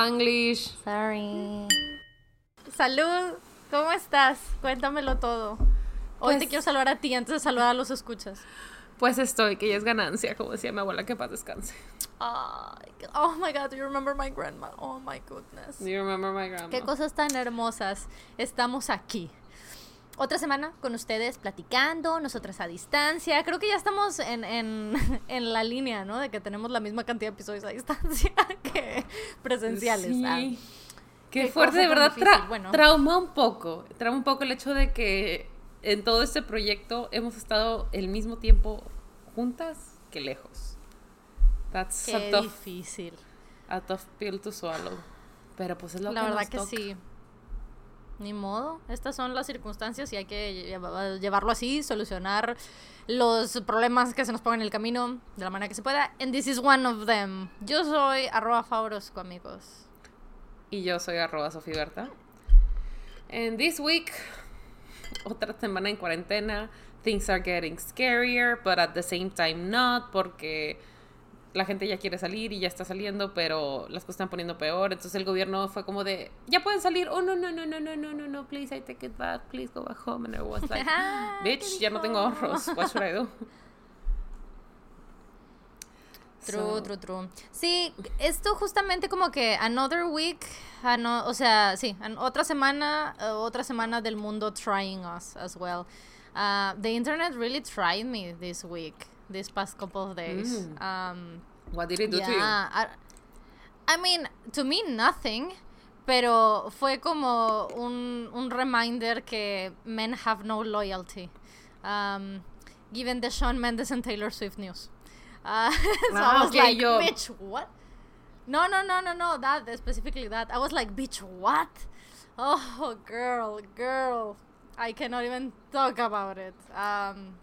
Spanglish. Sorry. Salud, ¿cómo estás? Cuéntamelo todo. Hoy te Pues- quiero saludar a ti antes de saludar a los escuchas. Pues estoy, que ya es ganancia, como decía mi abuela, que paz descanse. Oh my god, do you remember my grandma? Oh my goodness. Do you remember my grandma? Qué cosas tan hermosas. Estamos aquí. Otra semana con ustedes platicando, nosotras a distancia. Creo que ya estamos en, en, en la línea, ¿no? De que tenemos la misma cantidad de episodios a distancia que presenciales. Sí. Ah, Qué, qué fuerte, de verdad. difícil, tra- bueno. Trauma un poco. Trauma un poco el hecho de que en todo este proyecto hemos estado el mismo tiempo juntas que lejos. That's a qué tough, difícil. a tough pill to swallow. Pero pues es lo La que verdad nos que toca. sí. Ni modo. Estas son las circunstancias y hay que lleva- llevarlo así, solucionar los problemas que se nos pongan en el camino de la manera que se pueda. And this is one of them. Yo soy arroba favorosco, amigos. Y yo soy arroba sofiberta. And this week, otra semana en cuarentena. Things are getting scarier, but at the same time not, porque la gente ya quiere salir y ya está saliendo, pero las cosas están poniendo peor. Entonces el gobierno fue como de, ya pueden salir. Oh, no, no, no, no, no, no, no, no, please, I take it back. Please go back home. And I was like, Ah, ¿qué bitch, ya no tengo ahorros. What should I do? True, true, true. Sí, esto justamente como que another week, ano- o sea, sí, an- otra semana, eh, otra semana del mundo trying us as well. Uh, the internet really tried me this week, these past couple of days. Mm. Um, What did it do to you? I, I mean, to me nothing, pero fue como un, un reminder que men have no loyalty, um, given the Shawn Mendes and Taylor Swift news. Uh, so Ah, I was okay, like, yo- bitch, what? No, no, no, no, no, that, specifically that. I was like, bitch, what? Oh, girl, girl. I cannot even talk about it. Um,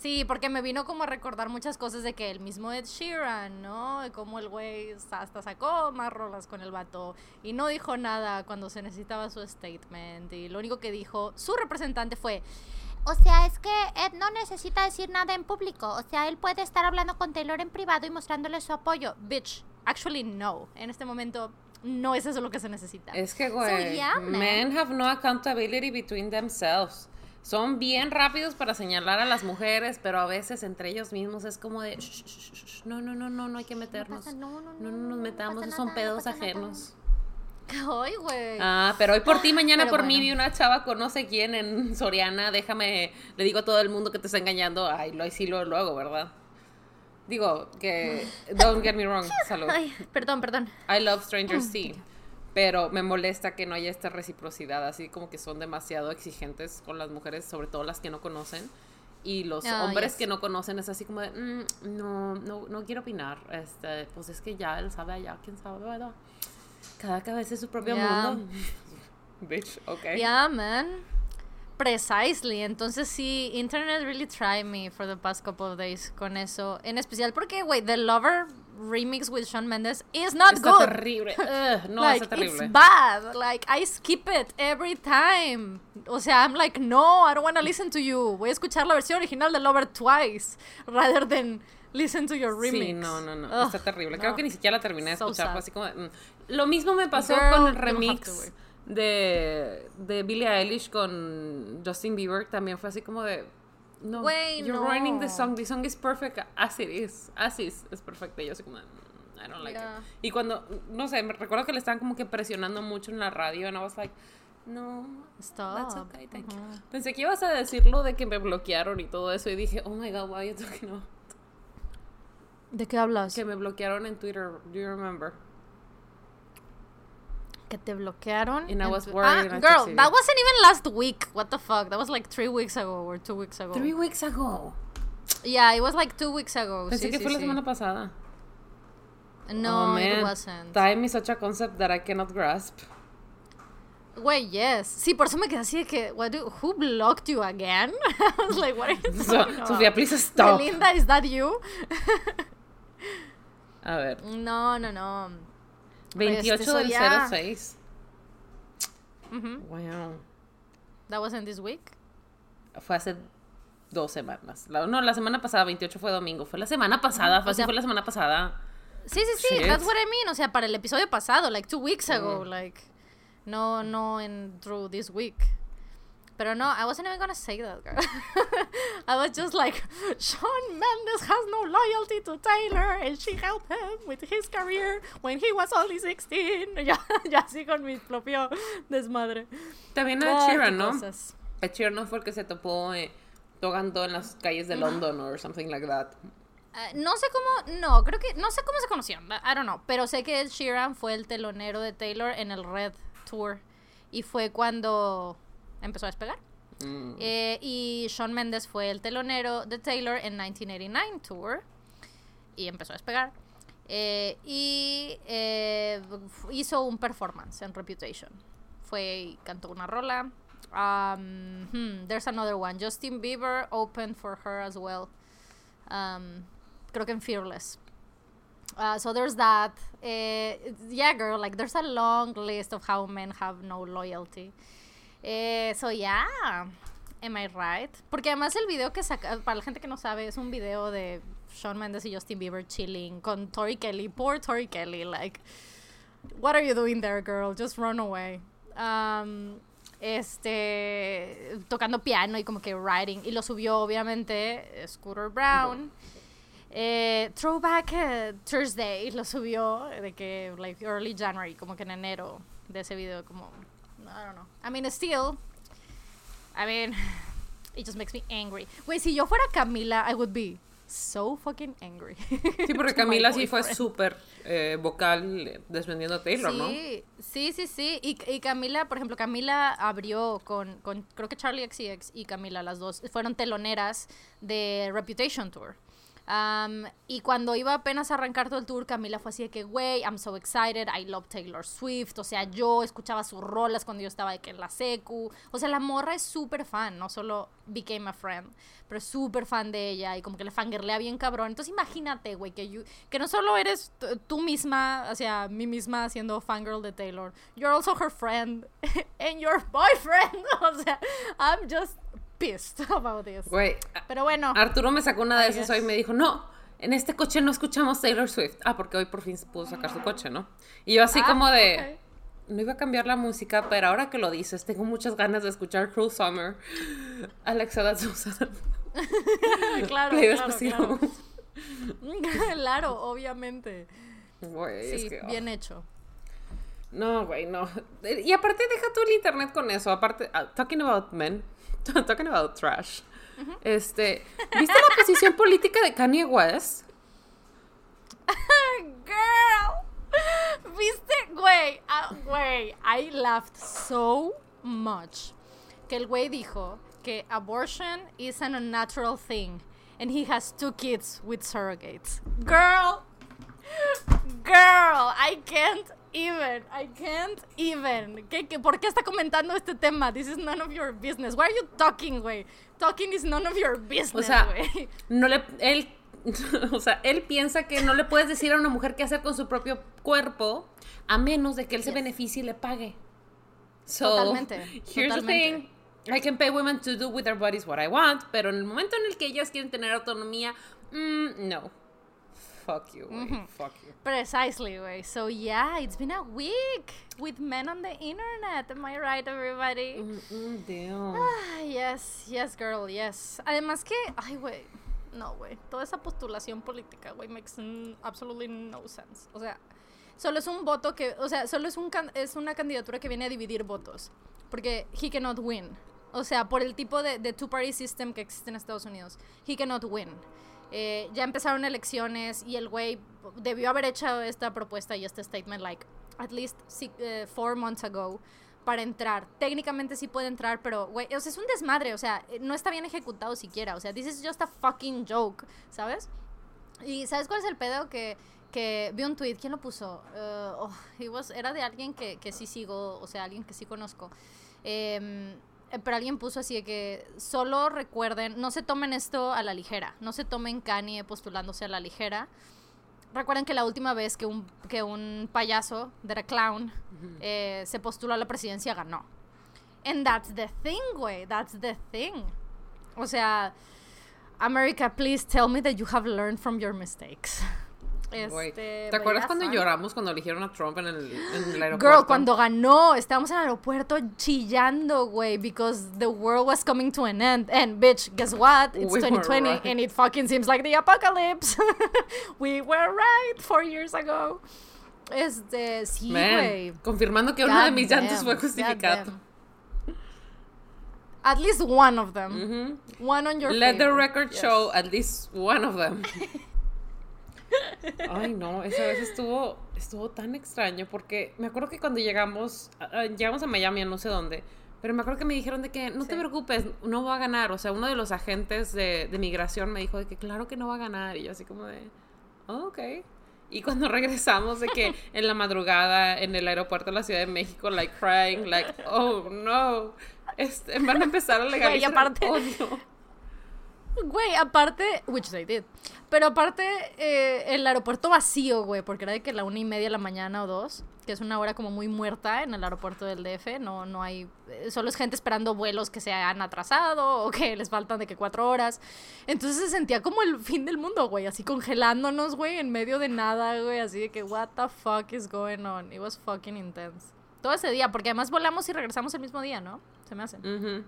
sí, porque me vino como a recordar muchas cosas de que el mismo Ed Sheeran, ¿no? De Cómo el güey hasta sacó más rolas con el vato y no dijo nada cuando se necesitaba su statement. Y lo único que dijo su representante fue, O sea, es que Ed no necesita decir nada en público. O sea, él puede estar hablando con Taylor en privado y mostrándole su apoyo. bitch, actually no. En este momento no es eso lo que se necesita. Es que, güey, yeah, men have no accountability between themselves. Son bien rápidos para señalar a las mujeres, pero a veces entre ellos mismos es como de, "Shh, shh, shh, shh, no, no, no, no, no hay que meternos. pasa, no, no, no, no, nos no metamos, esos son nada, no pedos pasa nada". ajenos. Ay, güey. Ah, pero hoy por ti, mañana Pero por mí bueno. vi una chava con no sé quién en Soriana, déjame, le digo a todo el mundo que te está engañando, ay, lo sí lo, lo hago, ¿verdad? Digo, que, don't get me wrong, salud. Ay, perdón, perdón. I love strangers, sí. Pero me molesta que no haya esta reciprocidad, así como que son demasiado exigentes con las mujeres, sobre todo las que no conocen. Y los Ah, hombres yes. que no conocen es así como de, "Mm, no, no, no quiero opinar. Este, pues es que ya él sabe allá, quién sabe, ¿verdad? Cada cabeza es su propio Yeah. mundo. Bitch, ok. Yeah, man. Precisely. Entonces sí, internet really tried me for the past couple of days con eso. En especial porque, wait, The Lover remix with Shawn Mendes is not Está good. terrible. Ugh, no, like, terrible. it's bad. Like, I skip it every time. O sea, I'm like, no, I don't want to listen to you. Voy a escuchar la versión original de Lover twice rather than listen to your remix. Sí, no, no, no, Ugh, está terrible. Creo no. que ni siquiera la terminé de So escuchar, así como... mm. Lo mismo me pasó Girl, con el remix de, de Billie Eilish con Justin Bieber, también fue así como de... No, Güey, you're no. ruining the song, the song is perfect as it is, as is, es perfecta, y yo así como... "Mm, I don't like Yeah. it. Y cuando, no sé, me recuerdo que le estaban como que presionando mucho en la radio, and I was like, no, Stop. That's okay, thank you. Ujú. Pensé que ibas a decirlo de que me bloquearon y todo eso y dije, oh my god, why are you talking about ¿De qué hablas? que me bloquearon en Twitter. Do you remember? Que te bloquearon. And I was worried Ah, I girl, that wasn't even last week. What the fuck? That was like three weeks ago or two weeks ago. Three weeks ago. Yeah, it was like two weeks ago. Pensé sí, que sí, fue la sí. semana pasada. No, oh, it wasn't. Time is such a concept that I cannot grasp. Wait, yes. Sí, por eso me quedé así de que, what do, who blocked you again? I was like, what are you So- talking Sofía, about? please stop. Belinda, is that you? A ver. No, no, no. 28 Este, so del ya- 06. Ujú. Wow. That wasn't this week. Fue hace dos semanas. La- no, la semana pasada, 28 fue domingo. Fue la semana pasada. O fue, sea- fue la semana pasada. Sí, sí, sí, Shit. that's what I mean. O sea, para el episodio pasado, like two weeks ago, like, no, no in through this week. Pero no, I wasn't even gonna say that, girl. I was just like, Sean Mendes has no loyalty to Taylor, and she helped him with his career when he was only 16. Ya, ya así con mi propio desmadre. También a Sheeran, ¿no? Ed Sheeran no fue el que se topó eh, tocando en las calles de London or something like that. Ah, no sé cómo, no, creo que, no sé cómo se conocieron, I don't know, pero sé que Ed Sheeran fue el telonero de Taylor en el Red Tour y fue cuando empezó a despegar. Mm. Eh, y Shawn Mendes fue el telonero de Taylor en 1989 Tour y empezó a despegar. Eh, y eh, hizo un performance en Reputation. Fue y cantó una rola. Um, hmm, there's another one. Justin Bieber opened for her as well. Um, creo que en Fearless. Uh, so there's that. Eh, yeah, girl, like there's a long list of how men have no loyalty. Eh, so yeah, am I right? Porque además el video que saca, para la gente que no sabe, es un video de Shawn Mendes y Justin Bieber chilling con Tori Kelly. Poor Tori Kelly, like, what are you doing there, girl? Just run away. Um, este, tocando piano y como que writing. Y lo subió, obviamente, Scooter Brown. Eh, Throwback eh, Thursday lo subió de que, like, early January, como que en enero de ese video, como, I don't know. I mean, still, I mean, it just makes me angry. Güey, si yo fuera Camila, I would be so fucking angry. Sí, porque Camila sí fue súper eh, vocal eh, defendiendo a Taylor, ¿no? Sí, sí, sí, sí. Y, y Camila, por ejemplo, Camila abrió con, con, creo que Charlie XCX y Camila, las dos, fueron teloneras de Reputation Tour. Am, y cuando iba apenas a arrancar todo el tour, Camila fue así de que, güey, I'm so excited, I love Taylor Swift. O sea, yo escuchaba sus rolas cuando yo estaba de que en la secu. O sea, la morra es súper fan, no solo became a friend, pero es súper fan de ella y como que le fangirlea bien cabrón. Entonces imagínate, güey, que, que no solo eres tú misma, o sea, mí misma siendo fangirl de Taylor, you're also her friend and your boyfriend. o sea, I'm just pissed about this. Güey, Pero bueno. Arturo me sacó una de esas hoy y me dijo, no, en este coche no escuchamos Taylor Swift. Ah, porque hoy por fin pudo sacar su coche, ¿no? Y yo así Ah, como de, no iba a cambiar la música, pero ahora que lo dices, tengo muchas ganas de escuchar Cruel Summer. Alexa, ok. claro, claro, claro. claro, obviamente. Güey, es Sí, que, oh. bien hecho. No, güey, no. Y aparte, deja tú el internet con eso. Aparte, ah, talking about men, talking about trash. Este, ¿viste la posición política de Kanye West? Girl. ¿Viste? Güey, ah, güey, I laughed so much. Que el güey dijo que abortion is an unnatural thing and he has two kids with surrogates. Girl. Girl, I can't even. I can't even. ¿Qué, qué, por qué está comentando este tema? This is none of your business. Why are you talking, güey? Talking is none of your business, O sea, güey. no le, él, o sea, él piensa que no le puedes decir a una mujer qué hacer con su propio cuerpo a menos de que él se beneficie y le pague. So, Totalmente, Here's the thing. I can pay women to do with their bodies what I want, pero en el momento en el que ellas quieren tener autonomía, mm, no. Fuck you, güey. Fuck you. Precisely, way. So yeah, it's been a week with men on the internet. Am I right, everybody? Mm, mm, damn. Ah, yes, yes, girl, yes. Además que, ay, güey, no, güey. Toda esa postulación política, güey, makes mm, absolutely no sense. O sea, solo es un voto que, o sea, solo es un can- es una candidatura que viene a dividir votos, porque he cannot win. O sea, por el tipo de, de two-party system que existe en Estados Unidos, he cannot win. Eh, ya empezaron elecciones y el güey debió haber hecho esta propuesta y este statement like at least si- eh, four months ago para entrar. Técnicamente sí puede entrar, pero güey, o sea, es un desmadre, o sea, eh, no está bien ejecutado siquiera, o sea, this is just a fucking joke, ¿sabes? Y ¿sabes cuál es el pedo? Que, que vi un tweet, ¿quién lo puso? Eh, oh, was- era de alguien que, que sí sigo, o sea, alguien que sí conozco. Eh, pero alguien puso así de que solo recuerden, no se tomen esto a la ligera, no se tomen Kanye postulándose a la ligera. Recuerden que la última vez que un, que un payaso, de clown, eh, se postuló a la presidencia, ganó. And that's the thing, güey, that's the thing. O sea, America, please tell me that you have learned from your mistakes. Este, ¿Te acuerdas cuando fun. lloramos cuando eligieron a Trump en el, en el aeropuerto? Girl, cuando ganó, estábamos en el aeropuerto chillando, güey, because the world was coming to an end. And bitch, guess what? It's We were 2020 right. and it fucking seems like the apocalypse. we were right four years ago. Este, sí, güey. confirmando que uno de mis llantos fue justificado. At least one of them. One on your Let the record Yes. show at least one of them. Ay, no, esa vez estuvo, estuvo tan extraño porque me acuerdo que cuando llegamos, ah, ah, llegamos a Miami, a no sé dónde, pero me acuerdo que me dijeron de que no te Sí. preocupes, no va a ganar. O sea, uno de los agentes de, de migración me dijo de que claro que no va a ganar. Y yo así como de, "Oh, ok. Y cuando regresamos de que en la madrugada en el aeropuerto de la Ciudad de México, like crying, like, oh no, este, van a empezar a legalizar el aparte-. Güey, aparte, which they did. Pero aparte, eh, el aeropuerto vacío, güey, porque era de que la una y media de la mañana o dos, que es una hora como muy muerta en el aeropuerto del DF. No, no hay. eh, Solo es gente esperando vuelos que se han atrasado o que les faltan de que cuatro horas. Entonces se sentía como el fin del mundo, güey, así congelándonos, güey, en medio de nada, güey, así de que, what the fuck is going on? It was fucking intense. Todo ese día, porque además volamos y regresamos el mismo día, ¿no? Se me hace. Ujú.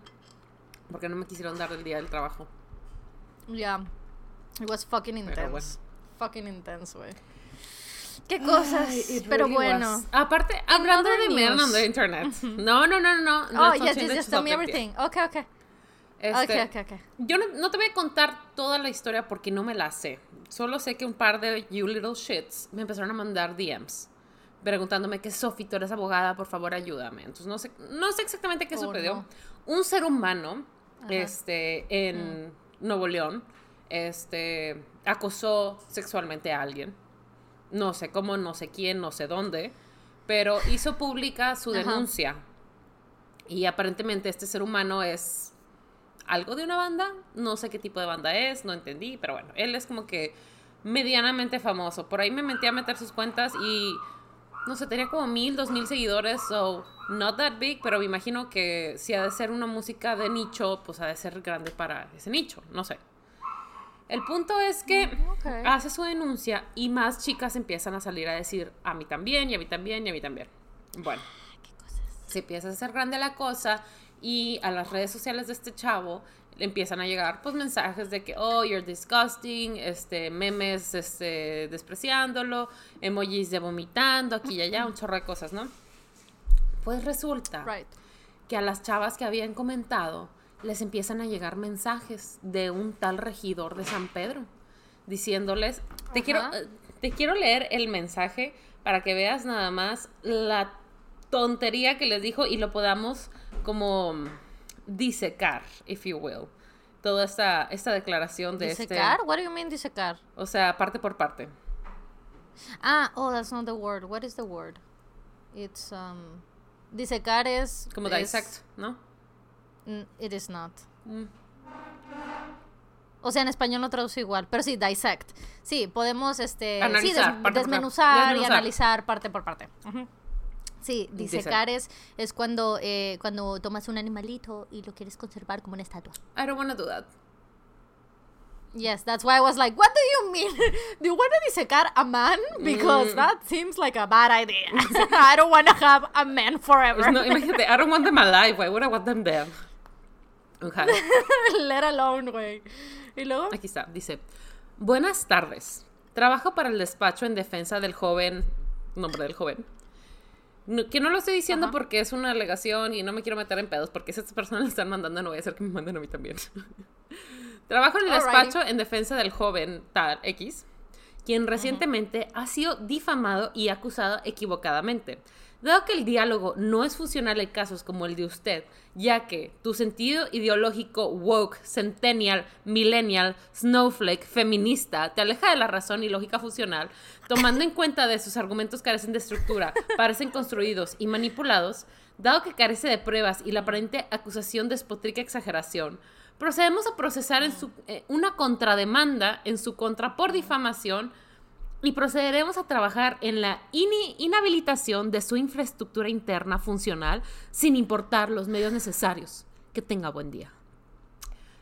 Porque no me quisieron dar el día del trabajo. Yeah. It was fucking intense. bueno. Fucking intense, güey. Qué cosas. Ay, Pero really bueno. was. Aparte, hablando other de men on the internet. No, no, no, no. no. Oh, yes, yes, yes. Tell me everything. Okay, okay. Este, Okay, okay, okay. Yo no, no te voy a contar toda la historia porque no me la sé. Solo sé que un par de you little shits me empezaron a mandar DMs preguntándome que Sophie, tú eres abogada, por favor ayúdame. Entonces no sé, no sé exactamente qué Oh, sucedió. no. Un ser humano Ajá. este, en Mm. Nuevo León este, acosó sexualmente a alguien. No sé cómo, no sé quién, no sé dónde, pero hizo pública su Ajá. denuncia. Y aparentemente este ser humano es algo de una banda, no sé qué tipo de banda es, no entendí, pero bueno, él es como que medianamente famoso. Por ahí me metí a meter sus cuentas y no sé, tenía como mil, dos mil seguidores, so not that big, pero me imagino que si ha de ser una música de nicho, pues ha de ser grande para ese nicho, no sé. El punto es que ok. hace su denuncia y más chicas empiezan a salir a decir a mí también, y a mí también, y a mí también. Bueno, se empieza a hacer grande la cosa y a las redes sociales de este chavo le empiezan a llegar pues mensajes de que oh you're disgusting este memes este despreciándolo emojis de vomitando aquí y allá un chorro de cosas no pues resulta Right. que a las chavas que habían comentado les empiezan a llegar mensajes de un tal regidor de San Pedro diciéndoles te Ajá. quiero eh, te quiero leer el mensaje para que veas nada más la tontería que les dijo y lo podamos como disecar if you will toda esta esta declaración de ¿Disecar? este What do you mean disecar? o sea parte por parte Ah, oh, that's not the word. What is the word? It's, um... Disecar es... como es- dissect no It is not. Mm. O sea, en español no traduce igual, pero sí, dissect. Sí, podemos este, sí, Analizar, des- desmenuzar, y analizar parte por parte. Sí, disecar es, es cuando, eh, cuando tomas un animalito y lo quieres conservar como una estatua. I don't wanna do that Yes, that's why I was like, what do you mean? Do you want to disecar a man? Because Mm. that seems like a bad idea. I don't want to have a man forever. No, imagínate, I don't want them alive. Why would I want them dead? Okay. Let alone, güey. Y luego, Aquí está, dice, buenas tardes. Trabajo para el despacho en defensa del joven, nombre del joven. No- que no lo estoy diciendo Ajá. porque es una alegación y no me quiero meter en pedos porque si estas personas le están mandando no voy a hacer que me manden a mí también. Trabajo en el Alrighty. despacho en defensa del joven tal X, quien recientemente ha sido difamado y acusado equivocadamente. Dado que el diálogo no es funcional en casos como el de usted, ya que tu sentido ideológico woke, centennial, millennial, snowflake, feminista, te aleja de la razón y lógica funcional, tomando en cuenta de sus argumentos carecen de estructura, parecen construidos y manipulados, dado que carece de pruebas y la aparente acusación despotrica exageración, procedemos a procesar en su, eh, una contrademanda en su contra por difamación y procederemos a trabajar en la ini- inhabilitación de su infraestructura interna funcional sin importar los medios necesarios. Que tenga buen día.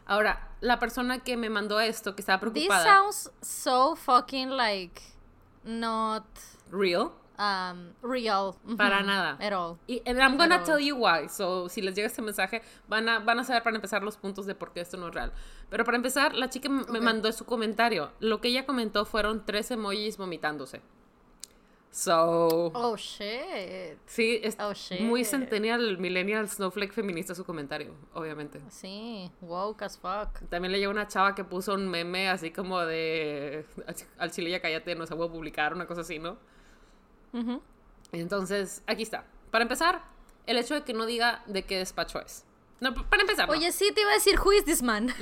Ahora, la persona que me mandó esto, que estaba this preocupada. sounds so fucking like not Real. Um, real. Para nada. At all. Y and I'm gonna tell you why. So, si les llega este mensaje, van a, van a saber para empezar los puntos de por qué esto no es real. Pero para empezar, la chica me mandó su comentario. Lo que ella comentó fueron tres emojis vomitándose. So, Oh shit. sí, es Oh, shit. muy centennial, millennial, snowflake feminista su comentario, obviamente. Sí, woke as fuck. También le llegó una chava que puso un meme así como de al chile ya cállate, no se puede publicar, una cosa así, ¿no? Ujú. Entonces, aquí está. Para empezar, el hecho de que no diga de qué despacho es. No, para empezar. no. Oye, sí, te iba a decir, who is this man?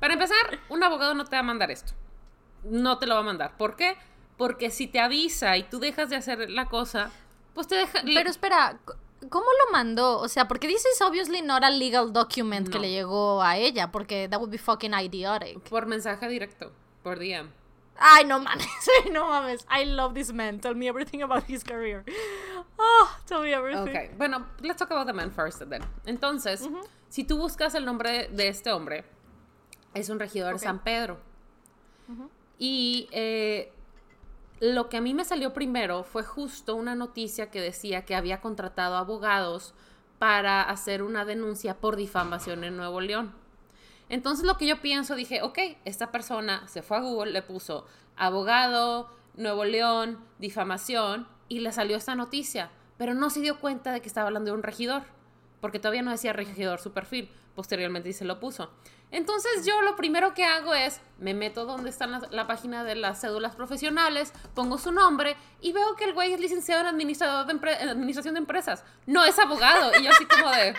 Para empezar, un abogado no te va a mandar esto. No te lo va a mandar. ¿Por qué? Porque si te avisa y tú dejas de hacer la cosa, pues te deja. Pero espera, ¿cómo lo mandó? O sea, porque this is obviously not a legal document que No. le llegó a ella, porque that would be fucking idiotic. por mensaje directo, por DM. Ay, no mames, no mames. I love this man. Tell me everything about his career. Oh, tell me everything. Ok, bueno, let's talk about the man first then. Entonces, si tú buscas el nombre de este hombre, es un regidor de San Pedro. Y eh, lo que a mí me salió primero fue justo una noticia que decía que había contratado abogados para hacer una denuncia por difamación en Nuevo León. Entonces lo que yo pienso, dije, ok, esta persona se fue a Google, le puso abogado, Nuevo León, difamación, y le salió esta noticia, pero no se dio cuenta de que estaba hablando de un regidor, porque todavía no decía regidor su perfil, posteriormente se lo puso. Entonces yo lo primero que hago es, me meto donde está la, página de las cédulas profesionales, pongo su nombre y veo que el güey es licenciado en, en administración de empresas, no es abogado, y yo así como de...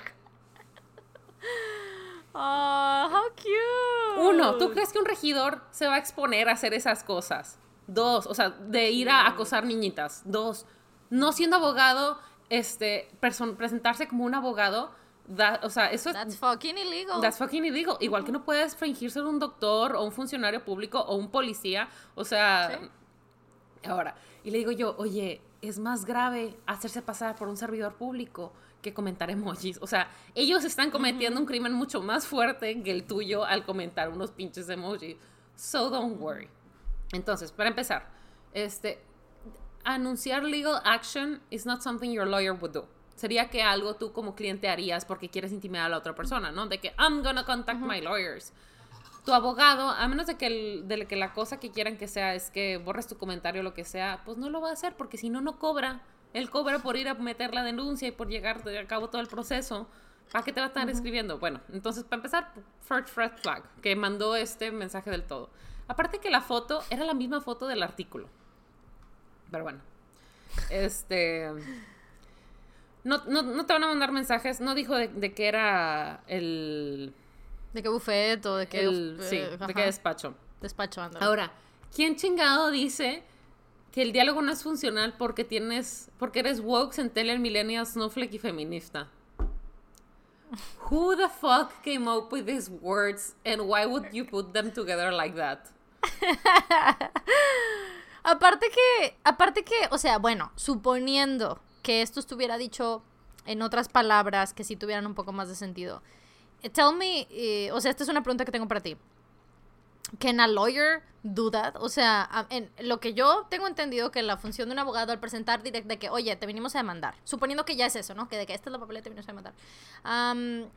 Oh, how cute. Uno, ¿tú crees que un regidor se va a exponer a hacer esas cosas? Dos, o sea, de ir a acosar niñitas. Dos, no siendo abogado, este, presentarse como un abogado, da- o sea, eso es... That's fucking illegal. That's fucking illegal. Igual que no puedes fingir ser un doctor o un funcionario público o un policía. O sea, Sí. ahora, y le digo yo, oye, es más grave hacerse pasar por un servidor público que comentar emojis. O sea, ellos están cometiendo un crimen mucho más fuerte que el tuyo al comentar unos pinches emojis. So don't worry. Entonces, para empezar, este, anunciar legal action is not something your lawyer would do. Sería que algo tú como cliente harías porque quieres intimidar a la otra persona, ¿no? De que I'm gonna contact my lawyers. Tu abogado, a menos de que, el- de que la cosa que quieran que sea es que borres tu comentario o lo que sea, pues no lo va a hacer porque si no, no cobra. Él cobra por ir a meter la denuncia y por llegar a cabo todo el proceso. ¿Para qué te va a estar escribiendo? Bueno, entonces, para empezar, first red flag, que mandó este mensaje del todo. Aparte que la foto era la misma foto del artículo. Pero bueno. Este. No, no, no te van a mandar mensajes. No dijo de, de qué era el. ¿De qué buffet o de qué... el eh, sí, de ajá, qué despacho. Despacho, ándale. Ahora, ¿quién chingado dice que el diálogo no es funcional porque tienes. porque eres woke, centennial, millennial, snowflake y feminista? Who the fuck came up with these words and why would you put them together like that? Aparte que, aparte que, o sea, bueno, suponiendo que esto estuviera dicho en otras palabras que sí tuvieran un poco más de sentido. Tell me, eh, o sea, esta es una pregunta que tengo para ti. ¿Can a lawyer do that? O sea, en lo que yo tengo entendido que la función de un abogado al presentar directo de que, oye, te venimos a demandar, suponiendo que ya es eso, ¿no? Que de que esta es la papeleta te venimos a demandar. Am,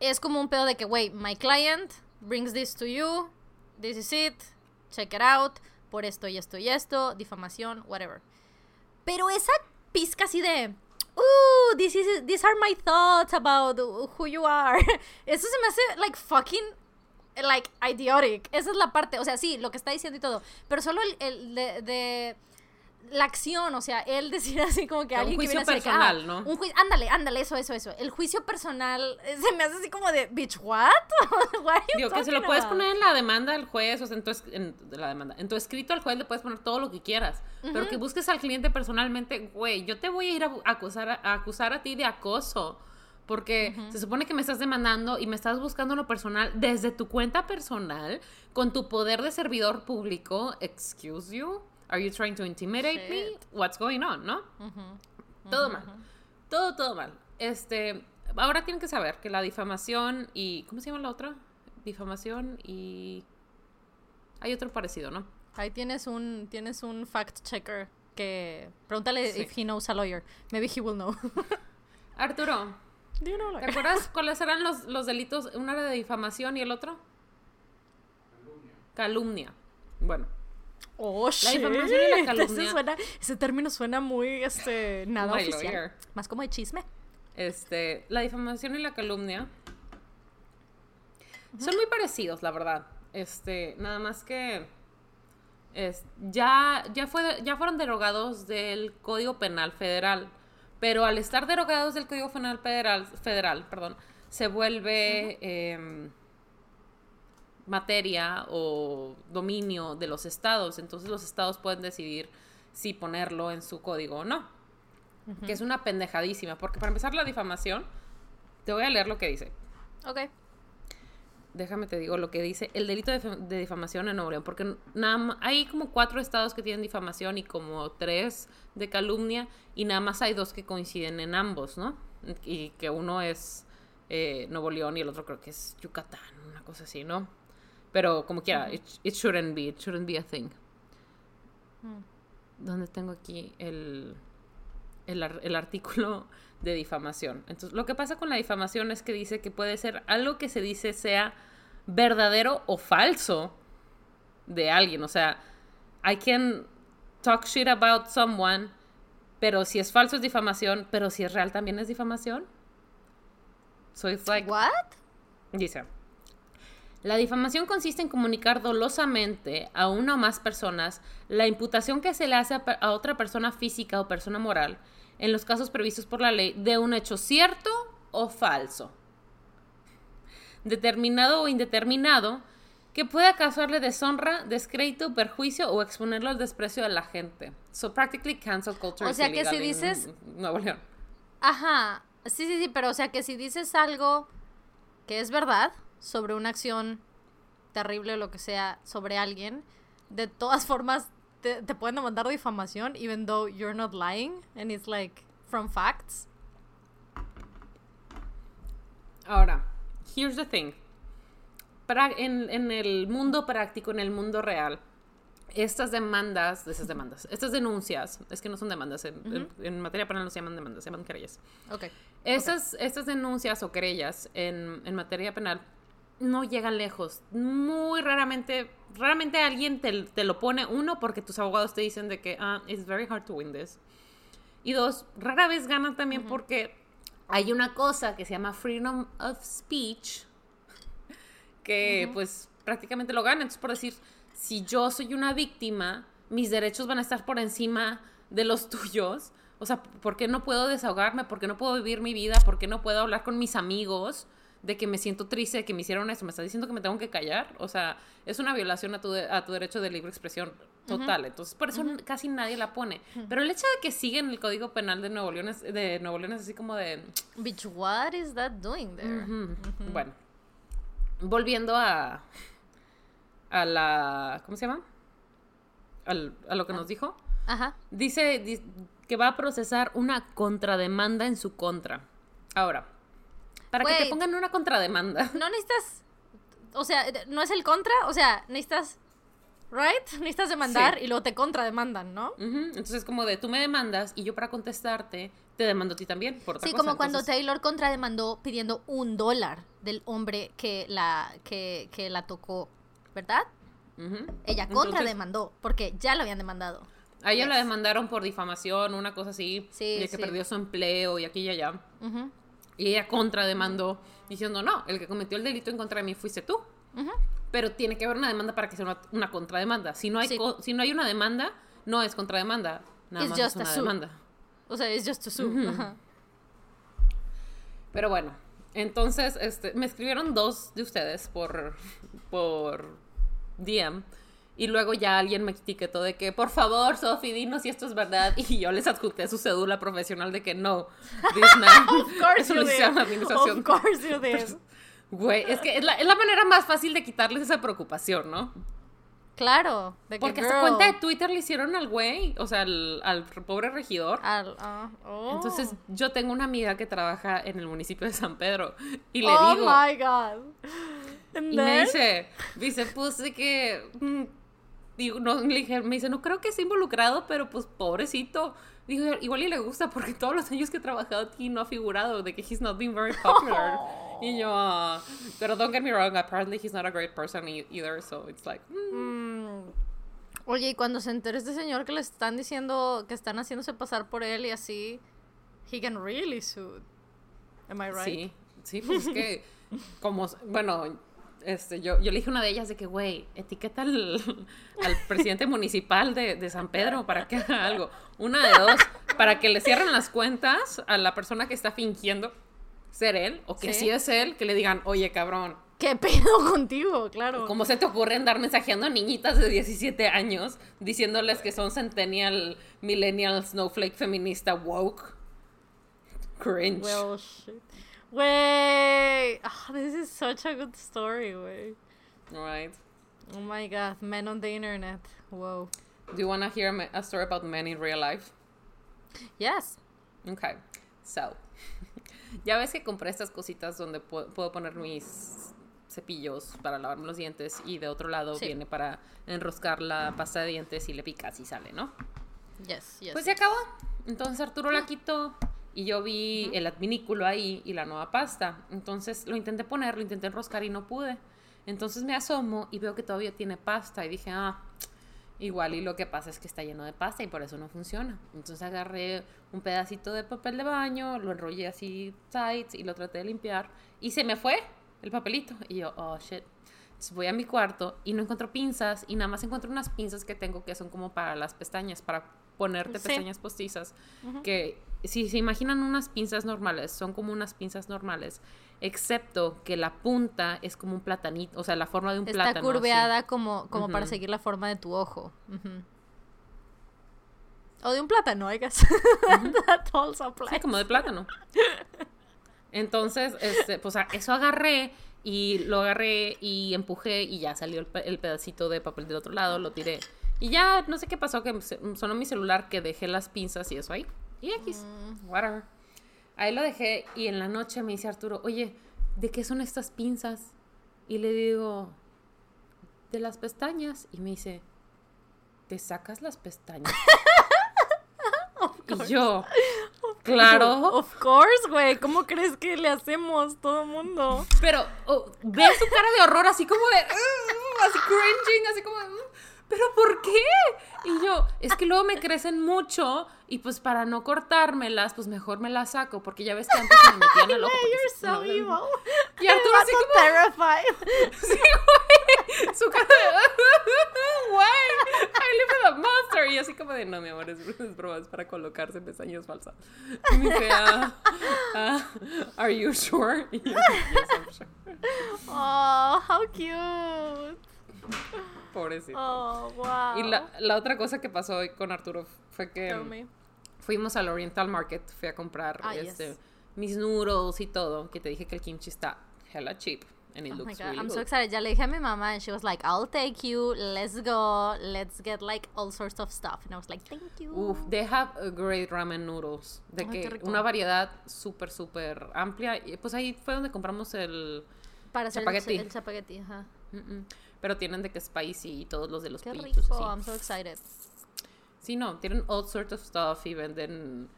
es como un pedo de que, wey, my client brings this to you, this is it, check it out, por esto y esto y esto, difamación, whatever. Pero esa pizca así de, uh, this is, these are my thoughts about who you are. Eso se me hace, like, fucking, like, idiotic. Esa es la parte, o sea, sí, lo que está diciendo y todo. Pero solo el, el de, de la acción, o sea, él decir así como que Un alguien que juicio viene que, personal, ah, ¿no? Un juicio, ándale, ándale, eso, eso, eso. El juicio personal eh, se me hace así como de, bitch, what? What are you Digo, que se lo puedes poner en la demanda al juez, o sea, en tu, en la demanda. En tu escrito al juez le puedes poner todo lo que quieras. Pero que busques al cliente personalmente, güey, yo te voy a ir a, acusar, a acusar a ti de acoso. Porque se supone que me estás demandando y me estás buscando lo personal desde tu cuenta personal, con tu poder de servidor público. Excuse you? Are you trying to intimidate me? What's going on, no? Todo mal. Todo, todo mal. Este, ahora tienen que saber que la difamación y. ¿Cómo se llama la otra? Difamación y. Hay otro parecido, ¿no? Ahí tienes un, tienes un fact checker que pregúntale Sí. if he knows a lawyer. Maybe he will know. Arturo, you know ¿te acuerdas cuáles eran los, los delitos? Uno era de difamación y el otro? Calumnia. Bueno, Oh, shit. difamación y la calumnia. suena- ese término suena muy, este, nada My oficial. lawyer. Más como de chisme. este, la difamación y la calumnia son muy parecidos, la verdad. Este, nada más que es, ya, ya, fue, ya fueron derogados del Código Penal Federal, pero al estar derogados del Código Penal Federal, federal perdón, se vuelve em, materia o dominio de los estados. Entonces los estados pueden decidir si ponerlo en su código o no. Que es una pendejadísima, porque para empezar la difamación, te voy a leer lo que dice. Ok. Déjame te digo lo que dice el delito de, dif- de difamación en Nuevo León, porque nada hay como cuatro estados que tienen difamación y como tres de calumnia, y nada más hay dos que coinciden en ambos, ¿no? Y que uno es eh, Nuevo León y el otro creo que es Yucatán, una cosa así, ¿no? Pero como quiera, it, it shouldn't be, it shouldn't be a thing. ¿Dónde tengo aquí el, el, el artículo de difamación? Entonces, lo que pasa con la difamación es que dice que puede ser algo que se dice sea verdadero o falso de alguien. O sea, I can talk shit about someone, pero si es falso es difamación, pero si es real también es difamación. So it's like, What? Dice, la difamación consiste en comunicar dolosamente a una o más personas la imputación que se le hace a, otra persona física o persona moral, en los casos previstos por la ley, de un hecho cierto o falso, determinado o indeterminado, que pueda causarle deshonra, descrédito, perjuicio o exponerlo al desprecio de la gente. So practically cancel culture O sea que si dices- Nuevo León. Ajá. Sí, sí, sí, pero o sea que si dices algo que es verdad sobre una acción terrible o lo que sea sobre alguien, de todas formas te, te pueden demandar difamación even though you're not lying and it's like from facts. Ahora, here's the thing. Pra- en, en el mundo práctico, en el mundo real, estas demandas, esas demandas, estas denuncias, es que no son demandas, en, en- en materia penal no se llaman demandas, se llaman querellas. Ok. Estas, estas denuncias o querellas en, en materia penal no llegan lejos. Muy raramente, raramente alguien te, te lo pone, uno, porque tus abogados te dicen de que, ah, it's very hard to win this. Y dos, rara vez ganan también porque hay una cosa que se llama freedom of speech, que pues prácticamente lo gana. Entonces, por decir, si yo soy una víctima, mis derechos van a estar por encima de los tuyos. O sea, ¿por qué no puedo desahogarme? ¿Por qué no puedo vivir mi vida? ¿Por qué no puedo hablar con mis amigos de que me siento triste, de que me hicieron eso? ¿Me estás diciendo que me tengo que callar? O sea, es una violación a tu, de- a tu derecho de libre expresión total. Entonces, por eso casi nadie la pone. Pero el hecho de que siguen el Código Penal de Nuevo León es, de Nuevo León es así como de... Bitch, what is that doing there? Bueno, volviendo a, a la... ¿Cómo se llama? Al- a lo que nos dijo. Ajá. Dice di- que va a procesar una contrademanda en su contra. Ahora, para que te pongan una contrademanda. No necesitas. O sea, no es el contra, o sea, necesitas. ¿Right? Necesitas demandar Sí. y luego te contrademandan, ¿no? Ujú, Entonces, como de tú me demandas y yo para contestarte te demando a ti también por otra Sí, cosa. como cuando Entonces, Taylor contrademandó pidiendo un dólar del hombre que la, que, que la tocó, ¿verdad? Ella Entonces, contrademandó porque ya la habían demandado. A ella la demandaron por difamación, una cosa así, Sí, de que sí. perdió su empleo y aquí y allá. Ujú, Y ella contrademandó diciendo, no, el que cometió el delito en contra de mí fuiste tú. Pero tiene que haber una demanda para que sea una, una contrademanda. Si no, hay Sí. co- si no hay una demanda, no es contrademanda. Nada It's más just es a una demanda. O sea, es just to sue. Pero bueno, entonces este, me escribieron dos de ustedes por, por DM. Y luego ya alguien me etiquetó de que, por favor, Sofi, dinos si esto es verdad. Y yo les adjunté su cédula profesional de que no. This man Of course you una did. administración. Of course you did. Güey, es que es la, es la manera más fácil de quitarles esa preocupación, ¿no? Claro. De que, Porque girl, cuenta de Twitter le hicieron al güey, o sea, al, al pobre regidor. al- ah, oh. Entonces, yo tengo una amiga que trabaja en el municipio de San Pedro y le oh digo, my god. Y me dice, dice, pues de que, mm, digo, no, le dije, me dice, no creo que esté involucrado, pero pues pobrecito. Digo, igual y le gusta porque todos los años que he trabajado aquí no ha figurado de que he's not been very popular. y yo, ah, pero don't get me wrong, apparently he's not a great person e- either, so it's like, mm. Mm. Oye, y cuando se entere este señor que le están diciendo que están haciéndose pasar por él y así, he can really sue. Am I right? Sí, sí, pues es que, como, bueno, este, yo, yo le dije a una de ellas de que, güey, etiqueta al, al presidente municipal de, de San Pedro para que haga algo. Una de dos, para que le cierren las cuentas a la persona que está fingiendo ser él, o que Sí. sí, es él, que le digan, oye, cabrón, ¿Qué pedo contigo? Claro. ¿cómo se te ocurre andar mensajeando a niñitas de 17 años diciéndoles que son centennial, millennial, snowflake, feminista, woke? Cringe. Well, shit. Wey. Ah, this is such a good story, wey. right. Oh my god, men on the internet. Whoa. Do you want to hear a story about men in real life? Yes. Okay, so, ya ves que compré estas cositas donde pu- puedo poner mis cepillos para lavarme los dientes y de otro lado Sí. viene para enroscar la pasta de dientes y le picas y sale, ¿no? Yes, yes. Pues se acabó. Entonces Arturo la quitó y yo vi el adminículo ahí y la nueva pasta. Entonces lo intenté poner, lo intenté enroscar y no pude. Entonces me asomo y veo que todavía tiene pasta y dije, ah, igual y lo que pasa es que está lleno de pasta y por eso no funciona. Entonces agarré un pedacito de papel de baño, lo enrollé así tight y lo traté de limpiar y se me fue el papelito. Y yo, oh, shit. Entonces voy a mi cuarto y no encuentro pinzas y nada más encuentro unas pinzas que tengo que son como para las pestañas, para ponerte Sí. pestañas postizas. Que si se imaginan unas pinzas normales, son como unas pinzas normales, excepto que la punta es como un platanito, o sea, la forma de un Está plátano. así. curveada como, como para seguir la forma de tu ojo. O de un plátano, I guess. That also applies. Sí, como de plátano. Entonces, este, pues eso agarré y lo agarré y empujé y ya salió el pedacito de papel del otro lado, lo tiré. Y ya no sé qué pasó, que sonó mi celular, que dejé las pinzas y eso ahí. Y X, whatever. Ahí lo dejé y en la noche me dice Arturo, oye, ¿de qué son estas pinzas? Y le digo, de las pestañas. Y me dice, ¿te sacas las pestañas? y yo, claro. Of course, güey. ¿Cómo crees que le hacemos todo mundo? Pero oh, ve su cara de horror, así como de. "Ugh", así cringing, así como. de, "Ugh, ¿Pero por qué? Y yo, es que luego me crecen mucho y pues para no cortármelas, pues mejor me las saco, porque ya ves que antes me metían al ojo. porque You're so no, evil. Y Arturo así como. terrified. Sí, güey. Su cara de. Güey. I live with a monster. Y así como de, no, mi amor, es, es broma, es para colocarse pestañas falsas. Y me dice, ah, ah, ¿Are you sure? Y yo, yes, I'm sure. Oh, how cute. Pobrecito. Oh, wow. Y la, la otra cosa que pasó hoy con Arturo fue que fuimos al Oriental Market, fui a comprar Ah, este, yes. mis noodles y todo, que te dije que el kimchi está hella cheap and it Oh my looks god, really I'm good. so excited. Ya le dije a mi mamá and she was like, I'll take you, let's go, let's get like all sorts of stuff. And I was like, thank you. Uf, they have a great ramen noodles. De qué que una variedad súper, súper amplia. Y pues ahí fue donde compramos el... Para hacer Chapagetti. el, el chapagetti, ajá. mm, mm. Pero tienen de que spicy y todos los de los Qué pollitos rico, así. I'm so excited. Sí, no, tienen all sorts of stuff y venden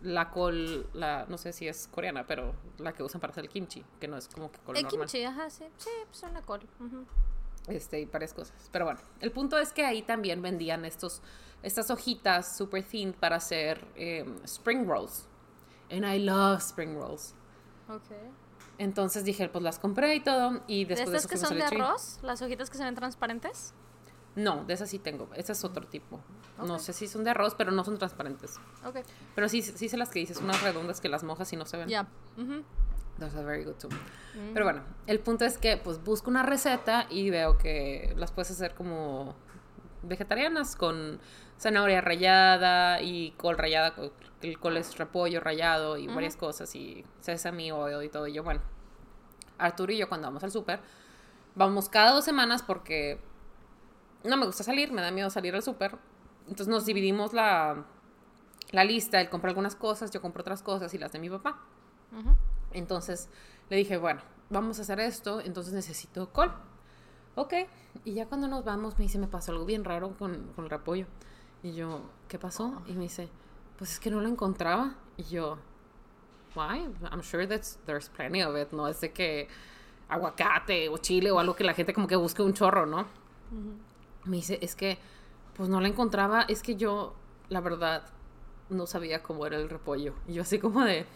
la col, la, no sé si es coreana, pero la que usan para hacer el kimchi, que no es como que col El normal. kimchi, ajá, sí. Sí, pues una col. ujú. Este, y varias cosas. Pero bueno, el punto es que ahí también vendían estos, estas hojitas super thin para hacer em, spring rolls. And I love spring rolls. Okay. Entonces dije, pues las compré y todo. Y ¿De después de, estas que son de arroz? ¿Las hojitas que se ven transparentes? No, de esas sí tengo. Ese es otro tipo. No Ok. sé si son de arroz, pero no son transparentes. Ok. Pero sí, sí sé las que dices, unas redondas que las mojas y no se ven. Ya. ujú. Those are very good too. Mm. Pero bueno, el punto es que pues busco una receta y veo que las puedes hacer como vegetarianas con zanahoria rallada y col rallada, el col es repollo rallado y varias cosas y sesame oil y todo. Y yo, bueno, Arturo y yo cuando vamos al súper, vamos cada dos semanas porque no me gusta salir, me da miedo salir al súper. Entonces nos dividimos la, la lista, él compra algunas cosas, yo compro otras cosas y las de mi papá. Entonces le dije, bueno, vamos a hacer esto, entonces necesito col. ok. Y ya cuando nos vamos, me dice, me pasó algo bien raro con, con el repollo. Y yo, ¿qué pasó? Y me dice, pues es que no lo encontraba. Y yo, why? I'm sure that's, there's plenty of it. No es de que aguacate o chile o algo que la gente como que busque un chorro, ¿no? Me dice, es que, pues no la encontraba. Es que yo, la verdad, no sabía cómo era el repollo. Y yo así como de,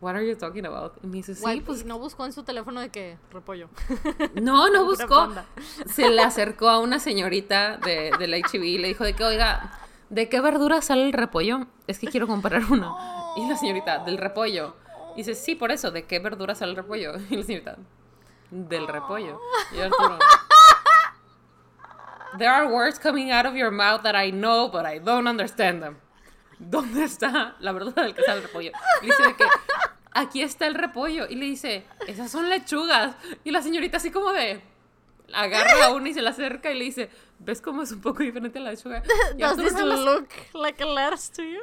what are you talking about? Y me dice, sí, Guay, pues no buscó en su teléfono de que repollo. No, no buscó. Se le acercó a una señorita de, del HB y le dijo de que, oiga, ¿de qué verdura sale el repollo? Es que quiero comprar uno. Y la señorita, del repollo. Y dice, sí, por eso, ¿de qué verdura sale el repollo? Y la señorita, del repollo. Y Arturo, There are words coming out of your mouth that I know, but I don't understand them. ¿Dónde está la verdura del que sale el repollo? Y dice de que aquí está el repollo. Y le dice, esas son lechugas. Y la señorita así como de agarra a una y se la acerca y le dice, ¿ves cómo es un poco diferente a la lechuga? Y Does Arturo, this nada más- look like a lettuce to you?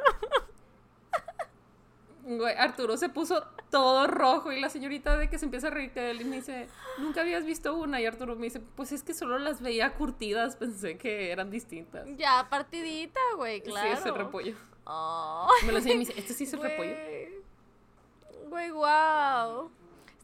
güey, Arturo se puso todo rojo y la señorita de que se empieza a reír de él y me dice, nunca habías visto una. Y Arturo me dice, pues es que solo las veía curtidas, pensé que eran distintas. ya, partidita, güey, claro. Sí, es el repollo. Oh. Me lo enseña y me dice, ¿este sí es el repollo? Güey, wow.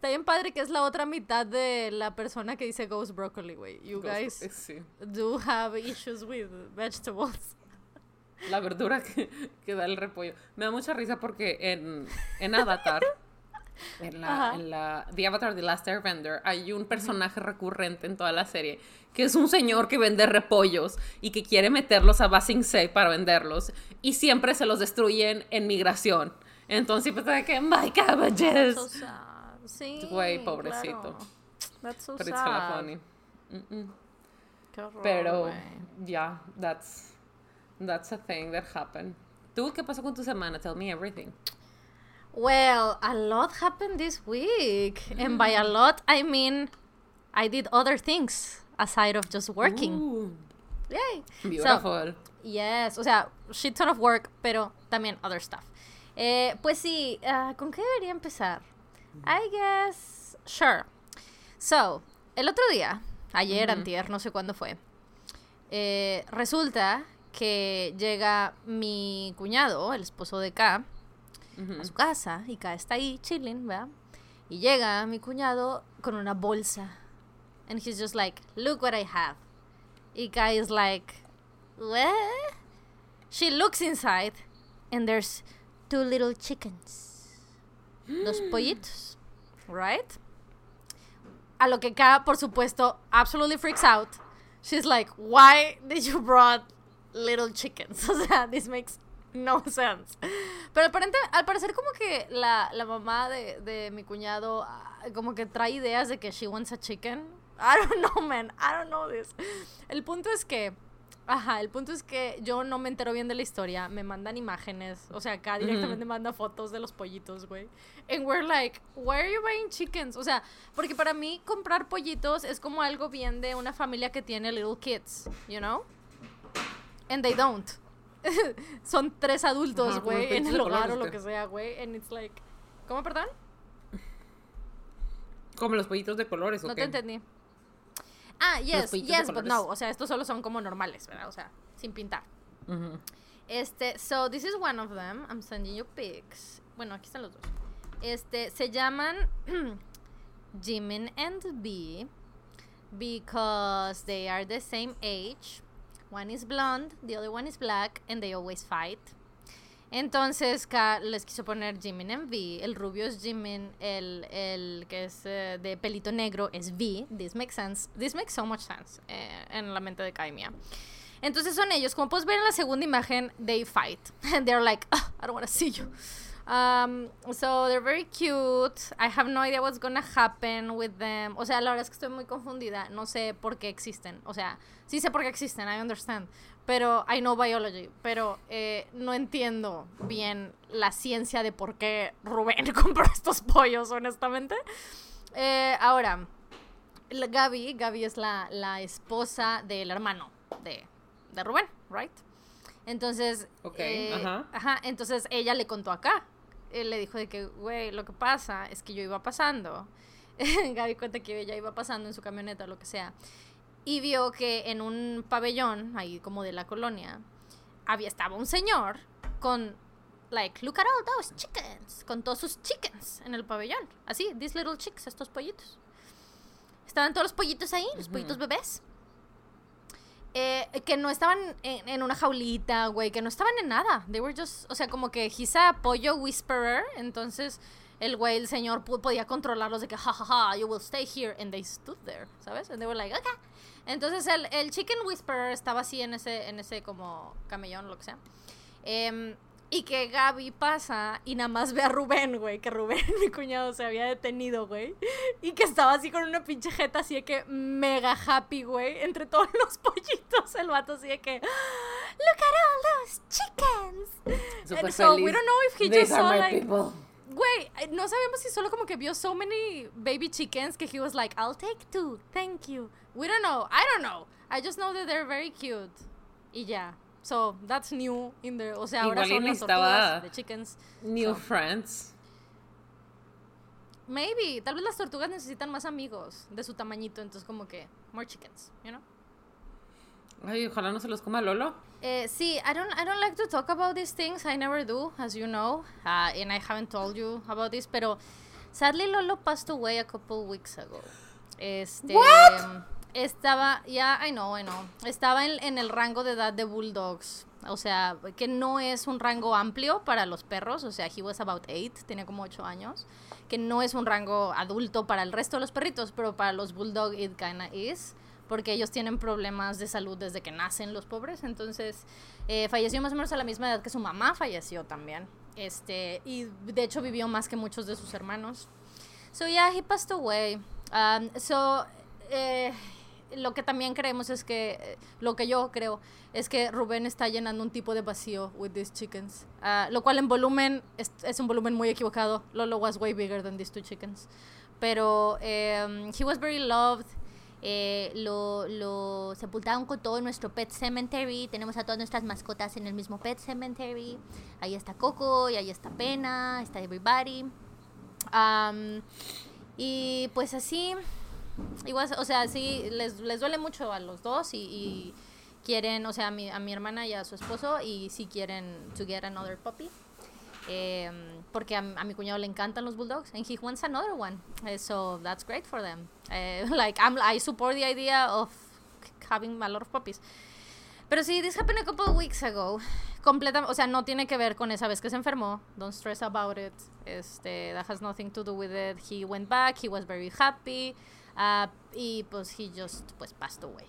Está bien padre que es la otra mitad de la persona que dice ghost broccoli, güey. You guys Sí. do have issues with vegetables. La verdura que, que da el repollo. Me da mucha risa porque en, en Avatar, en la, Ajá. en la The Avatar The Last Airbender, hay un personaje recurrente en toda la serie que es un señor que vende repollos y que quiere meterlos a Ba Sing Se para venderlos y siempre se los destruyen en migración. Entonces está de que my cabbages. So. Sí. Güey, pobrecito. claro. That's so But sad. funny. Mm-mm. Qué horror, Pero, güey. yeah, that's, that's a thing that happened. ¿Tú qué pasó con tu semana? Tell me everything. Well, a lot happened this week. And by a lot, I mean I did other things aside of just working. Ooh, Yay. So, beautiful. Yes, o sea, shit ton of work, pero también other stuff. Eh, pues sí, ah, ¿con qué debería empezar? I guess, sure. So, el otro día, ayer, antier, no sé cuándo fue, eh, resulta que llega mi cuñado, el esposo de K, a su casa y K está ahí chilling, ¿verdad? Y llega mi cuñado con una bolsa. And he's just like, look what I have. Y K is like, what? She looks inside and there's two little chickens. Dos pollitos. Right? A lo que K, por supuesto, absolutely freaks out. She's like, why did you brought little chickens? O sea, this makes no sense. Pero aparente, al parecer como que la, la mamá de, de mi cuñado ah, como que trae ideas de que she wants a chicken. I don't know, man. I don't know this. El punto es que... Ajá, el punto es que yo no me entero bien de la historia. Me mandan imágenes. O sea, acá directamente manda fotos de los pollitos, güey. And we're like, why are you buying chickens? O sea, porque para mí comprar pollitos es como algo bien de una familia que tiene little kids, you know? And they don't. Son tres adultos, güey, en el hogar o lo que sea, güey. And it's like, ¿cómo, perdón? Como los pollitos de colores, ¿o No qué? te entendí. Ah, yes, yes, but no. O sea, estos solo son como normales, ¿verdad? O sea, sin pintar. Este, so this is one of them. I'm sending you pics. Bueno, aquí están los dos. Este, se llaman Jimin and B because they are the same age. One is blonde, the other one is black, and they always fight. Entonces, Ka les quiso poner Jimin and V. El rubio es Jimin, el, el que es eh, de pelito negro es V. This makes sense. This makes so much sense eh, en la mente de Kaimia. Entonces son ellos. Como puedes ver en la segunda imagen, they fight. And they're like, "Ugh, I don't want to see you. Um, so they're very cute. I have no idea what's gonna happen with them. O sea, la verdad es que estoy muy confundida. No sé por qué existen. O sea, sí sé por qué existen, I understand. Pero I know biology. Pero eh, no entiendo bien la ciencia de por qué Rubén compró estos pollos, honestamente. Eh, ahora, Gaby, Gaby es la, la esposa del hermano de, de Rubén, right? Entonces, Ok, eh, ajá. entonces ella le contó acá. Él le dijo de que, güey, lo que pasa es que yo iba pasando Gaby cuenta que ella iba pasando en su camioneta o lo que sea y vio que en un pabellón ahí como de la colonia había estaba un señor con like look at all those chickens con todos sus chickens en el pabellón. Así these little chicks estos pollitos. Estaban todos los pollitos ahí los pollitos bebés. Eh, que no estaban en, en una jaulita, güey, que no estaban en nada. They were just, o sea, como que he's a pollo whisperer, entonces el güey, el señor podía controlarlos de que, ja, ja, ja, you will stay here, and they stood there, ¿sabes? And they were like, okay. Entonces el, el chicken whisperer estaba así en ese, en ese como camellón, lo que sea. Em, y que Gaby pasa y nada más ve a Rubén, güey, que Rubén, mi cuñado, se había detenido, güey. Y que estaba así con una pinche jeta así de que mega happy, güey, entre todos los pollitos. El vato así de que, look at all those chickens. Súper And so we feliz. don't know if he These just saw like, people. Güey, eh, no sabemos si solo como que vio so many baby chickens que he was like, I'll take two, thank you. We don't know, I don't know. I just know that they're very cute. Y ya. So, that's new in there. O sea, ahora Igual son las tortugas de chickens. New So, friends. maybe, tal vez las tortugas necesitan más amigos de su tamañito, entonces como que more chickens, you know? Ay, ojalá no se los coma Lolo. Eh, sí, I don't, I don't like to talk about these things. I never do, as you know, uh, and I haven't told you about this. Pero sadly, Lolo passed away a couple weeks ago. Este, What? Estaba, ya, I know, I know. Estaba en, en el rango de edad de bulldogs. O sea, que no es un rango amplio para los perros. O sea, he was about eight, tenía como ocho años. Que no es un rango adulto para el resto de los perritos, pero para los bulldog it kinda is porque ellos tienen problemas de salud desde que nacen los pobres. Entonces, eh, falleció más o menos a la misma edad que su mamá falleció también. Este, y de hecho vivió más que muchos de sus hermanos. So, yeah, he passed away. Um, so, eh, lo que también creemos es que, lo que yo creo, es que Rubén está llenando un tipo de vacío with these chickens. Ah, lo cual en volumen es, un volumen muy equivocado. Lolo was way bigger than these two chickens. Pero eh, he was very loved. Eh, lo, lo sepultaron con todo nuestro pet cemetery. Tenemos a todas nuestras mascotas en el mismo pet cemetery. Ahí está Coco, y ahí está Pena, está Everybody. Am, y pues así, igual, o sea, sí, les, les duele mucho a los dos y, y quieren, o sea, a mi, a mi hermana y a su esposo, y sí quieren to get another puppy. Em, porque a, a mi cuñado le encantan los bulldogs and he wants another one Eh, so that's great for them. Eh, like I'm, I support the idea of having a lot of puppies. Pero sí this happened a couple of weeks ago. Completa o sea no tiene que ver con esa vez que se enfermó. Don't stress about it. Este that has nothing to do with it. He went back. He was very happy. Uh, y pues he just pues passed away.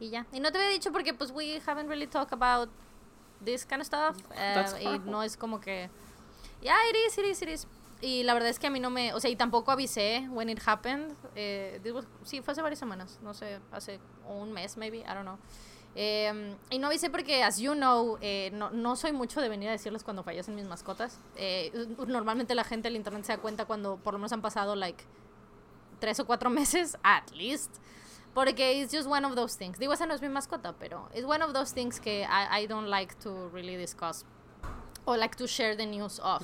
Y ya. Y no te había dicho porque pues we haven't really talked about this kind of stuff. That's y no es como que yeah it is it is it is y la verdad es que a mí no me o sea y tampoco avisé when it happened eh, was- sí fue hace varias semanas no sé hace un mes maybe I don't know Eh, y no avisé porque, as you know, eh, no, no soy mucho de venir a decirles cuando fallecen mis mascotas. Eh, normalmente la gente del internet se da cuenta cuando por lo menos han pasado, like, tres o cuatro meses, at least. Porque it's just one of those things. Digo, esa no es mi mascota, pero it's one of those things que I, I don't like to really discuss. O like to share the news of.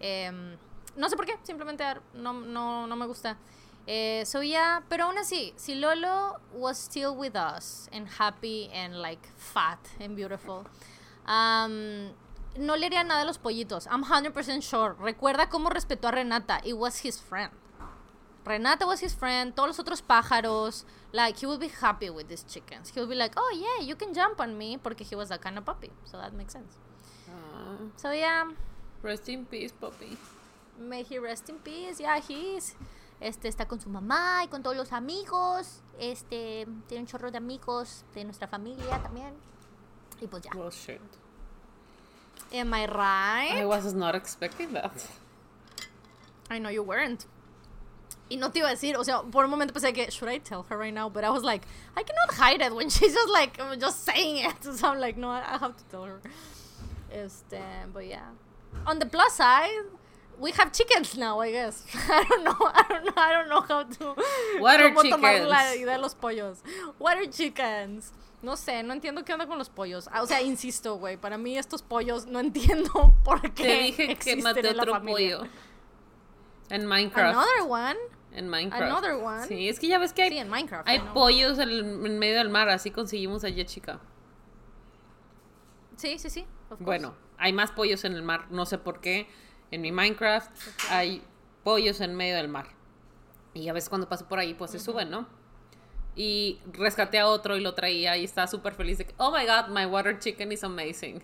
Em, no sé por qué, simplemente no, no, no me gusta. Eh, so yeah, pero aún así, si Lolo was still with us and happy and like fat and beautiful, um, no le haría nada a los pollitos. I'm 100% sure. Recuerda cómo respetó a Renata. It was his friend. Renata was his friend. Todos los otros pájaros. Like, he would be happy with these chickens. He would be like, oh yeah, you can jump on me. Porque he was that kind of puppy. So that makes sense. So yeah, rest in peace, puppy. may he rest in peace. Yeah, he is. Este está con su mamá y con todos los amigos. Este tiene un chorro de amigos de nuestra familia también. Y pues ya. Well, shit. Am I right? I was not expecting that. I know you weren't. Y no te iba a decir, o sea, por un momento pensé que, should I tell her right now? But I was like, I cannot hide it when she's just like, just saying it. So I'm like, no, I have to tell her. Este, but yeah. On the plus side, we have chickens now, I guess. I don't know, I don't know, I don't know how to. What are cómo tomar la chickens? idea de los pollos. What are chickens? No sé, no entiendo qué onda con los pollos. Ah, O sea, insisto, güey, para mí estos pollos no entiendo por qué Te dije que maté en la otro familia. pollo. En Minecraft. Another one. En Minecraft. Another one. Sí, es que ya ves que hay, Sí, en Minecraft. hay pollos en, en medio del mar, así conseguimos a Jessica. Sí, sí, sí. Bueno, hay más pollos en el mar, no sé por qué. En mi Minecraft hay pollos en medio del mar. Y a veces cuando paso por ahí, pues se suben, ¿no? Y rescaté a otro y lo traía y estaba súper feliz de que, oh my god, my water chicken is amazing.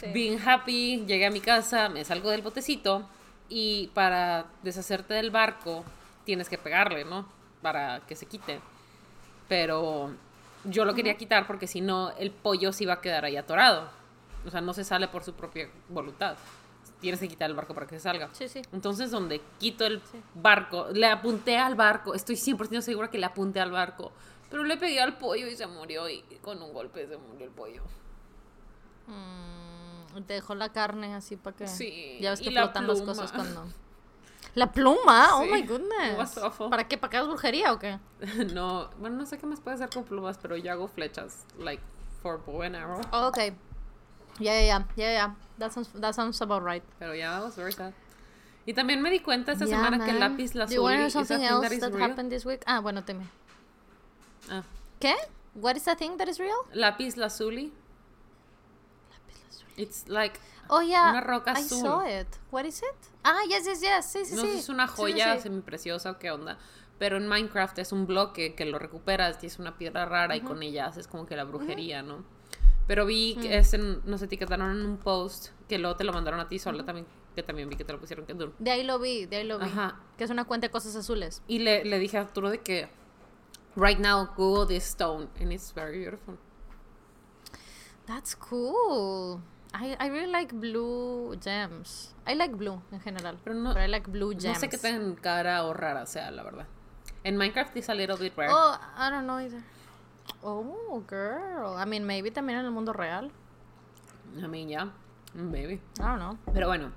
Sí. Being happy, llegué a mi casa, me salgo del botecito y para deshacerte del barco tienes que pegarle, ¿no? Para que se quite. Pero yo lo quería quitar porque si no el pollo se iba a quedar ahí atorado. O sea, no se sale por su propia voluntad. Tienes que quitar el barco para que se salga. Sí, sí. Entonces, donde quito el Sí. barco, le apunté al barco, estoy 100% segura que le apunté al barco, pero le pegué al pollo y se murió y con un golpe se murió el pollo. Mm, te dejó la carne así para que. Sí, Ya ves que la flotan las cosas cuando. La pluma, oh my goodness. ¿Para qué? ¿Para que hagas brujería o qué? no, bueno, no sé qué más puede hacer con plumas, pero yo hago flechas, like, for bow and arrow. Oh, ok. Ya, ya, ya, ya, ya. That sounds, that sounds about right. Pero ya, that was very sad. Y también me di cuenta esta Yeah, semana que el lápiz Do you lazuli want something thing else that is that real. happened this week? Ah, bueno, teme. Ah, ¿Qué? What is the thing that is real? lápiz lazuli. It's like Oh, yeah. Una roca I azul. saw it. What is it? Ah, yes, yes, yes. Sí, sí, no sí. es una Sí, sí, joya sí. semipreciosa o qué onda. Pero en Minecraft es un bloque que lo recuperas y es una piedra rara y con ella haces como que la brujería, ¿no? Pero vi que ese, nos etiquetaron en un post que luego te lo mandaron a ti sola también, que también vi que te lo pusieron que. De ahí lo vi, de ahí lo vi. Ajá. Que es una cuenta de cosas azules. Y le, le dije a Arturo de que right now Google this stone and it's very beautiful. That's cool. I, I really like blue gems. I like blue en general. Pero no- I like blue gems. No sé qué tan cara o rara sea, la verdad. En Minecraft it's a little bit rare. Oh, I don't know either. Oh, girl. I mean, maybe también en el mundo real. I mean, yeah, maybe. I don't know. Pero bueno,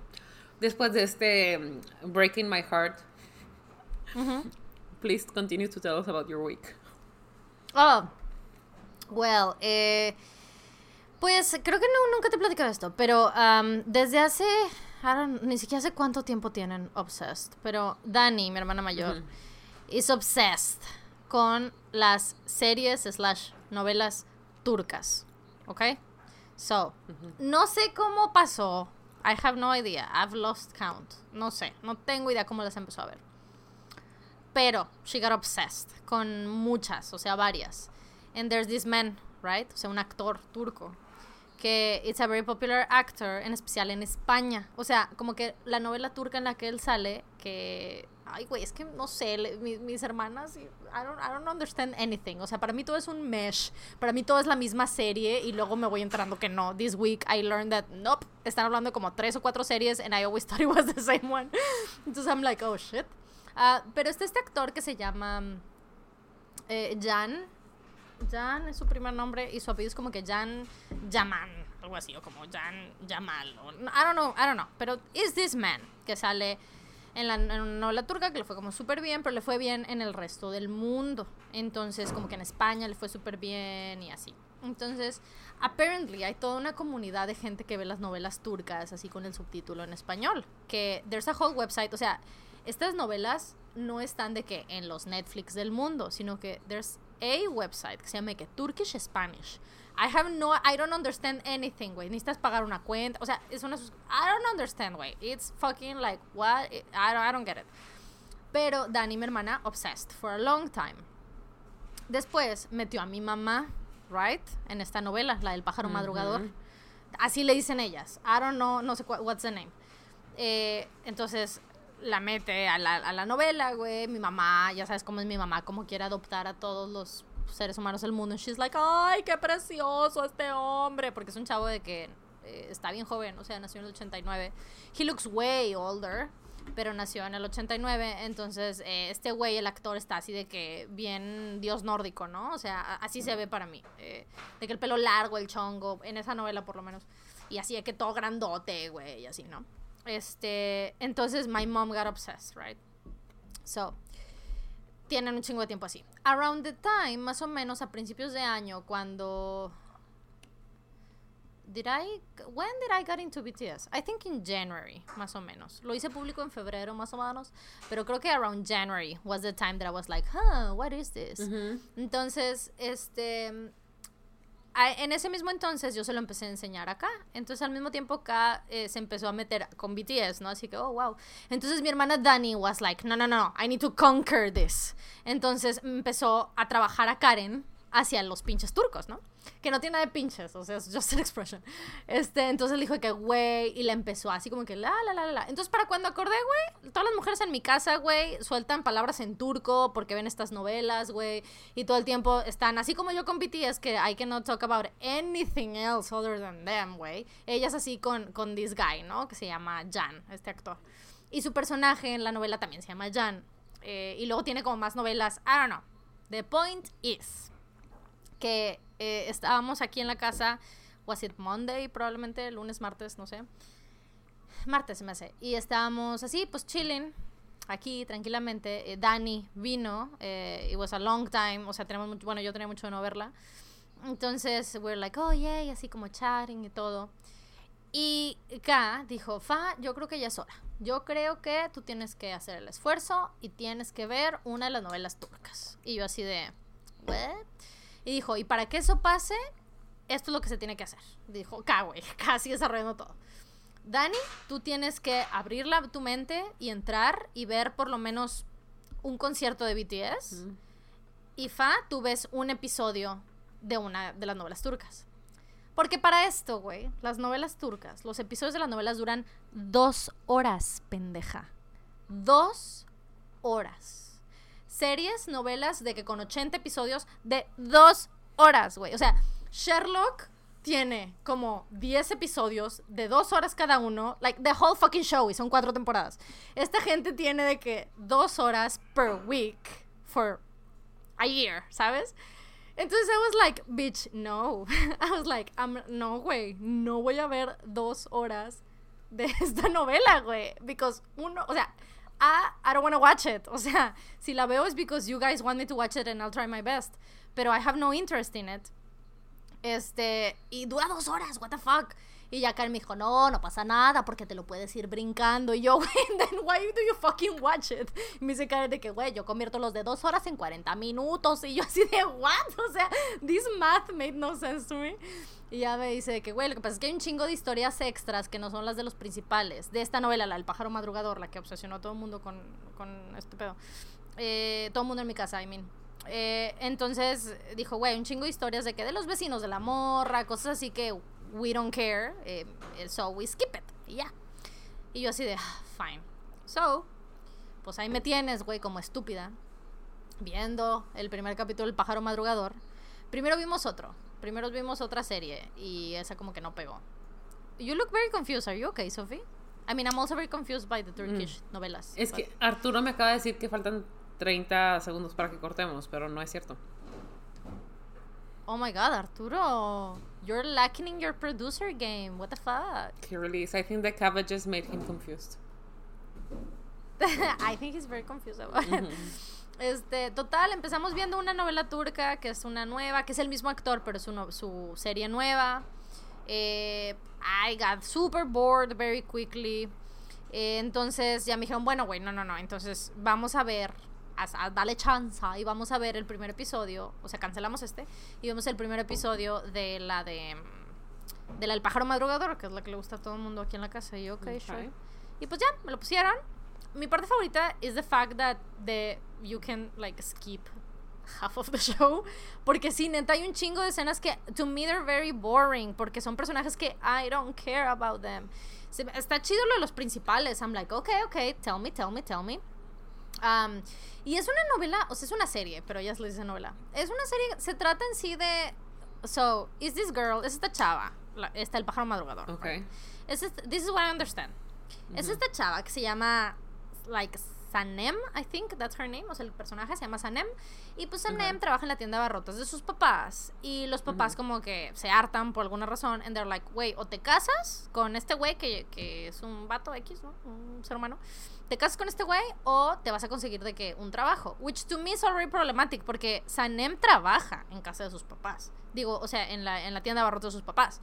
después de este mm, Breaking My Heart, please continue to tell us about your week. Oh, well, eh, pues creo que no, nunca te he platicado esto, pero um, desde hace, I don't- ni siquiera sé cuánto tiempo tienen Obsessed, pero Dani, mi hermana mayor, is obsessed con las series slash novelas turcas, ¿ok? So, no sé cómo pasó, I have no idea, I've lost count, no sé, no tengo idea cómo las empezó a ver. Pero she got obsessed con muchas, o sea, varias. And there's this man, right? O sea, un actor turco que it's a very popular actor, en especial en España. O sea, como que la novela turca en la que él sale, que ay, güey, es que no sé, le- mi- mis hermanas, I don't, I don't understand anything. O sea, para mí todo es un mesh. Para mí todo es la misma serie y luego me voy enterando que no. This week I learned that, nope, están hablando como tres o cuatro series and I always thought it was the same one. Entonces I'm like, oh shit. Ah, pero está este actor que se llama eh, Jan. Jan es su primer nombre y su apellido es como que Jan Yaman, algo así, o como Jan Yamal. O, I don't know, I don't know. Pero is this man que sale en la una novela turca que le fue como súper bien, pero le fue bien en el resto del mundo. Entonces, como que en España le fue súper bien y así. Entonces, apparently hay toda una comunidad de gente que ve las novelas turcas así con el subtítulo en español. Que there's a whole website, o sea, estas novelas no están de que en los Netflix del mundo, sino que there's a website que se llama que Turkish Spanish. I have no, I don't understand anything, güey. Necesitas pagar una cuenta, o sea, es una, I don't understand, güey. It's fucking like what, I don't, I don't get it. Pero Dani, mi hermana, obsessed for a long time. Después metió a mi mamá, right, en esta novela, la del pájaro madrugador. Así le dicen ellas. I don't know, no sé what's the name. Eh, entonces la mete a la, a la novela, güey. Mi mamá, ya sabes cómo es mi mamá, como quiere adoptar a todos los seres humanos del mundo. She's like, ay, qué precioso este hombre. Porque es un chavo de que eh, está bien joven, o sea, nació en el 89. He looks way older, pero nació en el 89. Entonces, eh, este güey, el actor, está así de que bien dios nórdico, ¿no? O sea, así se ve para mí. eh, de que el pelo largo, el chongo, en esa novela por lo menos. Y así de que todo grandote, güey, y así, ¿no? Este, entonces my mom got obsessed, right? So, tienen un chingo de tiempo así. Around the time, más o menos a principios de año, cuando did I when did I get into BTS? I think in January, más o menos. Lo hice público en febrero, más o menos, pero creo que around January was the time that I was like, "Huh, what is this?" Entonces, este en ese mismo entonces yo se lo empecé a enseñar acá. Entonces al mismo tiempo acá eh, se empezó a meter con BTS, ¿no? Así que, oh, wow. Entonces mi hermana Dani was like, no, no, no, I need to conquer this. Entonces empezó a trabajar a Karen hacia los pinches turcos, ¿no? Que no tiene nada de pinches, o sea, es just an expression. Este, entonces le dijo que, güey, y le empezó así como que, la, la, la, la, la. Entonces para cuando acordé, güey, todas las mujeres en mi casa, güey, sueltan palabras en turco porque ven estas novelas, güey, y todo el tiempo están, así como yo con BTS, que I cannot talk about anything else other than them, güey. Ellas así con, con this guy, ¿no? Que se llama Jan, este actor. Y su personaje en la novela también se llama Jan. Eh, y luego tiene como más novelas, I don't know. The point is que eh, estábamos aquí en la casa, was it Monday, probablemente, lunes, martes, no sé. Martes se me hace. Y estábamos así, pues chilling, aquí tranquilamente. Eh, Dani vino, eh, it was a long time, o sea, tenemos mucho, bueno, yo tenía mucho de no verla. Entonces, we're like, oh, yay, así como chatting y todo. Y K dijo, Fa, yo creo que ya es hora. Yo creo que tú tienes que hacer el esfuerzo y tienes que ver una de las novelas turcas. Y yo así de, ¿what? Y dijo, y para que eso pase, esto es lo que se tiene que hacer. Dijo, güey, casi desarrollando todo. Dani, tú tienes que abrir la- tu mente y entrar y ver por lo menos un concierto de BTS. Y Fa, tú ves un episodio de una de las novelas turcas. Porque para esto, güey, las novelas turcas, los episodios de las novelas duran dos horas, pendeja. Dos horas. Series, novelas de que con 80 episodios de dos horas, güey. O sea, Sherlock tiene como 10 episodios de dos horas cada uno. Like, the whole fucking show. Y son cuatro temporadas. Esta gente tiene de que dos horas per week for a year, ¿sabes? Entonces I was like, bitch, no. I was like, I'm, no, güey, no voy a ver dos horas de esta novela, güey. Because uno, o sea, I, I don't want to watch it. O sea, si la veo es because you guys want me to watch it and I'll try my best. Pero I have no interest in it. Este, y dura dos horas, what the fuck. Y ya Karen me dijo, no, no pasa nada porque te lo puedes ir brincando. Y yo, güey, then why do you fucking watch it? Y me dice Karen de que, güey, yo convierto los de dos horas en 40 minutos. Y yo así de, what? O sea, this math made no sense to me. Y ya me dice que, güey, lo que pasa es que hay un chingo de historias extras que no son las de los principales. De esta novela, la del pájaro madrugador, la que obsesionó a todo el mundo con, con este pedo. Eh, todo el mundo en mi casa, I mean. Eh, entonces dijo, güey, un chingo de historias de que de los vecinos de la morra, cosas así que we don't care, eh, so we skip it, y ya. Y yo así de, "Ah, fine. So, pues ahí me tienes, güey, como estúpida, viendo el primer capítulo del pájaro madrugador. Primero vimos otro, primero vimos otra serie, y esa como que no pegó. You look very confused, are you okay, Sophie? I mean, I'm also very confused by the Turkish novelas. Es but- que Arturo me acaba de decir que faltan 30 segundos para que cortemos, pero no es cierto. Oh my god, Arturo. You're lacking in your producer game. What the fuck? He released. I think the cabbages made him confused. I think he's very confused about it. Este, total, empezamos viendo una novela turca que es una nueva, que es el mismo actor, pero es una- su serie nueva. Eh, I got super bored very quickly. Eh, entonces ya me dijeron, bueno, güey, no, no, no. Entonces vamos a ver, a, a- dale chance y vamos a ver el primer episodio. O sea, cancelamos este y vemos el primer episodio de la de. De la del pájaro madrugador, que es la que le gusta a todo el mundo aquí en la casa. Y yo, ok, Ok. sure. Y pues ya, me lo pusieron. Mi parte favorita is the fact that the, you can like skip half of the show. Porque sí, neta, hay un chingo de escenas que to me they're very boring. Porque son personajes que I don't care about them. Está chido lo de los principales. I'm like, ok, ok, tell me, tell me, tell me. Um, y es una novela, o sea, es una serie, pero ya se le dice novela. Es una serie, se trata en sí de. So, is this girl, es esta chava, la, está el pájaro madrugador. Ok. right? Es este- this is what I understand. Es esta chava que se llama, like, Sanem, I think that's her name, o sea, el personaje se llama Sanem. Y pues Sanem Ajá. trabaja en la tienda de abarrotes de sus papás. Y los papás, Ujú. como que se hartan por alguna razón. And they're like, güey, o te casas con este güey que, que es un vato X, ¿no? Un ser humano. Te casas con este güey o te vas a conseguir de que un trabajo. Which to me is already problematic porque Sanem trabaja en casa de sus papás. Digo, o sea, en la, en la tienda de abarrotes de sus papás.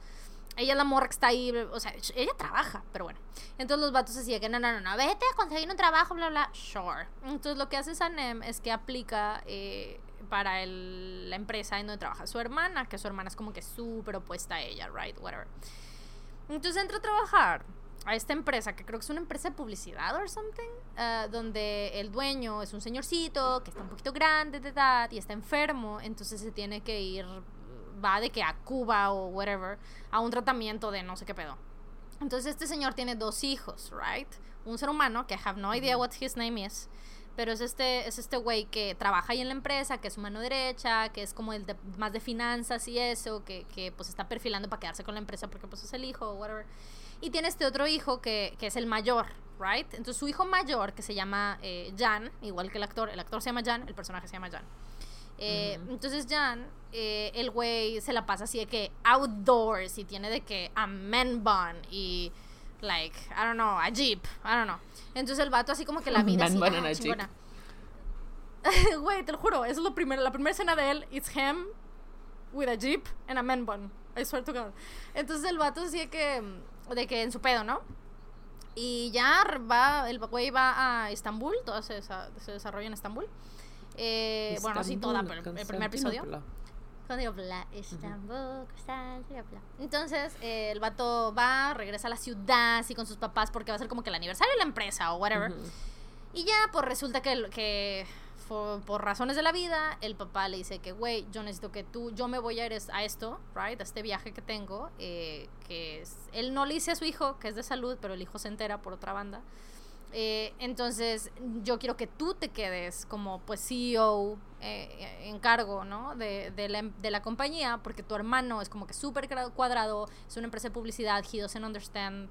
ella es la morra que está ahí, o sea, ella trabaja, pero bueno. Entonces los vatos decían que no, no, no, no, vete a conseguir un trabajo, bla, bla, sure. Entonces lo que hace Sanem es que aplica eh, para el- la empresa en donde trabaja su hermana, que su hermana es como que súper opuesta a ella, right, whatever. Entonces entra a trabajar a esta empresa, que creo que es una empresa de publicidad or something, ah, donde el dueño es un señorcito que está un poquito grande de edad y está enfermo, entonces se tiene que ir, va de que a Cuba o whatever, a un tratamiento de no sé qué pedo. Entonces este señor tiene dos hijos, right? Un ser humano que I have no idea what his name is, pero es este es este güey que trabaja ahí en la empresa, que es su mano derecha, que es como el de, más de finanzas y eso, que, que pues está perfilando para quedarse con la empresa porque pues es el hijo o whatever. Y tiene este otro hijo que, que es el mayor, right? Entonces su hijo mayor, que se llama eh, Jan, igual que el actor, el actor se llama Jan, el personaje se llama Jan. Eh, Entonces Jan, eh, el güey se la pasa así de que outdoors y tiene de que a men bun y like, I don't know, a jeep, I don't know. Entonces el vato así como que la vida Man así, ah, a jeep. Güey, te lo juro, eso es lo primero, la primera escena de él, it's him with a jeep and a man bun. I swear to God. Entonces el vato decía que, mm, de que en su pedo, ¿no? Y ya va, el güey va a Estambul, todo se, desa- se desarrolla en Estambul. Eh, bueno, así toda, pero el, primer episodio. Constantinopla. Estambul, Constantinopla. Entonces, eh, el vato va, regresa a la ciudad, así con sus papás, porque va a ser como que el aniversario de la empresa o whatever. Y ya, pues resulta que, que for- por razones de la vida, el papá le dice que, güey, yo necesito que tú, yo me voy a ir a esto, right, a este viaje que tengo, eh, que es, él no le dice a su hijo, que es de salud, pero el hijo se entera por otra banda. Eh, entonces, yo quiero que tú te quedes como, pues, CEO eh, en cargo, ¿no? De, de, la, de la compañía, porque tu hermano es como que súper cuadrado, es una empresa de publicidad, he doesn't understand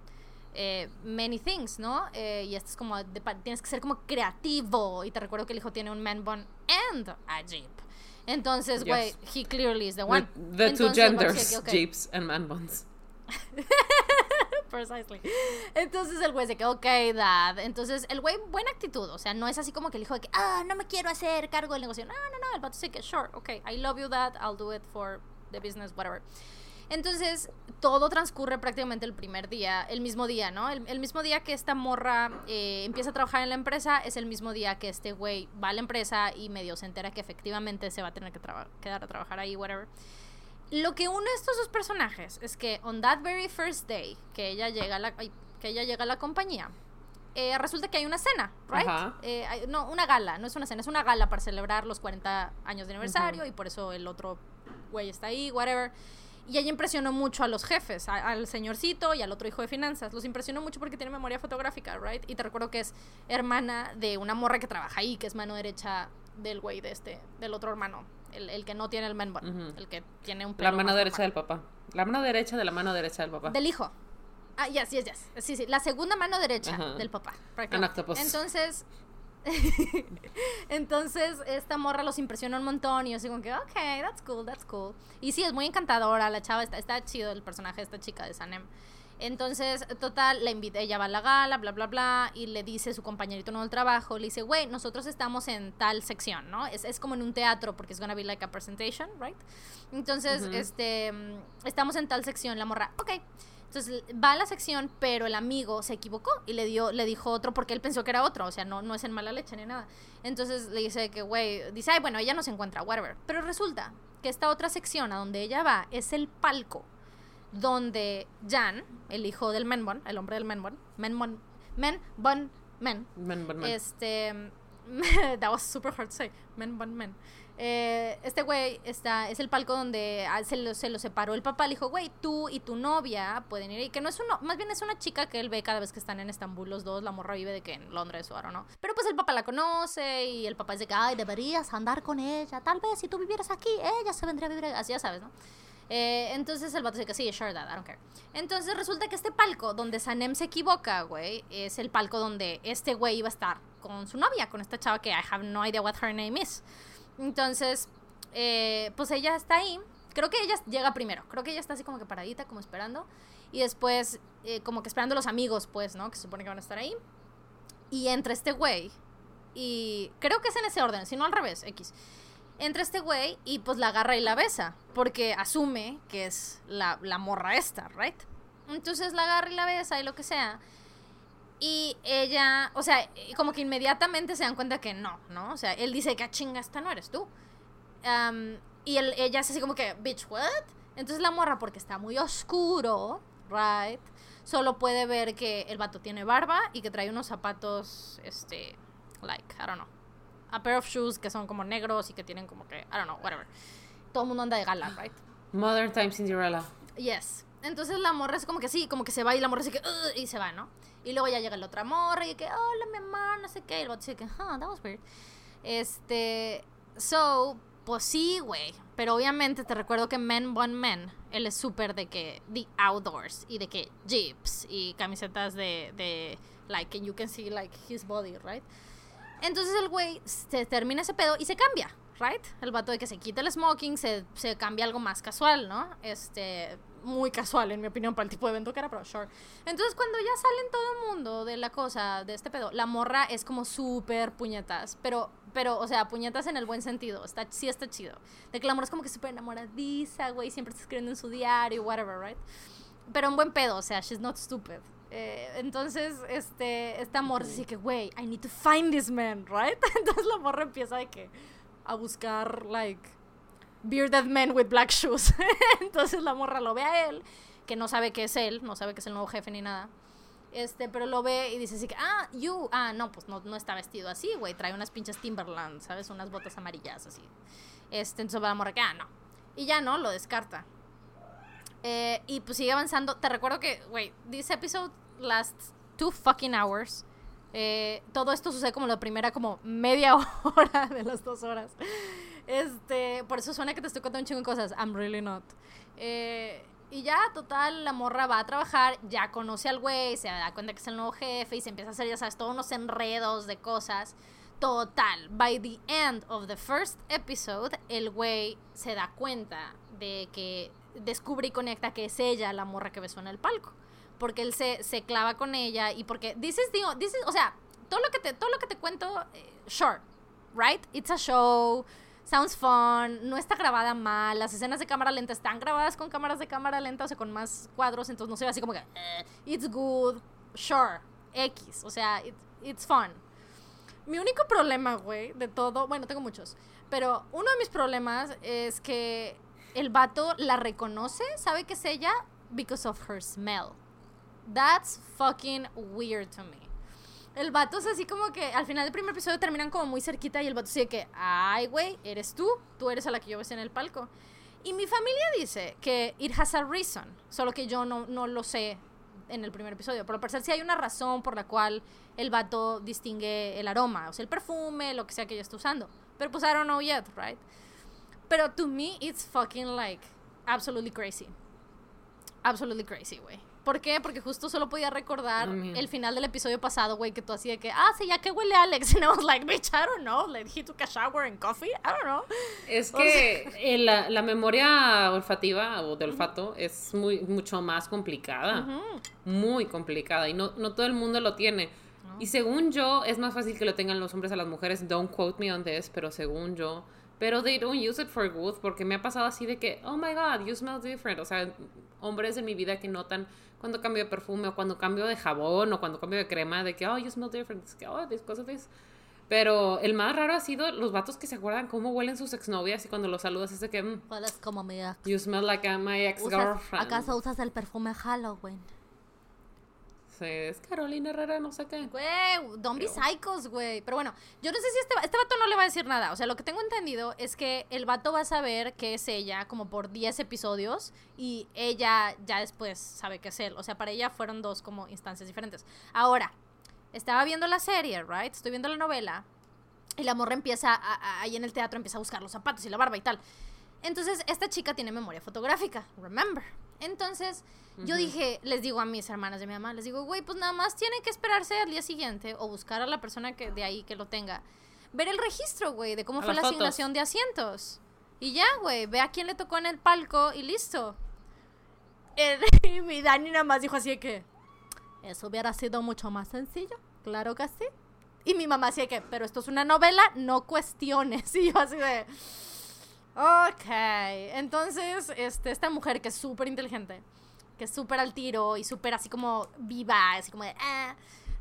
eh, many things, ¿no? Eh, y esto es como, de tienes que ser como creativo. Y te recuerdo que el hijo tiene un man bun and a jeep. Entonces, güey, Yes. he clearly is the one. The, the two Entonces, genders, jeeps and man buns. Precisely. Entonces el güey se quedó, ok, dad. Entonces el güey, buena actitud. O sea, no es así como que el hijo de que, ah, no me quiero hacer cargo del negocio. No, no, no. El vato dice que, sure, ok, I love you, dad. I'll do it for the business, whatever. Entonces, todo transcurre prácticamente el primer día, el mismo día, ¿no? El, el mismo día que esta morra eh, empieza a trabajar en la empresa, es el mismo día que este güey va a la empresa y medio se entera que efectivamente se va a tener que quedar a trabajar ahí, whatever. Lo que une a estos dos personajes es que on that very first day que ella llega a la, que ella llega a la compañía, eh, resulta que hay una cena, right? Eh, hay- no, una gala, no es una cena, es una gala para celebrar los 40 años de aniversario y por eso el otro güey está ahí, whatever. Y ella impresionó mucho a los jefes, a- al señorcito y al otro hijo de finanzas. Los impresionó mucho porque tiene memoria fotográfica, right? Y te recuerdo que es hermana de una morra que trabaja ahí, que es mano derecha del güey de este, del otro hermano. El, el que no tiene el man bun, el que tiene un La mano derecha normal. del papá. La mano derecha de la mano derecha del papá. Del hijo. Ah, yes, yes, yes. Sí, sí. La segunda mano derecha del papá. An prácticamente. octopus. Entonces. Entonces, esta morra los impresiona un montón. Y yo como que, ok, that's cool, that's cool. Y sí, es muy encantadora. La chava está, está chido el personaje de esta chica de Sanem. Entonces, total, la invita, ella va a la gala, bla, bla, bla, y le dice su compañerito nuevo del trabajo, le dice, güey, nosotros estamos en tal sección, ¿no? Es, es como en un teatro, porque es gonna be like a presentation, right? Entonces, Ujú. este, mm, estamos en tal sección, la morra, ok. Entonces va a la sección, pero el amigo se equivocó y le dio, le dijo otro porque él pensó que era otro, o sea, no, no es en mala leche ni nada. Entonces le dice que, güey, dice, ay, bueno, ella no se encuentra, whatever. Pero resulta que esta otra sección a donde ella va es el palco donde Jan, el hijo del Menbon, el hombre del Menbon, Menbon, Men, Bon, Men, Man, man, man. este. that was super hard to say. Men, bon, men. Eh, este güey está, es el palco donde ah, se lo, se lo separó el papá. Le dijo, güey, tú y tu novia pueden ir. Y que no es uno, más bien es una chica que él ve cada vez que están en Estambul los dos. La morra vive de que en Londres o ahora no. Pero pues el papá la conoce y el papá dice que, ay, deberías andar con ella. Tal vez si tú vivieras aquí, ella se vendría a vivir. Así ya sabes, ¿no? Eh, entonces el vato dice que sí, sure that, I don't care. Entonces resulta que este palco donde Sanem se equivoca, güey, es el palco donde este güey iba a estar con su novia, con esta chava que I have no idea what her name is. Entonces, eh, pues ella está ahí. Creo que ella llega primero. Creo que ella está así como que paradita, como esperando. Y después, eh, como que esperando los amigos, pues, ¿no? Que se supone que van a estar ahí. Y entra este güey. Y creo que es en ese orden, si no al revés, X. entra este güey y pues la agarra y la besa, porque asume que es la, la morra esta, ¿right? Entonces la agarra y la besa y lo que sea. Y ella, o sea, como que inmediatamente se dan cuenta que no, ¿no? O sea, él dice que "Ah, chinga, esta no eres tú. Am, y él, ella es así como que, bitch, what? Entonces la morra, porque está muy oscuro, right? Solo puede ver que el vato tiene barba y que trae unos zapatos, este, like, I don't know. A pair of shoes que son como negros y que tienen como que, I don't know, whatever. Todo el mundo anda de gala, right? Modern Time Cinderella. Yes. Entonces la morra es como que sí, como que se va y la morra dice que "Ugh", y se va, ¿no? Y luego ya llega la otra morra y que, hola, mi amor, no sé qué. Y el dice que, huh, that was weird. Este, so, pues sí, güey. Pero obviamente te recuerdo que Men One Men, él es súper de que, the outdoors y de que jeeps y camisetas de, de, like, and you can see, like, his body, right? Entonces el güey se termina ese pedo y se cambia, right? El vato de que se quita el smoking, se, se cambia algo más casual, ¿no? Este, muy casual en mi opinión para el tipo de evento que era, pero sure. Entonces cuando ya salen todo el mundo de la cosa, de este pedo, la morra es como súper puñetas, pero, pero, o sea, puñetas en el buen sentido, está, sí está chido. De que la morra es como que súper enamoradiza, güey, siempre está escribiendo en su diario, whatever, right? Pero en buen pedo, o sea, she's not stupid. Eh, entonces, este, esta morra dice que, güey, I need to find this man, right? Entonces la morra empieza de que a buscar, like, bearded men with black shoes. entonces la morra lo ve a él, que no sabe que es él, no sabe que es el nuevo jefe ni nada. Este, pero lo ve y dice así que, ah, you, ah, no, pues no, no está vestido así, güey, trae unas pinches Timberland, ¿sabes? Unas botas amarillas así. Este, entonces va la morra que, ah, no. Y ya no, lo descarta. Eh, y pues sigue avanzando. Te recuerdo que, güey, this episode lasts two fucking hours. Eh, todo esto sucede como la primera como media hora de las dos horas. Este, por eso suena que te estoy contando un chingo de cosas. I'm really not. Eh, y ya, total, la morra va a trabajar, ya conoce al güey, se da cuenta que es el nuevo jefe y se empieza a hacer, ya sabes, todos unos enredos de cosas. Total, by the end of the first episode, el güey se da cuenta de que descubre y conecta que es ella la morra que besó en el palco. Porque él se, se clava con ella y porque dices, digo, dices, o sea, todo lo que te, todo lo que te cuento, eh, sure, right? It's a show, sounds fun, no está grabada mal, las escenas de cámara lenta están grabadas con cámaras de cámara lenta, o sea, con más cuadros, entonces no se ve así como que, eh, it's good, sure, X, o sea, it- it's fun. Mi único problema, güey, de todo, bueno, tengo muchos, pero uno de mis problemas es que el vato la reconoce, sabe que es ella, because of her smell. That's fucking weird to me. El vato es así como que al final del primer episodio terminan como muy cerquita y el vato dice que, ay, güey, eres tú, tú eres a la que yo besé en el palco. Y mi familia dice que it has a reason, solo que yo no, no lo sé en el primer episodio. Pero al parecer sí hay una razón por la cual el vato distingue el aroma, o sea, el perfume, lo que sea que ella esté usando. Pero pues I don't know yet, right? Pero to me it's fucking like absolutely crazy. Absolutely crazy, güey. ¿Por qué? Porque justo solo podía recordar el final del episodio pasado, güey, que tú así de que, ah, sí, ya que huele Alex. And I was like, bitch, I don't know. Like, he took a shower and coffee. I don't know. Es O que eh, la, la memoria olfativa o de olfato es muy mucho más complicada. Muy complicada. Y no, no todo el mundo lo tiene. Y según yo, es más fácil que lo tengan los hombres a las mujeres. Don't quote me on this, pero según yo. Pero they don't use it for good porque me ha pasado así de que, oh my god, you smell different. O sea, hombres en mi vida que notan cuando cambio de perfume o cuando cambio de jabón o cuando cambio de crema de que, oh, you smell different. Es que, oh, this, cosa this. Pero el más raro ha sido los vatos que se acuerdan cómo huelen sus exnovias y cuando los saludas es de que, mm, Hueles como mi ex. you smell like a- my ex Usas- girlfriend. ¿Acaso usas el perfume Halloween? Es Carolina Herrera, no sé qué. Güey, don't be psychos, güey. Pero bueno, yo no sé si este, este vato no le va a decir nada. O sea, lo que tengo entendido es que el vato va a saber que es ella como por 10 episodios y ella ya después sabe que es él. O sea, para ella fueron dos como instancias diferentes. Ahora, estaba viendo la serie, right? Estoy viendo la novela y la morra empieza, a- a- ahí en el teatro empieza a buscar los zapatos y la barba y tal. Entonces, esta chica tiene memoria fotográfica, remember. Entonces, yo dije, les digo a mis hermanas de mi mamá, les digo, güey, pues nada más tiene que esperarse al día siguiente o buscar a la persona que de ahí que lo tenga. Ver el registro, güey, de cómo A fue la fotos. asignación de asientos. Y ya, güey, ve a quién le tocó en el palco y listo. El- y mi Dani nada más dijo así de que, eso hubiera sido mucho más sencillo. Claro que sí. Y mi mamá así de que, pero esto es una novela, no cuestiones. Y yo así de, Ok, entonces, este, esta mujer que es súper inteligente, que es súper al tiro y súper así como viva, así como de, ah,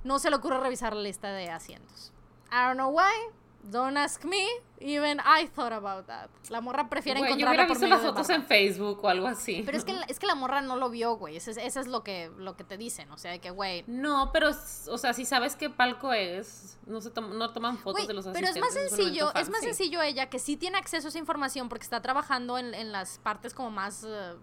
no se le ocurre revisar la lista de asientos. I don't know why, don't ask me, even I thought about that. La morra prefiere Güey, yo encontrarla hubiera visto las fotos en Facebook o algo así. Pero es que, es que la morra no lo vio, güey, eso es, eso es lo, que, lo que te dicen, o sea, de que, güey, No, pero, o sea, si sabes qué palco es, no se tom- no toman fotos de los pero es más asistentes, sencillo, es más sencillo ella que sí tiene acceso a esa información porque está trabajando en, en las partes como más, eh,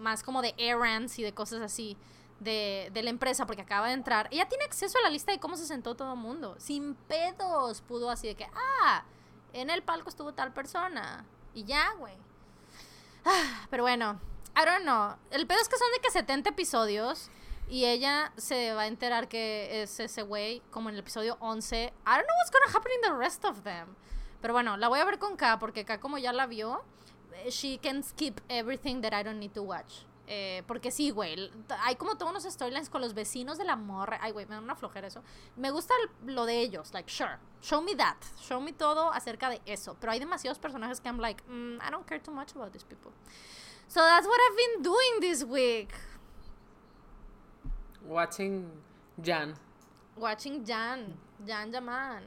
más como de errands y de cosas así de, de la empresa porque acaba de entrar. Ella tiene acceso a la lista de cómo se sentó todo el mundo. Sin pedos pudo así de que, ah, en el palco estuvo tal persona. Y ya, güey. Ah, pero bueno, I don't know. El pedo es que son de que 70 episodios y ella se va a enterar que es ese güey como en el episodio 11. I don't know what's gonna happen in the rest of them. Pero bueno, la voy a ver con K porque K como ya la vio, eh, she can skip everything that I don't need to watch. Eh, porque sí, güey, hay como todos unos storylines con los vecinos de la morra. Ay, güey, me da una flojera eso. Me gusta el- lo de ellos, like, sure, show me that. Show me todo acerca de eso. Pero hay demasiados personajes que I'm like, mm, I don't care too much about these people. So that's what I've been doing this week. Watching Jan. Watching Jan, Jan Yaman.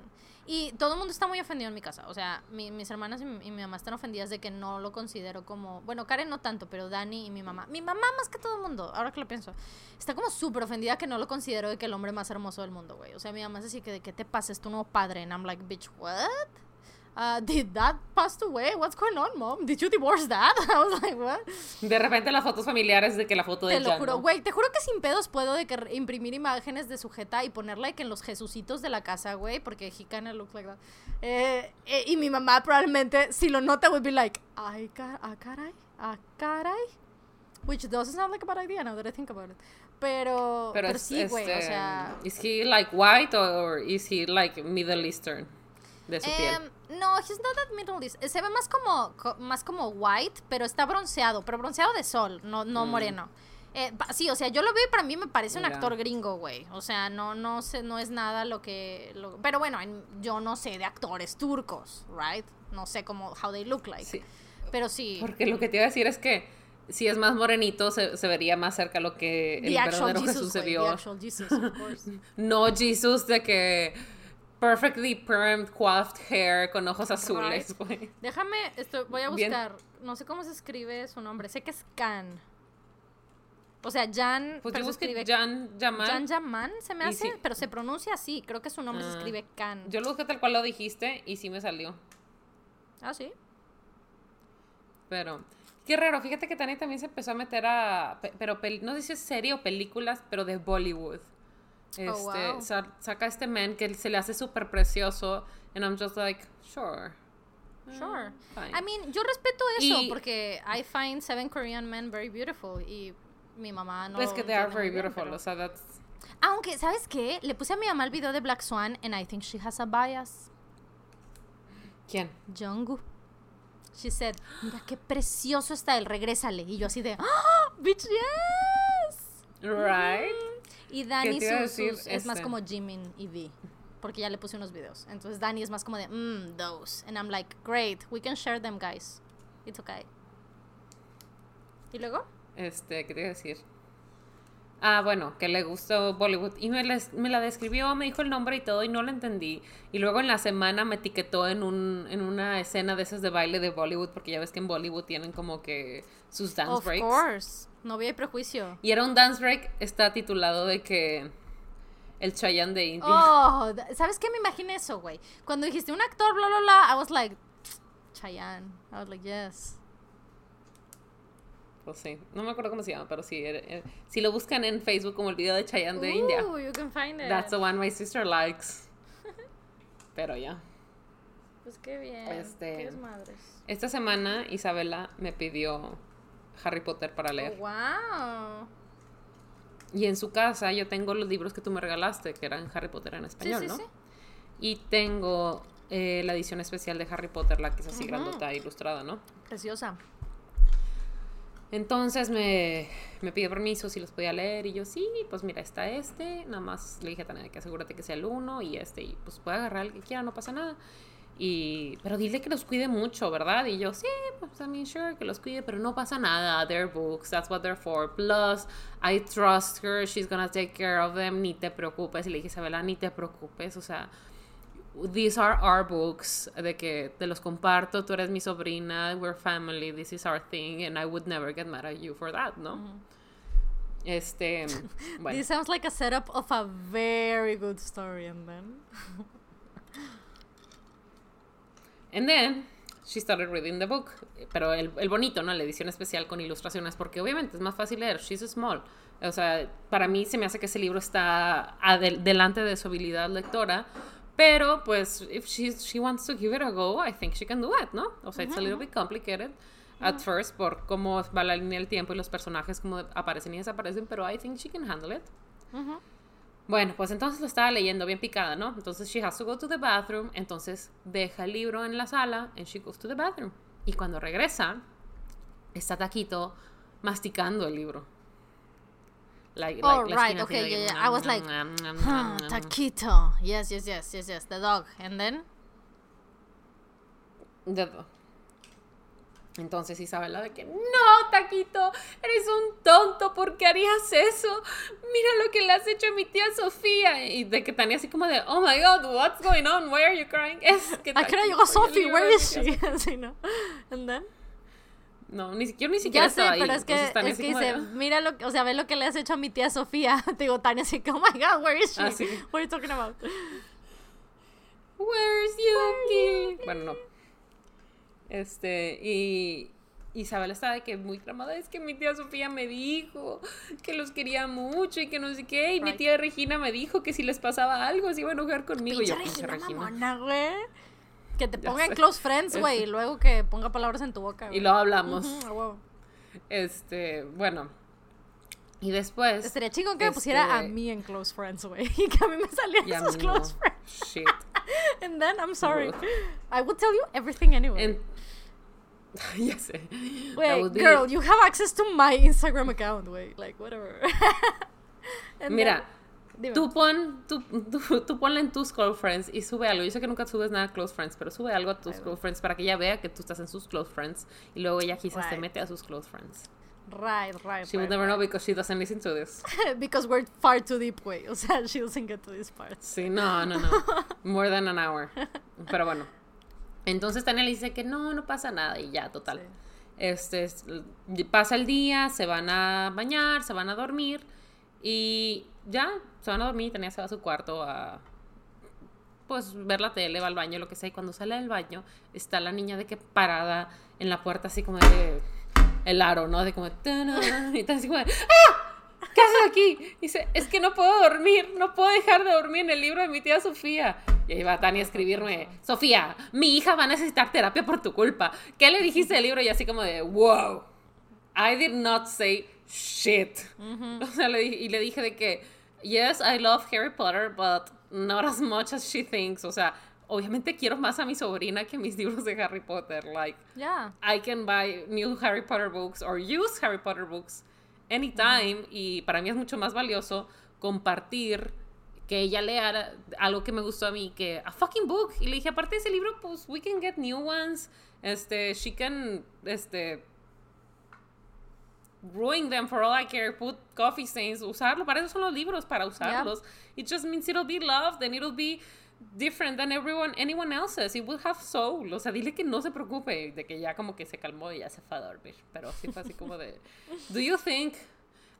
Y todo el mundo está muy ofendido en mi casa. O sea, mi- mis hermanas y mi, mamá están ofendidas de que no lo considero como. Bueno, Karen no tanto, pero Dani y mi mamá. Mi mamá más que todo el mundo, ahora que lo pienso. Está como súper ofendida que no lo considero de que el hombre más hermoso del mundo, güey. O sea, mi mamá es así que de qué te pasa, es tu nuevo padre. And I'm like, bitch, what? Uh, did that pass away? What's going on, mom? Did you divorce that? I was like, what? De repente las fotos familiares de que la foto de Te lo Jan, juro, ¿no? güey, te juro que sin pedos puedo de que imprimir imágenes de sujeta y ponerla que en los jesucitos de la casa, güey, porque he kinda look like that. Eh, eh, y mi mamá probablemente, si lo nota, would be like, ay, ca- ah, caray, ah, caray. Which doesn't sound like a bad idea now that I think about it. Pero, pero, Pero, es, sí, güey, o este, sea... ¿Is he like white or is he like Middle Eastern? De su piel. No, he's not that Middle East. Se ve más como, co- más como white, pero está bronceado, pero bronceado de sol, no, no Mm. moreno. Eh, sí, o sea, yo lo veo y para mí me parece un Mira. actor gringo, güey. O sea, no, no sé, no es nada lo que... lo- pero bueno, en- yo no sé de actores turcos, right? No sé cómo, how they look like. Sí. Pero sí, Porque lo que te iba a decir es que si es más morenito, se, se vería más cerca lo que el verdadero Jesús se vio. No Jesus de que perfectly permed, coiffed hair con ojos azules, güey. Déjame, esto, voy a Bien. buscar, no sé cómo se escribe su nombre, sé que es Can. O sea, Jan, Pues pero yo se busqué escribe Jan Yaman. Jan Yaman se me hace, sí. pero se pronuncia así. Creo que su nombre se Ah. escribe Can. Yo lo busqué tal cual lo dijiste y sí me salió. Ah, sí. Pero, qué raro, fíjate que Tania también se empezó a meter a, pe- pero no sé si es serie o películas, pero de Bollywood. Este, Oh, wow. sa- saca este man que se le hace súper precioso, and I'm just like, sure. Sure. Eh, fine. I mean, yo respeto eso Y- porque I find seven Korean men very beautiful y mi mamá no. Pues que they are very bien, beautiful, pero- o sea, that's... Aunque, ¿sabes qué? Le puse a mi mamá el video de Black Swan and I think she has a bias. ¿Quién? Jungkook. She said, mira qué precioso está él, regrésale. Y yo así de, ¡Ah! bitch, yes. Right? Y Dani sus- es más Este. como Jimin y V. Porque ya le puse unos videos. Entonces Dani es más como de, mmm, those. And I'm like, great, we can share them, guys. It's okay. ¿Y luego? Este, ¿qué te iba a decir? Ah, bueno, que le gustó Bollywood. Y me, les- me la describió, me dijo el nombre y todo, y no lo entendí. Y luego en la semana me etiquetó en, un, en una escena de esas de baile de Bollywood, porque ya ves que en Bollywood tienen como que sus dance of breaks. course. No había prejuicio. Y era un dance break, está titulado de que el Chayanne de India. Oh, ¿sabes qué? Me imaginé eso, güey. Cuando dijiste un actor, bla, bla, bla, I was like, Chayanne. I was like, yes. Pues sí, no me acuerdo cómo se llama, pero sí. era- era- si lo buscan en Facebook como el video de Chayanne de India, Ooh, you can find it. that's the one my sister likes. Pero ya. Pues qué bien. Este- Qué desmadres. Esta semana Isabela me pidió Harry Potter para Oh, leer. wow. Y en su casa yo tengo los libros que tú me regalaste, que eran Harry Potter en Sí, español, sí, ¿no? sí. Y tengo eh, la edición especial de Harry Potter, la que es así Ujú. grandota, ilustrada, ¿no? Preciosa. Entonces me, me pidió permiso si los podía leer y yo, sí, pues mira, está este, nada más le dije a que asegúrate que sea el uno y este, y pues puede agarrar el que quiera, no pasa nada. Y, pero dile que los cuide mucho, ¿verdad? Y yo, sí, pues, I mean, sure, que los cuide, pero no pasa nada. They're books, that's what they're for. Plus, I trust her, she's gonna take care of them, ni te preocupes. Y le dije, Isabela, ni te preocupes, o sea, these are our books, de que te los comparto, tú eres mi sobrina, we're family, this is our thing, and I would never get mad at you for that, ¿no? Este, bueno. This sounds like a setup of a very good story, and then. And then she started reading the book. Pero el, el, bonito, ¿no? La edición especial con ilustraciones, porque obviamente es más fácil leer. She's small. O sea, para mí se me hace que ese libro está delante de su habilidad lectora. Pero, pues, if she, she wants to give it a go, I think she can do it, ¿no? O sea, it's a little bit complicated at first por cómo va la línea del tiempo y los personajes cómo aparecen y desaparecen, pero I think she can handle it. Bueno, pues entonces lo estaba leyendo bien picada, ¿no? Entonces she has to go to the bathroom, entonces deja el libro en la sala and she goes to the bathroom. Y cuando regresa, está Taquito masticando el libro. Like, oh, like, right, okay, yeah, yeah. I was like, huh, Taquito. Yes, yes, yes, yes, yes, the dog. And then? The dog. Entonces Isabela de que, no, Taquito, eres un tonto, ¿por qué harías eso? Mira lo que le has hecho a mi tía Sofía. Y de que Tania así como de, oh my god, what's going on? Why are you crying? Es que ¿A qué hora llegó Sophie? Where is she? así, ¿no? And then? No, ni siquiera, ni siquiera ya sé, pero es que, es que dice, mira lo que, o sea, ve lo que le has hecho a mi tía Sofía. Te digo, Tania así que, oh my god, where is she? Ah, sí. What are you talking about? Where's Yuki? Bueno, no. Este, y Isabel estaba de que muy tramada, es que mi tía Sofía me dijo que los quería mucho y que no sé qué, y mi tía Regina me dijo que si les pasaba algo se iba a enojar conmigo. y yo, Regina, Regina. güey. Que te ponga en close friends, güey, y luego que ponga palabras en tu boca. Y luego hablamos. Este, bueno. Y después. Estaría chico que me pusiera a este mí en close friends, güey. Y que a mí me salieran sus close friends. Shit. And then, I'm sorry. I would tell you everything anyway. ya sé. Wait, girl, you have access to my Instagram account, wait, like, whatever. Mira, tú, pon, tú, tú, tú, ponle en tus close friends y sube algo. Yo sé que nunca subes nada a close friends, pero sube algo a tus close friends para que ella vea que tú estás en sus close friends y luego ella quizás te mete a sus close friends. Right, right. She right, will never know because she doesn't listen to this. because we're far too deep way. O sea, she doesn't get to this part. Sí, no, no, no. More than an hour. Pero bueno. Entonces Tania le dice que no, no pasa nada y ya, total. Este, pasa el día, se van a bañar, se van a dormir y ya, se van a dormir Tania se va a su cuarto a pues ver la tele, va al baño, lo que sea, y cuando sale del baño está la niña de que parada en la puerta así como de el aro, ¿no? De como y está así ¡Ah! ¿Qué haces aquí? dice, es que no puedo dormir, no puedo dejar de dormir en el libro de mi tía Sofía. Y ahí va Tania a escribirme, Sofía, mi hija va a necesitar terapia por tu culpa. ¿Qué le dijiste del libro? Y así como de, wow, I did not say shit. O sea, le, y le dije de que, yes, I love Harry Potter, but not as much as she thinks. O sea, obviamente quiero más a mi sobrina que mis libros de Harry Potter. Like, yeah. I can buy new Harry Potter books or use Harry Potter books anytime. Y para mí es mucho más valioso compartir que ella lea algo que me gustó a mí, que a fucking book. Y le dije, aparte de ese libro, pues we can get new ones. Este, she can, este, ruin them for all I care, put coffee stains, usarlo. Para eso son los libros, para usarlos. It just means it'll be loved and it'll be different than everyone, anyone else's. It will have soul. O sea, dile que no se preocupe, de que ya como que se calmó y ya se fue a dormir. Pero sí fue así como de, do you think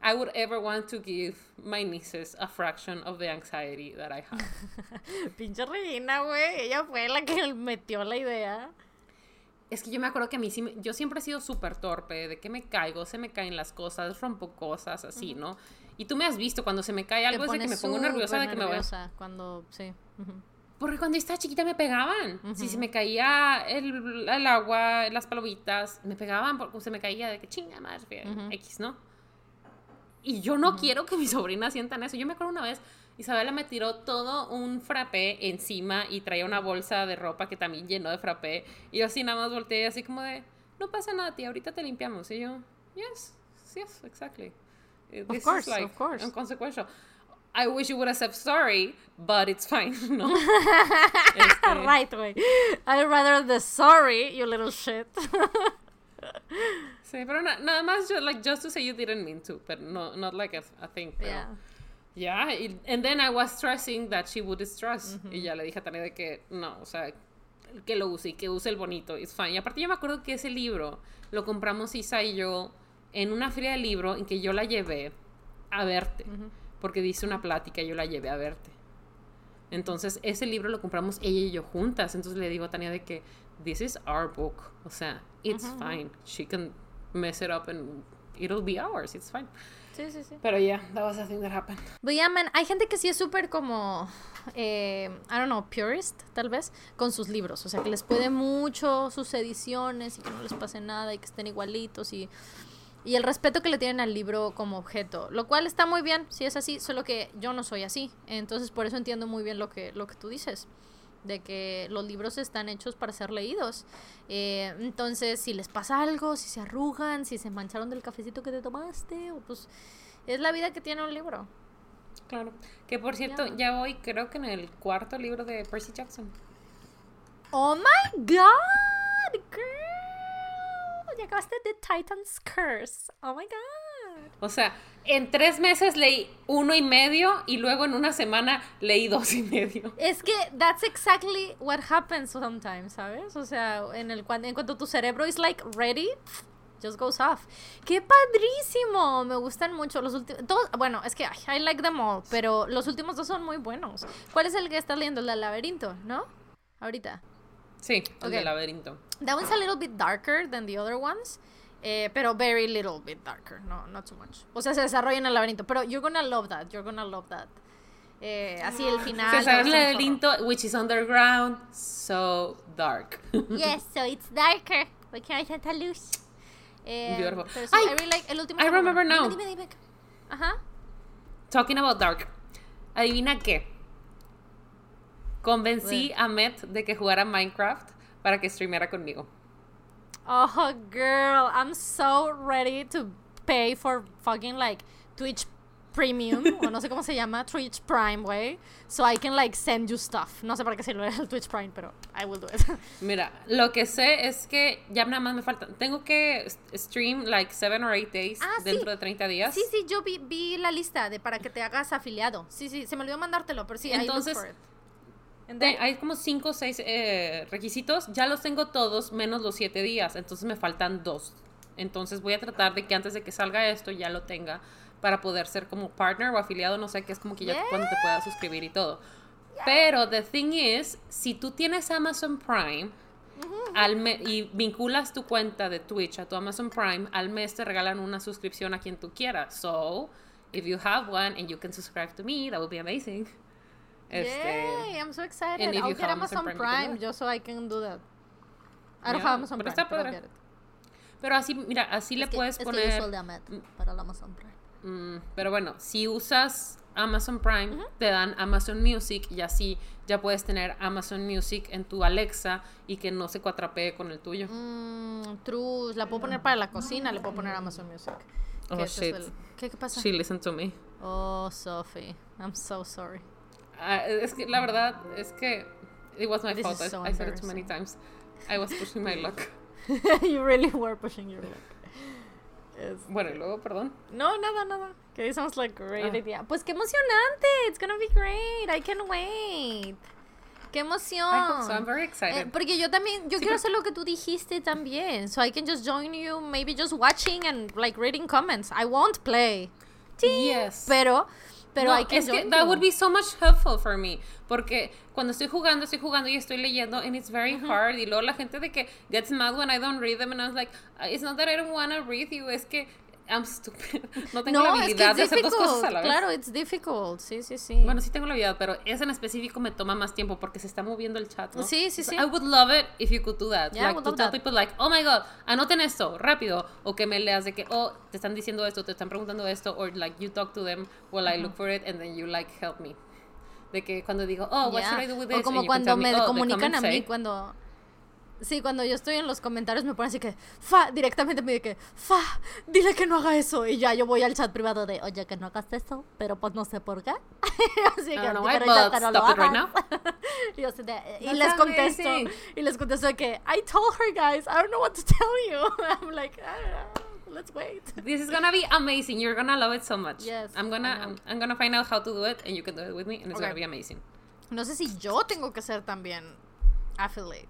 I would ever want to give my nieces a fraction of the anxiety that I have. Pinche Regina, güey. Ella fue la que metió la idea. Es que yo me acuerdo que a mí sí, yo siempre he sido súper torpe, de que me caigo, se me caen las cosas, rompo cosas, así, ¿no? Y tú me has visto cuando se me cae algo, es de que me pongo nerviosa de que me voy. cuando, sí. Porque cuando estaba chiquita me pegaban. Si se me caía el, el, agua, las palomitas, me pegaban porque se me caía de que chinga más, X, ¿no? Y yo no quiero que mi sobrina sientan eso. Yo me acuerdo una vez, Isabela me tiró todo un frappé encima y traía una bolsa de ropa que también llenó de frappé. Y yo así nada más volteé, así como de, no pasa nada, tía, ahorita te limpiamos. Y yo, yes, yes, exactly. This of course, is like of course. Consecuencial. I wish you would have said sorry, but it's fine, ¿no? Este, right, güey. I'd rather the sorry, you little shit. Sí, pero na- nada más, ju- like, just to say you didn't mean to, but no, not like a, a thing. Pero, yeah. Yeah, y- and then I was stressing that she would stress. Y ya le dije a Tania de que no, o sea, que lo use y que use el bonito, it's fine. Y aparte yo me acuerdo que ese libro lo compramos Isa y yo en una feria de libro en que yo la llevé a verte, porque dice una plática y yo la llevé a verte. Entonces ese libro lo compramos ella y yo juntas. Entonces le digo a Tania de que this is our book, o sea, it's fine. She can mess it up and it'll be ours, it's fine. Sí, sí, sí. Pero yeah, that was a thing that happened. But yeah, man, hay gente que sí es súper como, eh, I don't know, purist, tal vez, con sus libros. O sea, que les puede mucho sus ediciones y que no les pase nada y que estén igualitos y, y el respeto que le tienen al libro como objeto. Lo cual está muy bien, si es así, solo que yo no soy así. Entonces, por eso entiendo muy bien lo que, lo que tú dices. De que los libros están hechos para ser leídos. Eh, entonces, si les pasa algo, si se arrugan, si se mancharon del cafecito que te tomaste, o pues es la vida que tiene un libro. Claro. Que por cierto, Ya. ya voy, creo que en el cuarto libro de Percy Jackson. Oh my god, girl. Ya acabaste de Titan's Curse. Oh my god. O sea, en tres meses leí uno y medio y luego en una semana leí dos y medio. Es que that's exactly what happens sometimes, ¿sabes? O sea, en el en cuanto tu cerebro is like ready, just goes off. ¡Qué padrísimo! Me gustan mucho los últimos. Bueno, es que ay, I like them all, pero los últimos dos son muy buenos. ¿Cuál es el que estás leyendo? El del laberinto, ¿no? Ahorita. Sí, el Ok. del laberinto. That one's a little bit darker than the other ones. Eh, pero very little bit darker, no, not too much. O sea, se desarrolla en el laberinto. Pero you're gonna love that, you're gonna love that. Eh, así el final. Se sabe el te va a gustar un laberinto, which is underground, so dark. Yes, so it's darker. Porque hay tanta luz. Eh, Beautiful. pero sí, Ay, I really like el último. I remember now. Dime, dime, dime. Ajá. Talking about dark. Adivina qué. Convencí a Met de que jugara Minecraft para que streameara conmigo. Oh, girl, I'm so ready to pay for fucking like Twitch Premium, o no sé cómo se llama, Twitch Prime, way, so I can like send you stuff. No sé para qué sirve el Twitch Prime, pero I will do it. Mira, lo que sé es que ya nada más me falta. Tengo que stream like 7 or 8 days Ah, sí. dentro de 30 días. sí, sí, yo vi, vi la lista de para que te hagas afiliado. Sí, sí, se me olvidó mandártelo, pero sí, Entonces, I look for it. Then- hay como 5 o 6 requisitos. Ya los tengo todos, menos los 7 días. Entonces me faltan dos. Entonces voy a tratar de que antes de que salga esto ya lo tenga para poder ser como partner o afiliado. No sé qué es como que ya cuando te puedas suscribir y todo. Pero the thing is, si tú tienes Amazon Prime al me- y vinculas tu cuenta de Twitch a tu Amazon Prime, al mes te regalan una suscripción a quien tú quieras. So, if you have one and you can subscribe to me, that would be amazing. Este, Yay, I'm so excited. and if I'll you get have Amazon Amazon Prime, Prime, just so I can do that. I don't Yeah, have Amazon pero Prime, está padre. get it. Pero así, mira, así le Es que- puedes es que poner. yo uso el de Amet para el Amazon Prime. Mm, pero bueno, si usas Amazon Prime, te dan Amazon Music y así ya puedes tener Amazon Music en tu Alexa y que no se cuatrapee con el tuyo. Mm, true, la puedo poner para la cocina, le puedo poner Amazon Music. Oh, Que shit. el- ¿Qué, ¿Qué pasa? She listen to me. Oh, Sophie, I'm so sorry. Ah, es que la verdad es que it was my This fault. so I said it too many times. I was pushing my luck. you really were pushing your luck. Yes. Bueno, y luego, perdón. No, nada, nada. Que it sounds like great Ah. idea. Pues qué emocionante. It's gonna be great. I can't wait. Qué emoción. I hope so. I'm very excited. Eh, porque yo también, yo Sí, quiero pero- hacer lo que tú dijiste también. So I can just join you, maybe just watching and like reading comments. I won't play. yes. Pero, pero No, I can es que that would be so much helpful for me porque cuando estoy jugando estoy jugando y estoy leyendo and it's very hard y luego la gente de que gets mad when I don't read them and I was like "Uh, it's not that I don't want to read you es que I'm stupid no tengo la no, es que habilidad it's de hacer dos cosas a la vez Claro, it's difficult. Sí, sí, sí. bueno sí tengo la habilidad pero ese en específico me toma más tiempo porque se está moviendo el chat ¿no? Sí, sí, So sí. I would love it if you could do that Yeah, I like would to love tell that. people like oh my god anoten esto rápido o que me leas de que oh te están diciendo esto te están preguntando esto or like you talk to them while I look for it and then you like help me de que cuando digo oh what Yeah. should I do with O this como you can cuando me, me "Oh, comunican a mí say". cuando Sí, cuando yo estoy en los comentarios me ponen así que, fa, directamente me dice que, fa, dile que no haga eso. Y ya yo voy al chat privado de, oye, que no hagas eso, pero pues no sé por qué. así I que, why, "Pero ya no lo hagas". y, así de- y That's les contesto, amazing. y les contesto de que, I told her guys, I don't know what to tell you. I'm like, I don't know, let's wait. This is gonna be amazing. You're gonna love it so much. Yes, I'm gonna. I'm, I'm gonna find out how to do it and you can do it with me and it's Okay. gonna be amazing. No sé si yo tengo que ser también affiliate.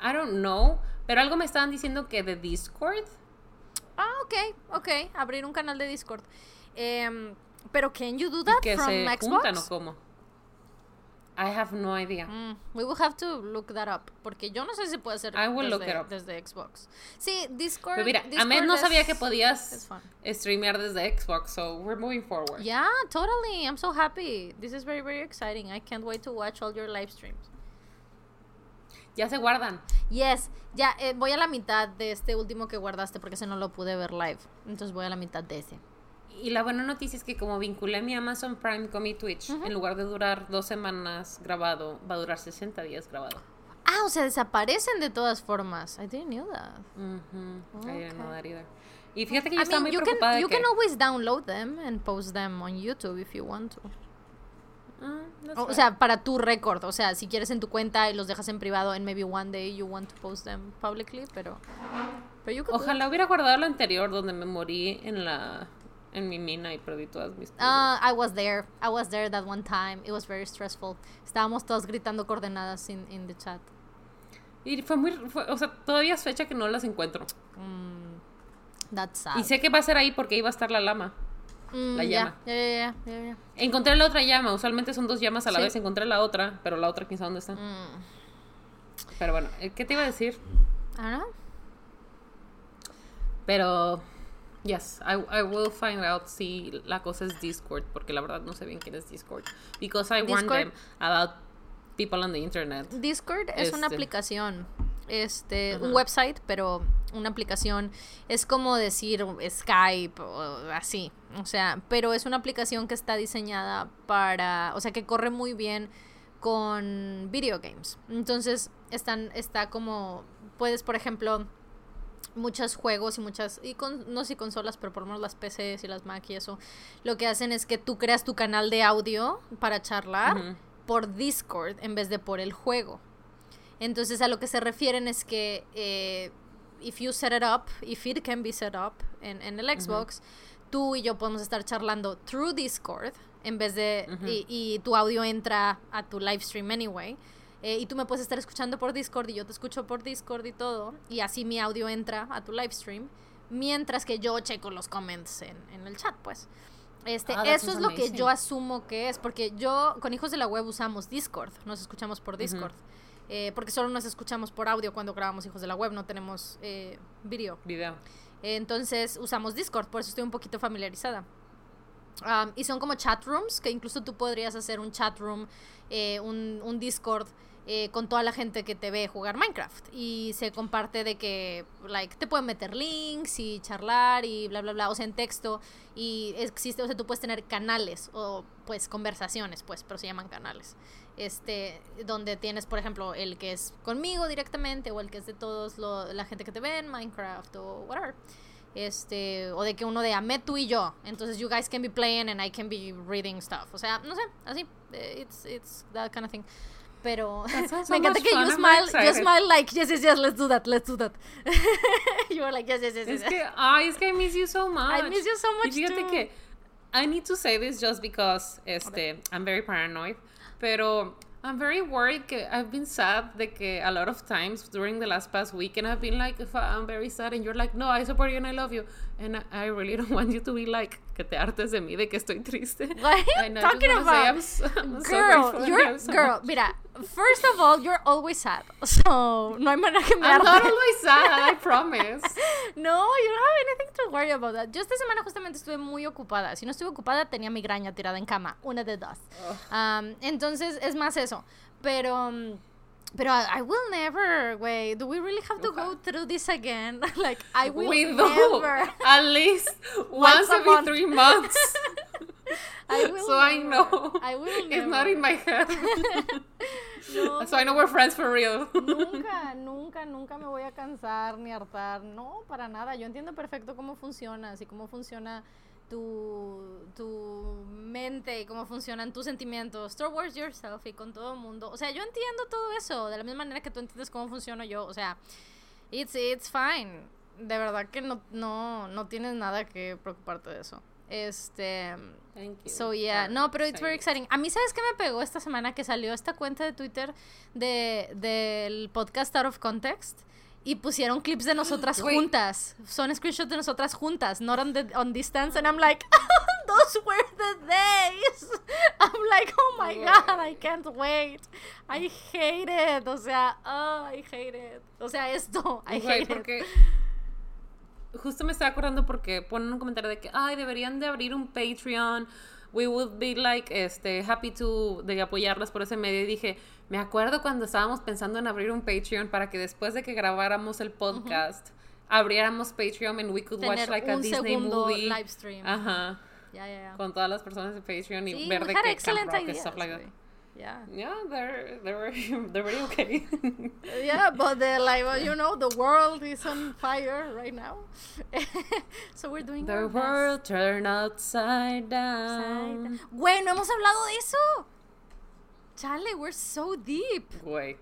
I don't know, pero algo me estaban diciendo que de Discord. Ah, ok, ok. Abrir un canal de Discord. Em, pero can you do that que from se Xbox? juntan o cómo. I have no idea. Mm, we will have to look that up porque yo no sé si puede hacer I will desde, look it up. desde Xbox. Sí, Discord. Pero mira, a Discord mí no es- sabía que podías streamear desde Xbox, so we're moving forward. Yeah, totally. I'm so happy. This is very very exciting. I can't wait to watch all your live streams. Ya se guardan. Yes, ya eh, voy a la mitad de este último que guardaste porque ese no lo pude ver live. Entonces voy a la mitad de ese. Y la buena noticia es que como vinculé mi Amazon Prime con mi Twitch, en lugar de durar dos semanas grabado, va a durar 60 días grabado. Ah, o sea, desaparecen de todas formas. I didn't know that. Ujú, I didn't know Okay. that either. Y fíjate que yo I estaba mean, muy you preocupada can de you que... can always download them and post them on YouTube if you want to. Ah, that's O, right. sea, para tu récord, o sea, si quieres en tu cuenta y los dejas en privado, and maybe one day you want to post them publicly, pero. Ojalá hubiera guardado lo anterior donde me morí en la en mi mina y perdí todas mis cosas. Ah, I was there. I was there that one time. It was very stressful. Estábamos todos gritando coordenadas in, in the chat. Y fue muy fue- o sea, todavía es fecha que no las encuentro. Mm, that's sad. Y sé que va a ser ahí porque iba a estar la lama. Mm, la llama. ya, ya, ya, Encontré la otra llama, usualmente son dos llamas a la Sí. vez, encontré la otra, pero la otra quién sabe dónde está. Mm, Pero bueno, eh, ¿qué te iba a decir? Know. Pero yes, I, I will find out si la cosa es Discord, porque la verdad no sé bien quién es Discord. Because I warned Discord. them about people on the internet. Discord es una Este. aplicación, este, un website, pero una aplicación es como decir Skype o así, o sea, pero es una aplicación que está diseñada para, o sea, que corre muy bien con video games. Entonces, están está como puedes, por ejemplo, muchos juegos y muchas y con, no sé si consolas, pero por lo menos las PCs y las Mac y eso, lo que hacen es que tú creas tu canal de audio para charlar por Discord en vez de por el juego. Entonces a lo que se refieren es que eh, if you set it up, if it can be set up en, en el Xbox, tú y yo podemos estar charlando through Discord en vez de Ujú. y, y tu audio entra a tu live stream anyway. eh, y tú me puedes estar escuchando por Discord y yo te escucho por Discord y todo. Y así mi audio entra a tu live stream. Mientras que yo checo los comments en, en el chat, pues. Este, that eso es lo que amazing. yo asumo que es, porque yo con Hijos de la Web usamos Discord, nos escuchamos por Discord, eh, porque solo nos escuchamos por audio cuando grabamos Hijos de la Web, no tenemos eh, video. Video. Eh, entonces usamos Discord, por eso estoy un poquito familiarizada. Um, y son como chat rooms, que incluso tú podrías hacer un chat room, eh, un, un Discord eh, con toda la gente que te ve jugar Minecraft. Y se comparte de que, like, te pueden meter links y charlar y bla, bla, bla, o sea, en texto. Y existe, o sea, tú puedes tener canales o, pues, conversaciones, pues, pero se llaman canales. Este, donde tienes, por ejemplo, el que es conmigo directamente o el que es de todos lo- la gente que te ve en Minecraft o whatever. Este, o de que uno de Ahmed, tú y yo. Entonces, you guys can be playing and I can be reading stuff. O sea, no sé, así. eh, It's, it's that kind of thing. Pero so me encanta que you smile, you smile like, yes, yes, yes, let's do that, let's do that. you were like, yes, yes, yes, yes. Es que, ay, es que I miss you so much. I miss you so Y much fíjate too. que I need to say this just because este, I'm very paranoid, pero I'm very worried I've been sad que a lot of times during the last past week and I've been like, I'm very sad and you're like, no, I support you and I love you. And I, I really don't want you to be like, que te hartes de mí, de que estoy triste. What are you talking say about? I'm so- I'm so girl, I you're so girl. Mira, first of all, you're always sad, so no hay manera que me I'm not always sad, I promise. No, you don't have anything to worry about that. Yo esta semana justamente estuve muy ocupada. Si no estuve ocupada, tenía migraña tirada en cama. Una de dos. Um, entonces, es más eso. Pero... um, Pero I, I will never, güey. Do we really have to go through this again? like, I will we do never. at least Once every month. three months. I will so I know I will it's not in my head. No, So I know we're friends for real. Nunca, nunca, nunca me voy a cansar ni hartar. No, para nada. Yo entiendo perfecto cómo funcionas y cómo funciona tu, tu mente y cómo funcionan tus sentimientos towards yourself y con todo el mundo. O sea, yo entiendo todo eso de la misma manera que tú entiendes cómo funciono yo. O sea, it's, it's fine. De verdad que no, no, no tienes nada que preocuparte de eso. Este. Thank you. So yeah, no, pero it's very exciting. A mí, ¿sabes qué me pegó esta semana? Que salió esta cuenta de Twitter de, del podcast Out of Context y pusieron clips de nosotras Wait. juntas. Son screenshots de nosotras juntas, not on, the, on distance. And I'm like, those were the days. I'm like, oh my god, I can't wait. I hate it. O sea, oh, I hate it. O sea, esto, I hate it. porque justo me estaba acordando porque ponen un comentario de que ay deberían de abrir un Patreon we would be like este happy to de apoyarlas por ese medio. Y dije me acuerdo cuando estábamos pensando en abrir un Patreon para que después de que grabáramos el podcast abriéramos Patreon and we could watch Tener like a Disney movie. live stream. ajá. Con todas las personas de Patreon y Sí, ver de excellent Camp Rock ideas, stuff like that. Yeah. yeah they're they're they're very okay Yeah, but the like well, you know the world is on fire right now, so we're doing the our best. world turned upside down Güey, no hemos hablado de eso. Chale, we're so deep. Güey.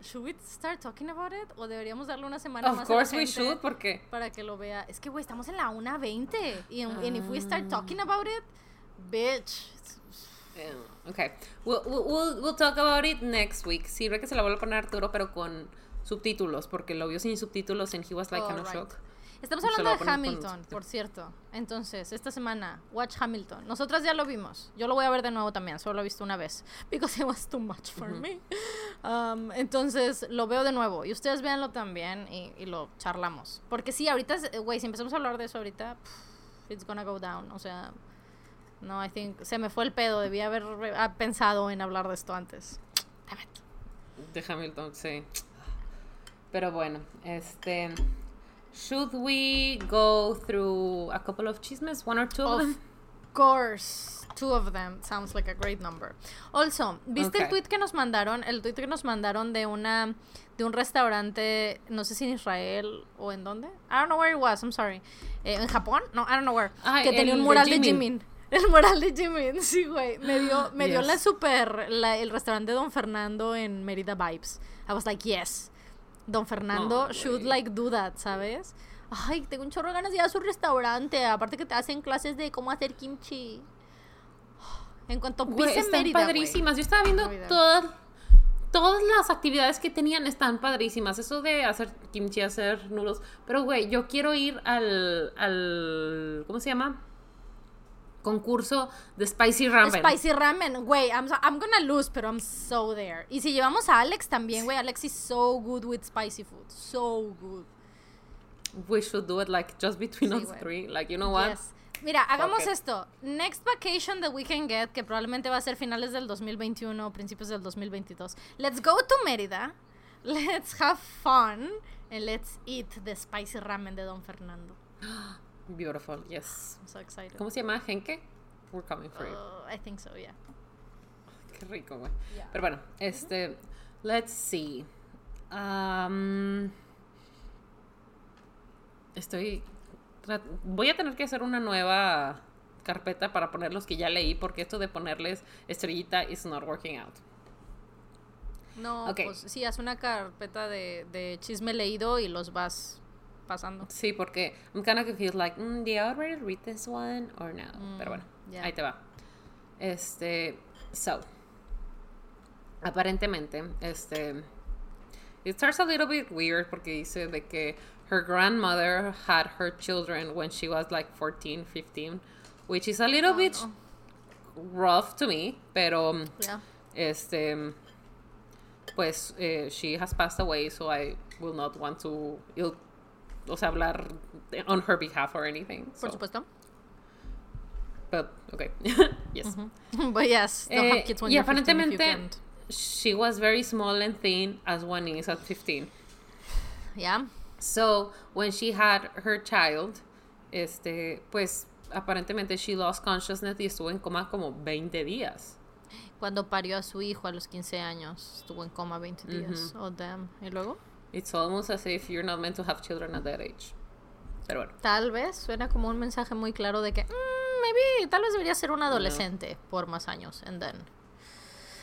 Should we start talking about it o deberíamos darle una semana Of más a la course we should, porque para que lo vea? Es que güey, estamos en la 1.20 y and, and if we Ah. start talking about it, bitch. Okay. We'll, we'll, we'll, talk about it next week. Sirve que se la vuelvo a poner Arturo, pero con subtítulos, porque lo vio sin subtítulos and he was like kind of Alright. shocked. Estamos hablando de con Hamilton, por cierto. Entonces, esta semana, watch Hamilton. Nosotras ya lo vimos. Yo lo voy a ver de nuevo también. Solo lo he visto una vez. Because it was too much for me. Um, entonces, lo veo de nuevo. Y ustedes véanlo también y, y lo charlamos. Porque sí, ahorita, güey, si empezamos a hablar de eso ahorita, pff, it's gonna go down. O sea, no, I think, se me fue el pedo. Debía haber ah, pensado en hablar de esto antes. Damn it. De Hamilton, sí. Pero bueno, este. Should we go through a couple of chismes? One or two of, Of them? course, two of them sounds like a great number. Also, ¿viste el tweet que nos mandaron? El tweet que nos mandaron de una de un restaurante, no sé si en Israel o en dónde. I don't know where it was, I'm sorry. Eh, ¿En Japón? No, I don't know where. Ah, que tenía un mural de Jimin. Jimin. El mural de Jimin, sí, güey. Me dio, me dio Yes. la super, la- el restaurante de Don Fernando en Mérida Vibes. I was like, yes. Don Fernando No, should like do that, ¿sabes? Ay, tengo un chorro de ganas de ir a su restaurante. Aparte que te hacen clases de cómo hacer kimchi. En cuanto pise están Mérida, padrísimas. Yo estaba viendo todas, todas las actividades que tenían están padrísimas. Eso de hacer kimchi, hacer nudos. Pero, güey, yo quiero ir al, al. ¿Cómo se llama? Concurso de Spicy Ramen. Spicy ramen, güey, I'm, so- I'm gonna lose, pero I'm so there. Y si llevamos a Alex también, güey, Alex is so good with spicy food, so good. We should do it like just between Sí, us three. Like, you know what? Yes. Mira, hagamos esto. Next vacation that we can get, que probablemente va a ser finales del 2021 o principios del 2022. Let's go to Mérida. Let's have fun. And let's eat the spicy ramen de Don Fernando. Beautiful, yes. I'm so excited. ¿Cómo se llama? ¿Genke? We're coming for you. Uh, I think so, yeah. Qué rico, güey. Yeah. Pero bueno, este. Let's see. Um, estoy. Voy a tener que hacer una nueva carpeta para poner los que ya leí, porque esto de ponerles estrellita is not working out. No, Ok. pues sí, haz una carpeta de, de chisme leído y los vas pasando. Sí, porque I'm kind of confused, like, mm, did I already read this one or no? Pero bueno, yeah. ahí te va. Este, so, aparentemente, este, it starts a little bit weird porque dice de que her grandmother had her children when she was like 14, 15, which is a little Oh, bit no. rough to me, pero, Yeah. este, pues, eh, she has passed away, so I will not want to, ill- o sea, hablar on her behalf or anything. Por so, supuesto. But, okay. yes. But yes, don't Eh, have kids when y you're 15 if you aparentemente, she was very small and thin, as one is at 15. Yeah. So, when she had her child, este, pues, aparentemente she lost consciousness y estuvo en coma como 20 días. Cuando parió a su hijo a los 15 años, estuvo en coma 20 días. Oh, damn. ¿Y luego? It's almost as if you're not meant to have children at that age. Pero bueno. Tal vez suena como un mensaje muy claro de que, mm, maybe, tal vez debería ser un adolescente por más años. And then.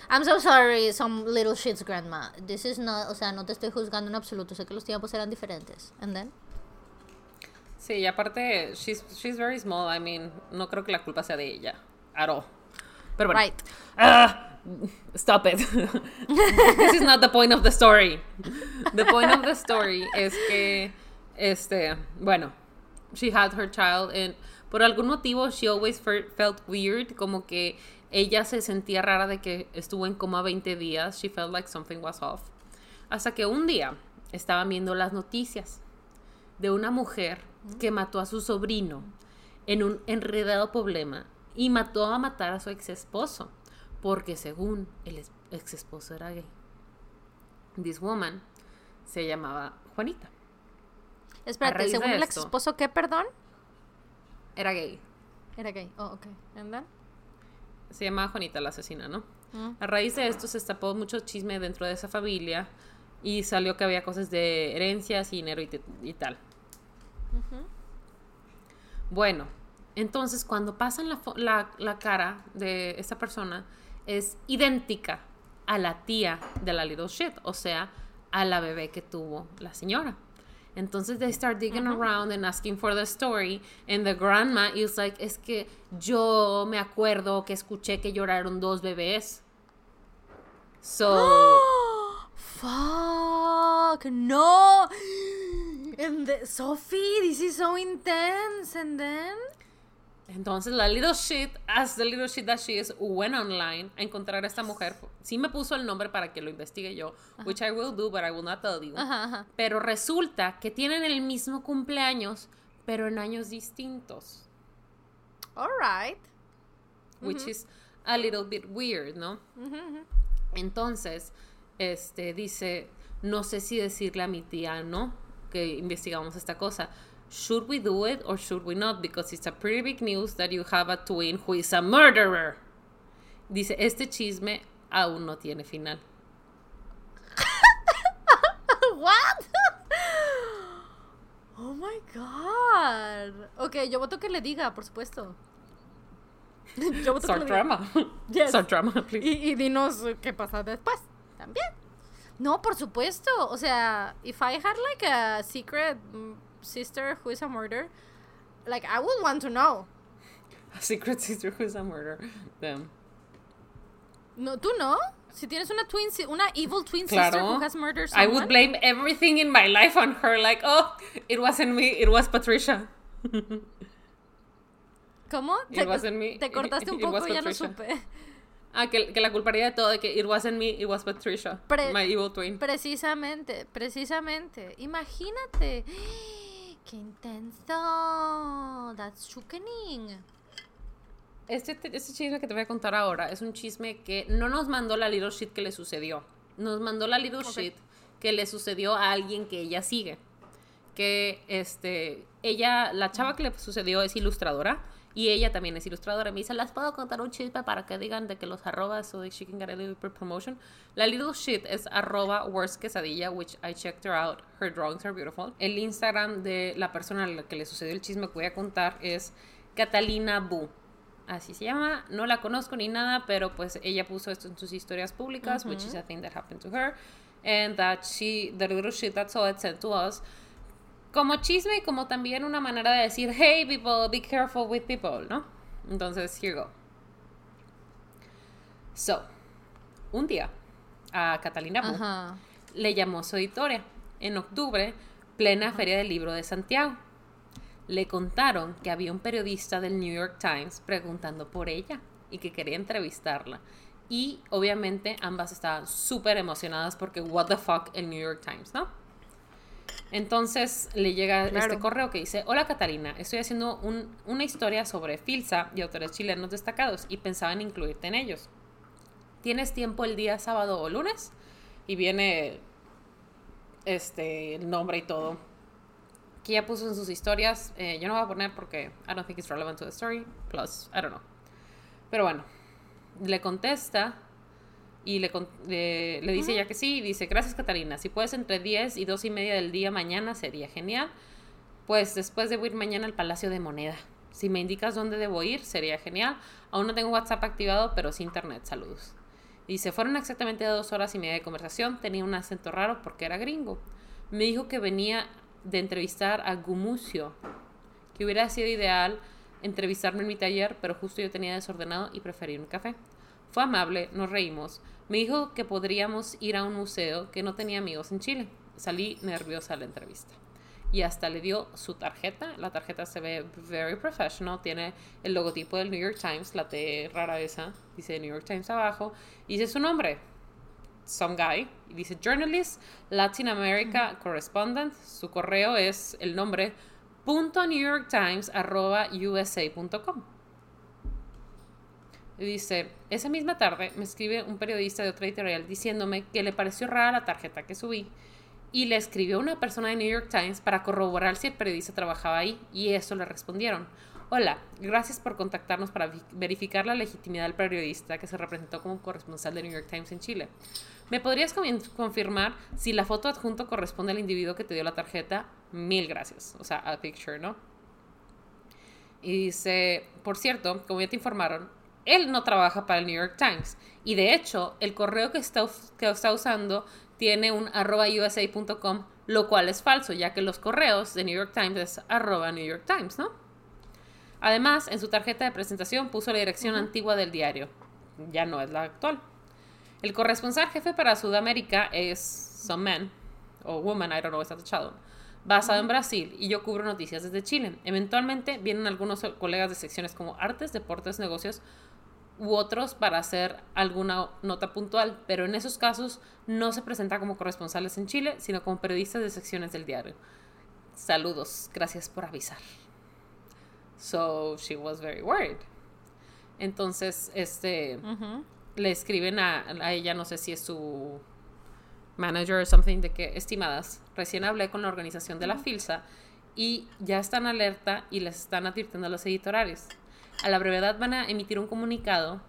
I'm so sorry, some little shits, grandma. This is not, o sea, no te estoy juzgando en absoluto. Sé que los tiempos eran diferentes. And then. Sí, y aparte, she's, she's very small. I mean, no creo que la culpa sea de ella. At all. Pero bueno. Right. Ah, stop it. This is not the point of the story. The point of the story es que, este, bueno, she had her child and por algún motivo she always fe- felt weird, como que ella se sentía rara de que estuvo en coma 20 días. She felt like something was off. Hasta que un día estaban viendo las noticias de una mujer que mató a su sobrino en un enredado problema y mató a matar a su ex esposo porque según el ex esposo era gay. This woman se llamaba Juanita. Espérate, según el ex esposo, ¿qué, perdón? Era gay. Era gay. Oh, ok. And then? Se llamaba Juanita la asesina, ¿no? Mm. A raíz de esto se destapó mucho chisme dentro de esa familia y salió que había cosas de herencias y dinero y, te- y tal. Bueno, entonces cuando pasan la, la, la cara de esta persona es idéntica a la tía de la little shit, o sea, a la bebé que tuvo la señora. Entonces they start digging around and asking for the story and the grandma is like, es que yo me acuerdo que escuché que lloraron dos bebés. So, Fuck, no. And the, Sophie, this is so intense. And then? Entonces la little shit, as the little shit that she is, went online a encontrar a esta mujer. Sí me puso el nombre para que lo investigue yo, which I will do, but I will not tell you. Ajá, ajá. Pero resulta que tienen el mismo cumpleaños, pero en años distintos, All right. which is a little bit weird, ¿no? Entonces, este dice, no sé si decirle a mi tía, ¿no? Que investigamos esta cosa. Should we do it or should we not? Because it's a pretty big news that you have a twin who is a murderer. Dice, este chisme aún no tiene final. What? Oh my god. Ok, yo voto que le diga, por supuesto. Yo voto que Start le diga. drama. Yes. Start drama, please. Y, y dinos qué pasa después. También. No, por supuesto. O sea, if I had like a secret mm, sister who is a murderer, like I would want to know. A secret sister who is a murderer. Damn. No, tú no. Si tienes una twin, si- una evil twin sister who has murdered I someone. would blame everything in my life on her. Like, oh, it wasn't me, it was Patricia. ¿Cómo? It wasn't me, Te cortaste un poco, ya no supe. Ah, que, que la culparía de todo, de que it wasn't me, it was Patricia. Pre- my evil twin. Precisamente, precisamente. Imagínate. ¡Qué intenso! That's shocking. Este, te- este chisme que te voy a contar ahora es un chisme que no nos mandó la little shit que le sucedió. Nos mandó la little shit que le sucedió a alguien que ella sigue. Que este, ella, la chava que le sucedió es ilustradora y ella también es ilustradora. Me dice, ¿las puedo contar un chisme para que digan de que los arrobas so that she can get a little bit promotion? La little shit es arroba worst quesadilla, which I checked her out. Her drawings are beautiful. El Instagram de la persona a la que le sucedió el chisme que voy a contar es Catalina Bu así se llama, no la conozco ni nada, pero pues ella puso esto en sus historias públicas, which is a thing that happened to her, and that she, the little shit that saw it sent to us, como chisme y como también una manera de decir, hey people, be careful with people, ¿no? Entonces, here you go. So, un día, a Catalina Ajá. le llamó su editora en octubre, plena Feria del Libro de Santiago. Le contaron que había un periodista del New York Times preguntando por ella y que quería entrevistarla. Y obviamente ambas estaban súper emocionadas porque what the fuck el New York Times, ¿no? Entonces le llega Claro. este correo que dice, hola Catalina, estoy haciendo un- una historia sobre Filsa y autores chilenos destacados y pensaba en incluirte en ellos. ¿Tienes tiempo el día sábado o lunes? Y viene este el nombre y todo. Que ella puso en sus historias. eh, yo no voy a poner porque I don't think it's relevant to the story. Plus, I don't know. Pero bueno. le contesta y le, con- le, le dice ya que sí. Y dice, gracias Catalina, si puedes entre 10 y 2 y media del día mañana sería genial. Pues después debo ir mañana al Palacio de Moneda. Si me indicas dónde debo ir, sería genial. Aún no tengo WhatsApp activado, pero sí internet. Saludos. Dice, fueron exactamente dos horas y media de conversación. Tenía un acento raro porque era gringo. Me dijo que venía de entrevistar a Gumucio, que hubiera sido ideal entrevistarme en mi taller, pero justo yo tenía desordenado y preferí un café. Fue amable, nos reímos. Me dijo que podríamos ir a un museo que no tenía amigos en Chile. Salí nerviosa a la entrevista. Y hasta le dio su tarjeta. La tarjeta se ve very professional. Tiene el logotipo del New York Times, la T rara esa. Dice New York Times abajo. Y dice su nombre. Some guy. Y dice journalist, Latin America correspondent. Su correo es el nombre punto newyorktimes arroba usa.com. Dice, esa misma tarde me escribe un periodista de otra editorial diciéndome que le pareció rara la tarjeta que subí y le escribió a una persona de New York Times para corroborar si el periodista trabajaba ahí y eso le respondieron. Hola, gracias por contactarnos para verificar la legitimidad del periodista que se representó como corresponsal de New York Times en Chile. ¿Me podrías confirmar si la foto adjunto corresponde al individuo que te dio la tarjeta? Mil gracias. O sea, a picture, ¿no? Y dice, por cierto, como ya te informaron, él no trabaja para el New York Times. Y de hecho, el correo que está, que está usando tiene un arroba usa.com, lo cual es falso, ya que los correos de New York Times es arroba New York Times, ¿no? Además, en su tarjeta de presentación puso la dirección antigua del diario. Ya no es la actual. El corresponsal jefe para Sudamérica es Some Man, o Woman, I don't know, está tachado, basado en Brasil, y yo cubro noticias desde Chile. Eventualmente vienen algunos colegas de secciones como artes, deportes, negocios u otros para hacer alguna nota puntual, pero en esos casos no se presenta como corresponsales en Chile, sino como periodistas de secciones del diario. Saludos, gracias por avisar. So she was very worried. Entonces, este, le escriben a, a ella, no sé si es su manager o something, de que, estimadas, recién hablé con la organización de la FILSA y ya están alerta y les están advirtiendo a los editoriales. A la brevedad van a emitir un comunicado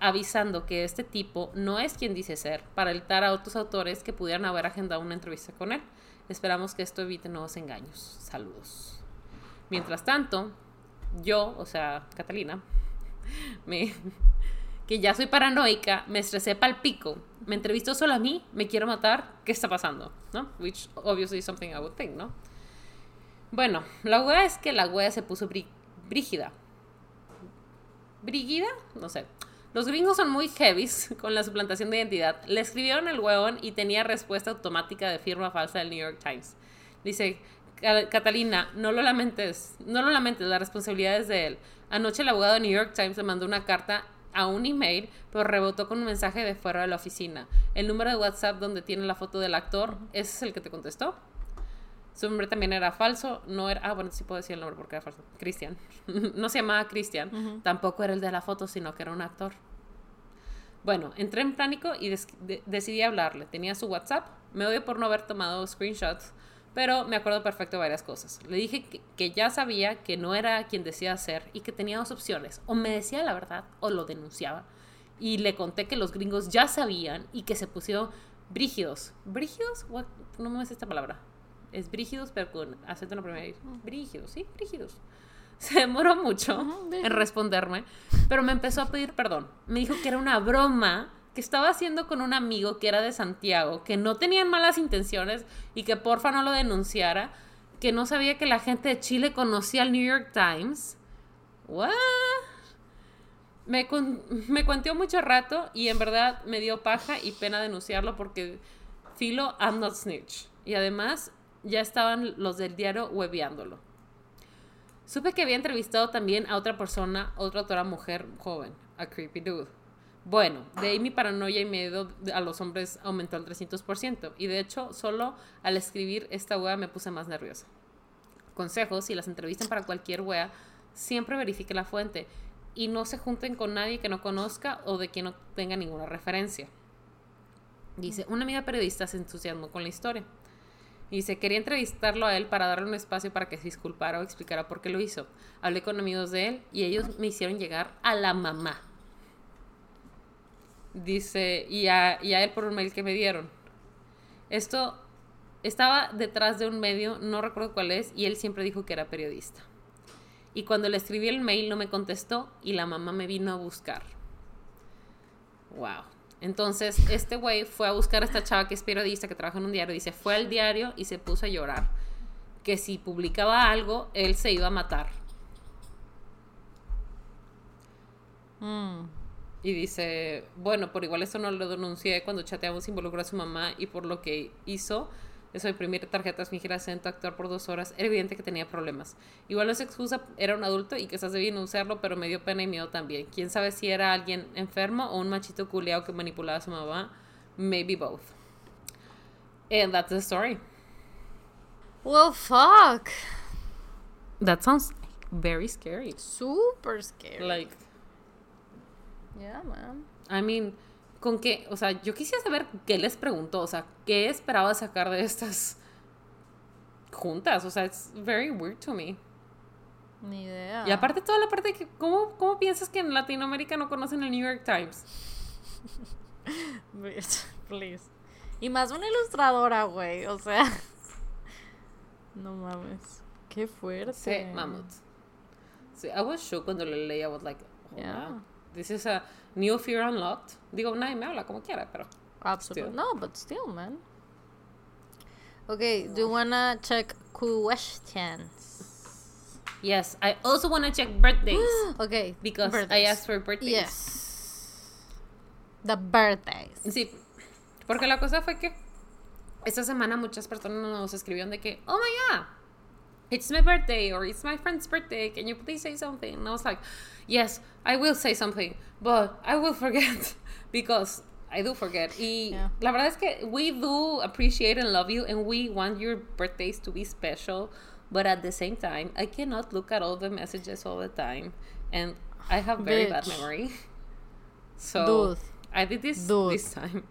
avisando que este tipo no es quien dice ser para evitar a otros autores que pudieran haber agendado una entrevista con él. Esperamos que esto evite nuevos engaños. Saludos. Mientras tanto, yo, o sea, Catalina, me, que ya soy paranoica, me estresé pal pico, me entrevistó solo a mí, me quiero matar, ¿qué está pasando? ¿No? Which obviously is something I would think, ¿no? Bueno, la wea es que la wea se puso brí- brígida. ¿Brígida? No sé. Los gringos son muy heavies con la suplantación de identidad. Le escribieron al huevón y tenía respuesta automática de firma falsa del New York Times. Dice, "Ca- Catalina, no lo lamentes, no lo lamentes, la responsabilidad es de él. Anoche el abogado de New York Times le mandó una carta a un email, pero rebotó con un mensaje de fuera de la oficina. El número de WhatsApp donde tiene la foto del actor, ¿ese es el que te contestó? Su nombre también era falso, no era, ah, bueno, sí puedo decir el nombre porque era falso. Cristian. no se llamaba Cristian, tampoco era el de la foto, sino que era un actor. Bueno, entré en pánico y de- decidí hablarle. Tenía su WhatsApp, me odio por no haber tomado screenshots, pero me acuerdo perfecto de varias cosas. Le dije que, que ya sabía que no era quien decía ser y que tenía dos opciones. O me decía la verdad o lo denunciaba. Y le conté que los gringos ya sabían y que se pusieron brígidos. ¿Brígidos? What? No me sé esta palabra. Es brígidos, pero con acento en la primera. Brígidos, sí, brígidos. Se demoró mucho en responderme, pero me empezó a pedir perdón. Me dijo que era una broma que estaba haciendo con un amigo que era de Santiago, que no tenían malas intenciones y que porfa no lo denunciara, que no sabía que la gente de Chile conocía al New York Times. ¿What? Me, me cuenteó mucho rato y en verdad me dio paja y pena denunciarlo porque filo, I'm not snitch. Y además ya estaban los del diario hueveándolo. Supe que había entrevistado también a otra persona, otra autora mujer joven, a Creepy Dude. Bueno, de ahí mi paranoia y miedo a los hombres aumentó al 300%. Y de hecho, solo al escribir esta wea me puse más nerviosa. Consejos, si las entrevistan para cualquier wea, siempre verifique la fuente y no se junten con nadie que no conozca o de quien no tenga ninguna referencia. Dice, una amiga periodista se entusiasmó con la historia. Y dice, quería entrevistarlo a él para darle un espacio para que se disculpara o explicara por qué lo hizo. Hablé con amigos de él y ellos me hicieron llegar a la mamá. Dice, y a, y a él por un mail que me dieron. Esto estaba detrás de un medio, no recuerdo cuál es, y él siempre dijo que era periodista. Y cuando le escribí el mail no me contestó y la mamá me vino a buscar. Wow. Entonces, este güey fue a buscar a esta chava que es periodista, que trabaja en un diario, dice, fue al diario y se puso a llorar. Que si publicaba algo, él se iba a matar. Mm. Y dice, bueno, por igual eso no lo denuncié cuando chateamos involucró a su mamá y por lo que hizo, eso de imprimir tarjetas, fingir acento, actuar por dos horas, era evidente que tenía problemas. Igual no es excusa, era un adulto y quizás debía no usarlo, pero me dio pena y miedo también. Quién sabe si era alguien enfermo o un machito culeado que manipulaba a su mamá. Maybe both. And that's the story. Well, fuck. That sounds very scary. Super scary. Like, yeah, man. I mean, con qué, o sea, yo quisiera saber qué les preguntó, o sea, qué esperaba sacar de estas juntas, o sea, it's very weird to me. Ni idea. Y aparte toda la parte de que, ¿cómo, ¿cómo piensas que en Latinoamérica no conocen el New York Times? Bitch, please. Y más una ilustradora, güey. O sea. No mames. Qué fuerte. Sí, mamut. Sí, I was shocked cuando lo leí, I was like, oh, Yeah. wow. This is a new fear unlocked. Digo, nadie me habla como quiera, pero... Absolutely. No, but still, man. Okay, do you wanna check questions? Yes, I also want to check birthdays. okay. Because I asked for birthdays. Yes. The birthdays. Sí, porque la cosa fue que esta semana muchas personas nos escribieron de que, oh my god, it's my birthday or it's my friend's birthday. Can you please say something? And I was like, yes, I will say something, but I will forget because I do forget. Y Yeah. la verdad es que we do appreciate and love you and we want your birthdays to be special, but at the same time, I cannot look at all the messages all the time and I have very bad memory. So Dude. I did this Dude. this time.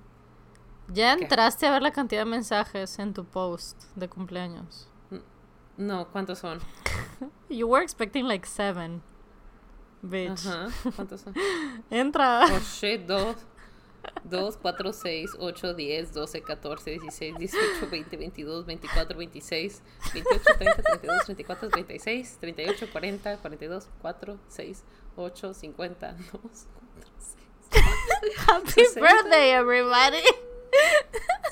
Ya entraste a ver la cantidad de mensajes en tu post de cumpleaños. No, ¿cuántos son? You were expecting like seven. Bitch. Ajá, ¿cuántos son? Entra. Oh shit, dos. 2, 4, 6, 8, 10, 12, 14, 16, 18, 20, 22, 24, 26, 28, 30, 32, 34, 36, 38, 40, 42, 4, 6, 8, 50, 2, 4, 6, Happy 60. birthday, everybody.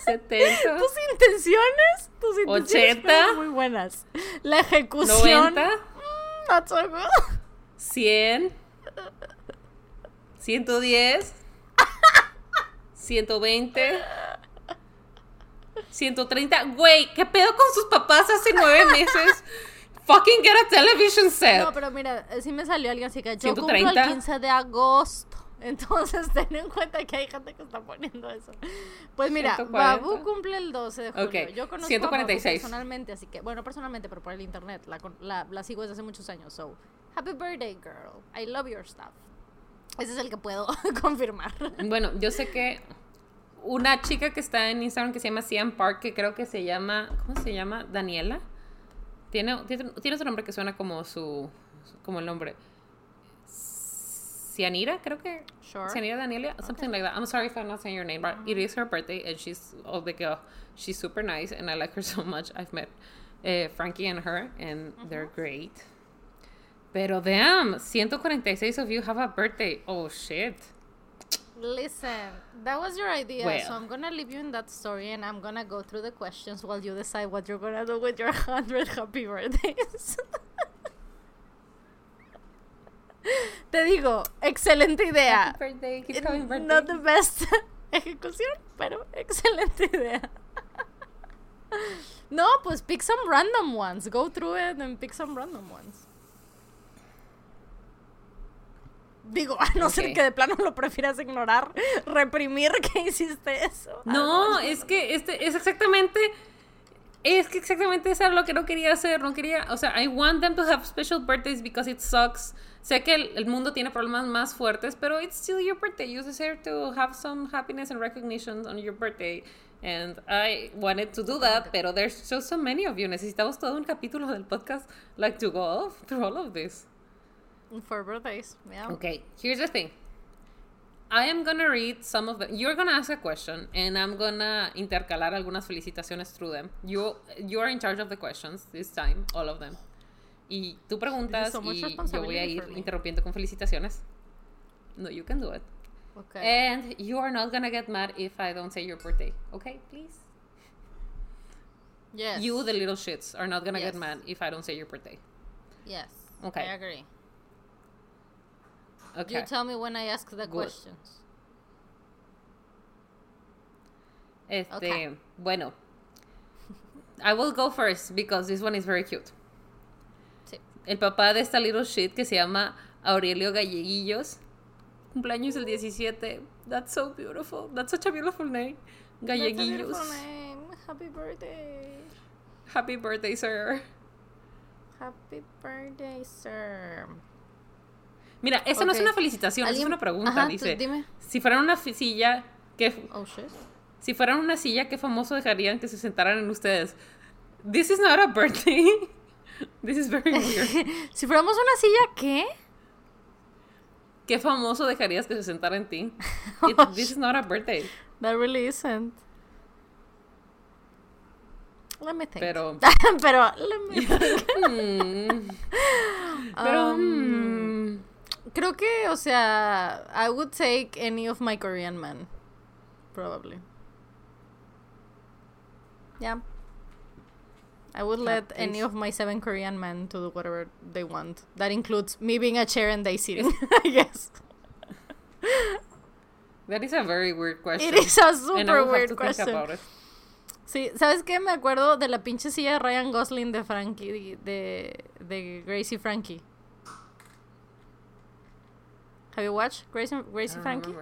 70, Tus intenciones, tus intenciones 80, fueron muy buenas. La ejecución. 90, mm, not so good. 100, 110, 120, 130. Güey, ¿qué pedo con sus papás hace nueve meses? Fucking get a television set. No, pero mira, sí me salió alguien así que yo cumplo 130. el 15 de agosto. Entonces, ten en cuenta que hay gente que está poniendo eso. Pues mira, 140. Babu cumple el 12 de julio. Ok, Yo conozco 146. a Babu personalmente, así que, bueno, personalmente, pero por el internet. La, la, la sigo desde hace muchos años. So, happy birthday, girl. I love your stuff. Ese es el que puedo confirmar. Bueno, yo sé que una chica que está en Instagram que se llama Cian Park, que creo que se llama, ¿cómo se llama? Daniela. Tiene, tiene, tiene otro nombre que suena como su, como el nombre. Cianira, creo que. Sure. Cianira Daniela, something like that. I'm sorry if I'm not saying your name, but it is her birthday and she's oh the girl. She's super nice and I like her so much. I've met eh, Frankie and her and they're great. Pero damn, 146 of you have a birthday. Oh shit. Listen, that was your idea, Well. so I'm gonna leave you in that story and I'm gonna go through the questions while you decide what you're gonna do with your 100 happy birthdays. Te digo, excelente idea. Happy birthday, keep coming birthday. Not the best ejecución, pero excelente idea. No, pues pick some random ones. Go through it and pick some random ones. Digo, a no ser que de plano lo prefieras ignorar, reprimir que hiciste eso. No, es que este es exactamente es que exactamente eso era lo que no quería hacer, no quería, o sea, I want them to have special birthdays because it sucks. Sé que el, el mundo tiene problemas más fuertes, pero it's still your birthday. You deserve to have some happiness and recognition on your birthday. And I wanted to do that, pero there's just so many of you. Necesitamos todo un capítulo del podcast like to go off through all of this. For birthdays, yeah. Okay, here's the thing. I am gonna read some of them. You're gonna ask a question, and I'm gonna intercalar algunas felicitaciones through them. You you are in charge of the questions this time, all of them. Y tú preguntas so y yo voy a ir interrumpiendo con felicitaciones. No, you can do it. Okay. And you are not gonna get mad if I don't say your birthday. Okay, please. yes. You, the little shits, are not gonna Yes. get mad if I don't say your birthday. Yes. Okay. I agree. Okay. You tell me when I ask the Good. questions. Este, Okay. bueno. I will go first because this one is very cute. El papá de esta little shit que se llama Aurelio Galleguillos. Cumpleaños el 17. That's so beautiful. That's such a beautiful name. That's a Galleguillos. name. Happy birthday. Happy birthday, sir. Happy birthday, sir. Mira, esa no es una felicitación, esa es ¿Alguien- una pregunta. Ajá, Dice, dime. si fueran una silla, ¿qué, Oh si fueran una silla, ¿qué famoso dejarían que se sentaran en ustedes? This is not a birthday. This is very weird. Si fuéramos una silla, ¿qué? ¿Qué famoso dejarías que se sentara en ti? It- this is not a birthday. That really isn't. Let me think. Pero. Pero, let me think. mm, pero. Um, mm, Creo que, o sea, I would take any of my Korean men. Probably. Yeah. I would let any Please. of my seven Korean men to do whatever they want. That includes me being a chair and they sitting, I guess. that is a very weird question. It is a super weird question. Sí, ¿sabes qué? Me acuerdo de la pinche silla de Ryan Gosling de Frankie, de, de Gracie Frankie. Have you watched Gracie, Gracie don't Frankie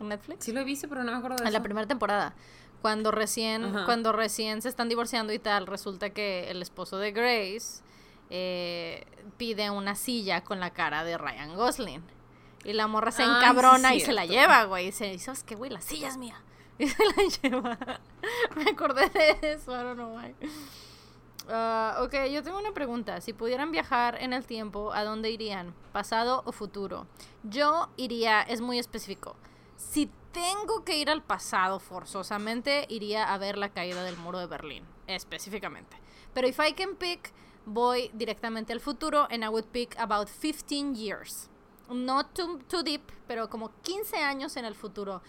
en Netflix? Sí lo he visto, pero no me acuerdo de En la eso. primera temporada. Cuando recién, Ajá. cuando recién se están divorciando y tal, resulta que el esposo de Grace eh, pide una silla con la cara de Ryan Gosling. Y la morra se Ay, sí, encabrona y se la lleva, güey. Y dice, ¿sabes qué, güey? La silla es mía. Y se la lleva. Me acordé de eso, I don't know why. Ah, ok, yo tengo una pregunta. Si pudieran viajar en el tiempo, ¿a dónde irían? ¿Pasado o futuro? Yo iría, es muy específico. Si tengo que ir al pasado forzosamente, iría a ver la caída del muro de Berlín, específicamente. Pero if I can pick, voy directamente al futuro and I would pick about 15 years. Not too, too deep, pero como 15 años en el futuro.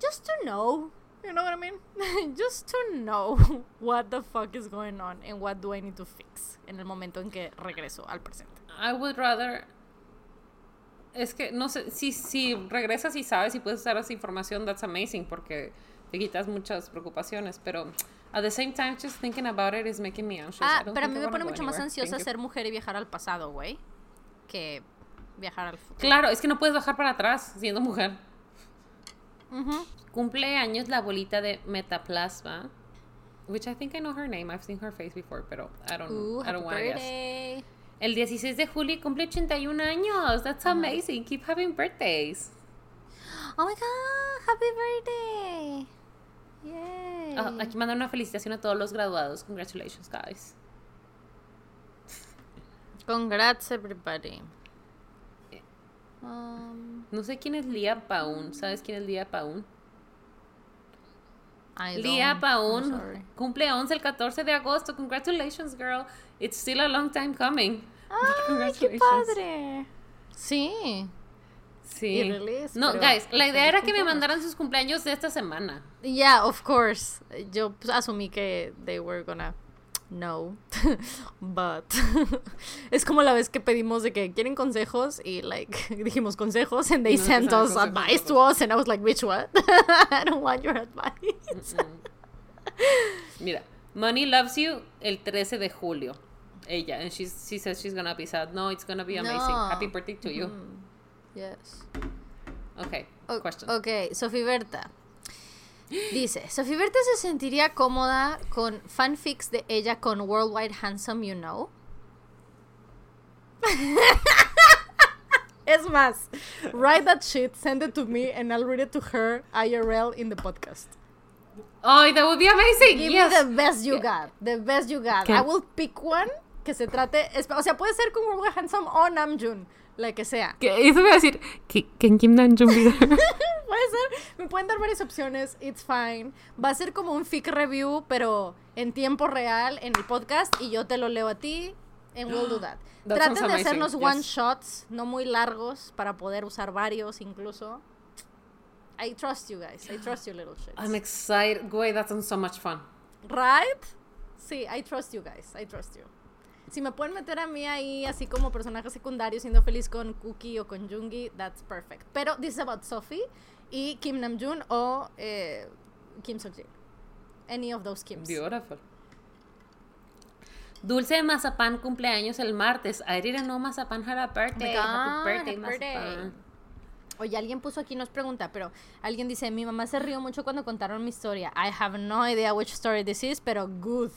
Just to know, you know what I mean? Just to know what the fuck is going on and what do I need to fix en el momento en que regreso al presente. I would rather. Es que no sé, si, si regresas y sabes y puedes usar esa información, that's amazing porque te quitas muchas preocupaciones. Pero at the same time, just thinking about it is making me anxious. Ah, pero a mí me pone mucho más ansiosa ser mujer y viajar al pasado, güey, que viajar al futuro. Claro, es que no puedes bajar para atrás siendo mujer. Ujú. Cumpleaños la bolita de Metaplasma. Which I think I know her name. I've seen her face before, pero I don't Ooh, I don't wanna guess. El 16 de julio cumple 81 años. That's amazing. Keep having birthdays. Oh my god, happy birthday. Yay. Ah, aquí mandan una felicitación a todos los graduados. Congratulations, guys. Congrats everybody. Um, No sé quién es Lía Paun. ¿Sabes quién es Lía Paun? Lía Paun cumple 11 el 14 de agosto. Congratulations, girl. It's still a long time coming. Ay, qué padre. Sí. Sí. No, guys, la idea era que me mandaran sus cumpleaños de esta semana. Yeah, of course. Yo pues, asumí que they were gonna know. But es como la vez que pedimos de que quieren consejos y like dijimos consejos and they No, sent no, us consejos advice to us and I was like, "Which what? I don't want your advice." Mira, Money Loves You el 13 de julio. Ella, and she's, she says she's gonna be sad. No, it's gonna be amazing. No. Happy birthday to you. Yes. Okay, O- question. Ok, Sofi Berta. Dice, Sofi Berta se sentiría cómoda con fanfics de ella con Worldwide Handsome You Know. es más, write that shit, send it to me, and I'll read it to her IRL in the podcast. Oh, that would be amazing. Give yes. me the best you got. The best you got. I will pick one que se trate. O sea, puede ser con Worldwide Handsome o Namjoon. la que sea. Que eso voy a decir, que, en Kim Namjoon. Puede ser, me pueden dar varias opciones, it's fine. Va a ser como un fic review, pero en tiempo real en el podcast y yo te lo leo a ti and we'll do that. That Traten de hacernos yes. one shots, no muy largos, para poder usar varios incluso. I trust you guys, I trust you little shits. I'm excited. Güey, that sounds so much fun. Right? Sí, I trust you guys, I trust you. Si me pueden meter a mí ahí así como personaje secundario siendo feliz con Cookie o con Jungi, that's perfect. Pero this is about Sophie y Kim Namjoon o eh, Kim Seokjin. Any of those Kims. Beautiful. Dulce de Mazapán cumpleaños el martes. I didn't know Mazapán had a birthday. God, happy birthday, happy birthday. Oye, alguien puso aquí, nos pregunta, pero alguien dice, mi mamá se rió mucho cuando contaron mi historia. I have no idea which story this is, pero good.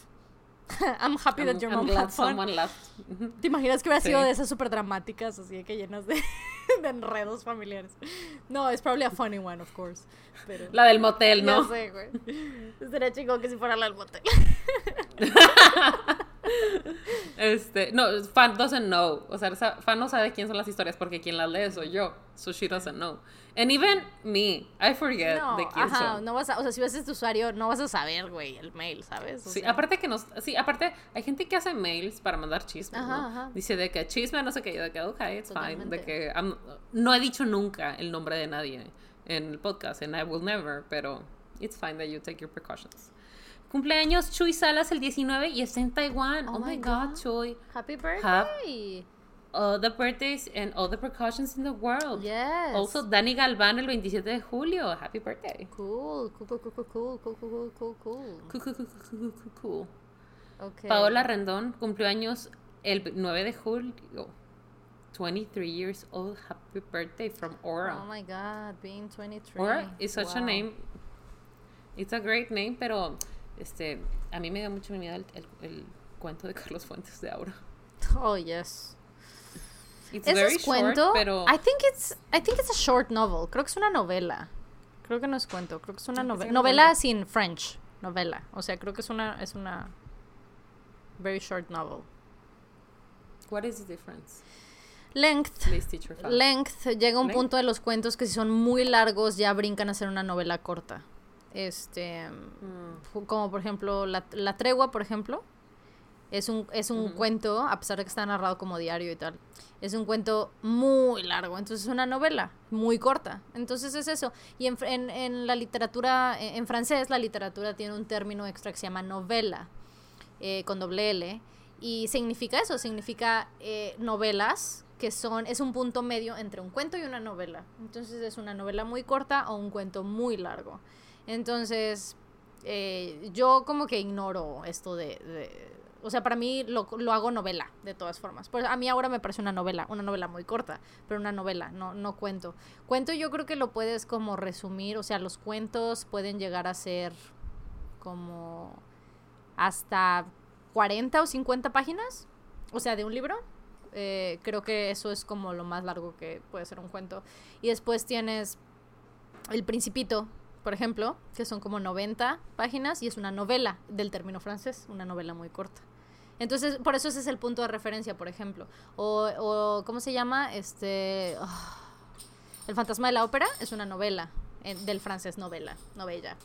I'm happy that I'm, your I'm mom glad had fun. someone laughed. ¿Te imaginas que hubiera sido Sí. de esas súper dramáticas, así que llenas de, de enredos familiares? No, es probably a funny one, of course. Pero... La del motel, Ya ¿no? sé, güey. Sería chingón que si fuera la del motel. Este, no, fan doesn't know. O sea, fan no sabe quién son las historias porque quien las lee soy yo. So she doesn't know. And even me, I forget No, de quién ajá, son. no vas a, o sea, si ves este usuario, no vas a saber, güey, el mail, ¿sabes? O Sí, sea, aparte que nos, sí, aparte hay gente que hace mails para mandar chismes, Ajá, ¿no? ajá. Dice de que chisme, no sé qué, yo de que, ok, it's fine, Totalmente. de que I'm- no he dicho nunca el nombre de nadie en el podcast, and I will never, pero it's fine that you take your precautions. Cumpleaños Chuy Salas el 19 y está en Taiwán. Oh, Oh my my god, God. Chuy. Happy birthday. All the birthdays and all the precautions in the world. Yes. Also, Dani Galván el 27 de julio. Happy birthday. Cool, cool, cool, cool, cool, cool, cool, cool, cool, cool. Cool, cool, cool, cool, cool, cool. Okay. Paola Rendón cumplió años el 9 de julio. 23 years old. Happy birthday from Aura. Oh my god, being 23. Aura is such a Wow. name. It's a great name, pero este, a mí me da mucho miedo el, el- el cuento de Carlos Fuentes de Aura. Oh, yes. It's ¿Ese very es cuento? short, pero I think it's I think it's a short novel. Creo que es una novela. Creo que no es cuento, creo que es una novela. Novela sin French, novela. O sea, creo que es una es una very short novel. what is the difference? Length. Length, llega un Length. punto de los cuentos que si son muy largos ya brincan a ser una novela corta. Este, Mm. como por ejemplo La, La Tregua, por ejemplo, es un, es un cuento, a pesar de que está narrado como diario y tal, es un cuento muy largo, entonces es una novela muy corta. Entonces es eso. Y en, en, en la literatura, en, en francés, la literatura tiene un término extra que se llama novela, eh, con doble L, y significa eso, significa eh, novelas que son, es un punto medio entre un cuento y una novela. Entonces es una novela muy corta o un cuento muy largo. Entonces, eh, yo como que ignoro esto de, de- o sea, para mí lo, lo hago novela, de todas formas. Pues a mí ahora me parece una novela, una novela muy corta, pero una novela, no, no cuento. Cuento yo creo que lo puedes como resumir, o sea, los cuentos pueden llegar a ser como hasta 40 o 50 páginas, o sea, de un libro. Eh, creo que eso es como lo más largo que puede ser un cuento. Y después tienes El Principito, por ejemplo, que son como 90 páginas y es una novela del término francés, una novela muy corta. Entonces, por eso ese es el punto de referencia, por ejemplo. O, o ¿cómo se llama? Este, ah, El fantasma de la ópera es una novela, eh, del francés novela, novella.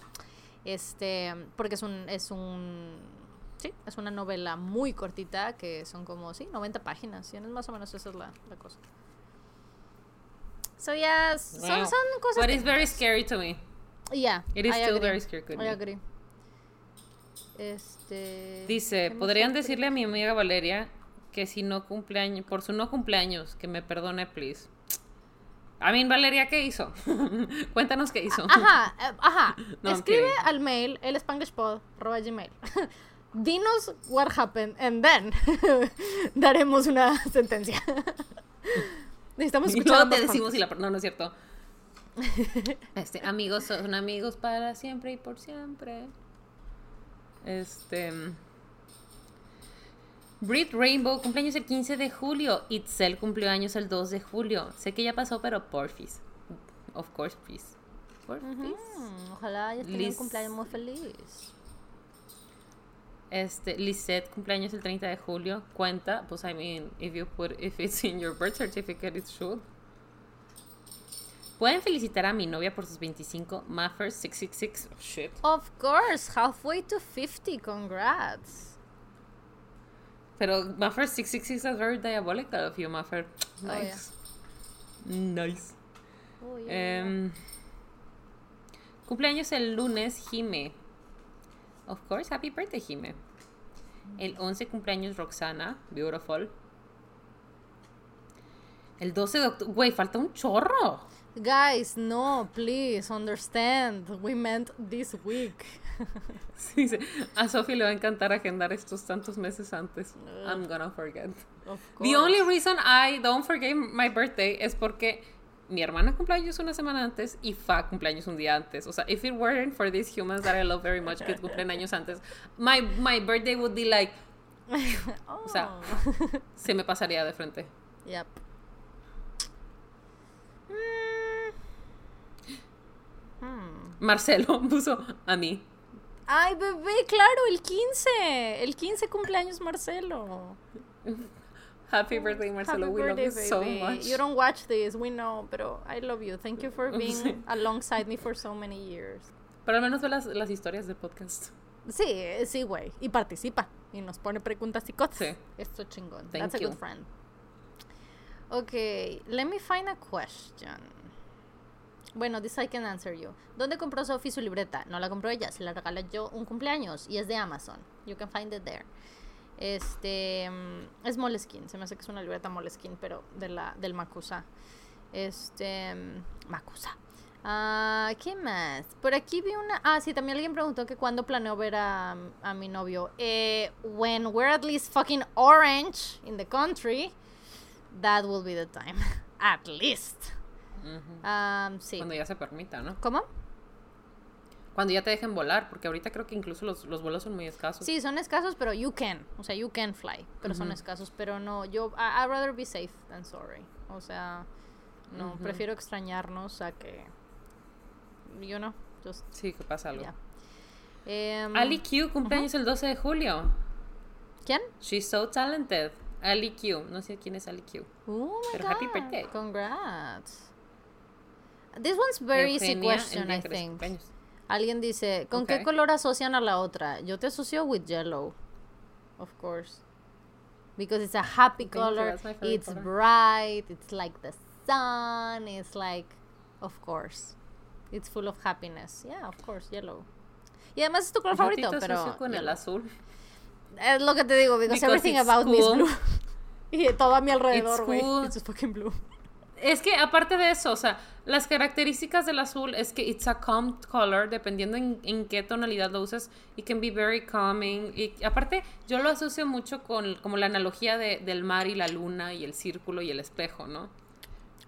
Este, porque es un, es un, sí, es una novela muy cortita que son como, sí, 90 páginas. Es más o menos esa es la, la cosa. So, yeah, son, Wow. son cosas But it's very scary to me. Yeah, It is I still agree. very scary to I me. agree. Este. Dice, ¿qué más ¿podrían decirle a mi amiga Valeria que si no cumpleaños, por su no cumpleaños, que me perdone, please? A mí, Valeria, ¿qué hizo? Cuéntanos qué hizo. Ajá, eh, ajá. No, Escribe al mail elspanglishpod.gmail. Dinos what happened and then daremos una sentencia. Necesitamos Y escuchar ambas te decimos si la... No, no es cierto. Este, amigos son amigos para siempre y por siempre. Este... Brit Rainbow, cumpleaños el 15 de julio. Itzel cumplió años el 2 de julio. Sé que ya pasó, pero porfis. Of course, please. Porfis. Mm, ojalá hayas tenido un Liz- cumpleaños muy feliz. Este, Lisette, cumpleaños el 30 de julio. Cuenta, pues, I mean, if you put, if it's in your birth certificate, it should. Pueden felicitar a mi novia por sus 25. Maffer666. Oh, shit. Of course, halfway to 50. Congrats. Pero Maffer666 is very diabolical of you, Maffer. Oh, yeah. Nice. Nice. Oh, yeah. Em, cumpleaños el lunes, Jime. Of course, happy birthday, Jime. El 11 cumpleaños, Roxana. Beautiful. El 12 de octubre. Güey, falta un chorro. Guys, no, please understand. We meant this week. Sí, sí. A Sophie le va a encantar agendar estos tantos meses antes. I'm gonna forget. Of The only reason I don't forget my birthday es porque mi hermana cumpleaños una semana antes y Fa cumpleaños un día antes. O sea, if it weren't for these humans that I love very much que cumplen años antes, my, my birthday would be like, oh. o sea, se me pasaría de frente. Yep. Hmm. Marcelo puso a mí. Ay, bebé, claro, el 15. El 15 cumpleaños Marcelo. Happy birthday, Marcelo. Happy we birthday, love you so much. You don't watch this, we know, pero I love you. Thank you for Sí. being alongside me for so many years. Pero al menos ve las, las historias del podcast. Sí, sí, güey. Y participa. Y nos pone preguntas y cosas. Sí. Esto chingón. Thank That's a good friend. Okay, let me find a question. Bueno, this I can answer you. ¿Dónde compró Sophie su libreta? No la compró ella, se la regalé yo un cumpleaños y es de Amazon. You can find it there. Este mm, es Moleskine, se me hace que es una libreta Moleskine, pero de la del Makusa. Este mm, Makusa. Ah, ¿qué más? Por aquí vi una. Ah, sí, también alguien preguntó que cuándo planeo ver a, a mi novio. Eh, when we're at least fucking orange in the country, that will be the time. at least. Um, sí. Cuando ya se permita, ¿no? ¿Cómo? Cuando ya te dejen volar, porque ahorita creo que incluso los, los vuelos son muy escasos. Sí, son escasos, pero you can. O sea, you can fly. Pero son escasos. Pero no, yo. I, I'd rather be safe than sorry. O sea, no, prefiero extrañarnos a que. You know, just. Sí, que pasa algo. Yeah. Em, Ali Q, cumpleaños el 12 de julio. ¿Quién? She's so talented. Ali Q. No sé quién es Ali Q. Oh my Pero god. happy birthday. Congrats. This one's very easy Eugenia, el question, I think. cumpleaños. Alguien dice, ¿con qué color asocian a la otra? Yo te asocio with yellow. Of course. Because it's a happy color. It's color. bright. It's like the sun. It's like, of course. It's full of happiness. Yeah, of course, yellow. Y además es tu color Yo favorito, te pero con el yellow. azul. es lo que te digo, because, Because everything it's about me is blue. y todo a mi alrededor, It's güey. cool. It's fucking blue. Es que aparte de eso, o sea, las características del azul es que it's a calm color, dependiendo en, en qué tonalidad lo uses, it can be very calming. Y aparte, yo lo asocio mucho con como la analogía de, del mar y la luna y el círculo y el espejo, ¿no?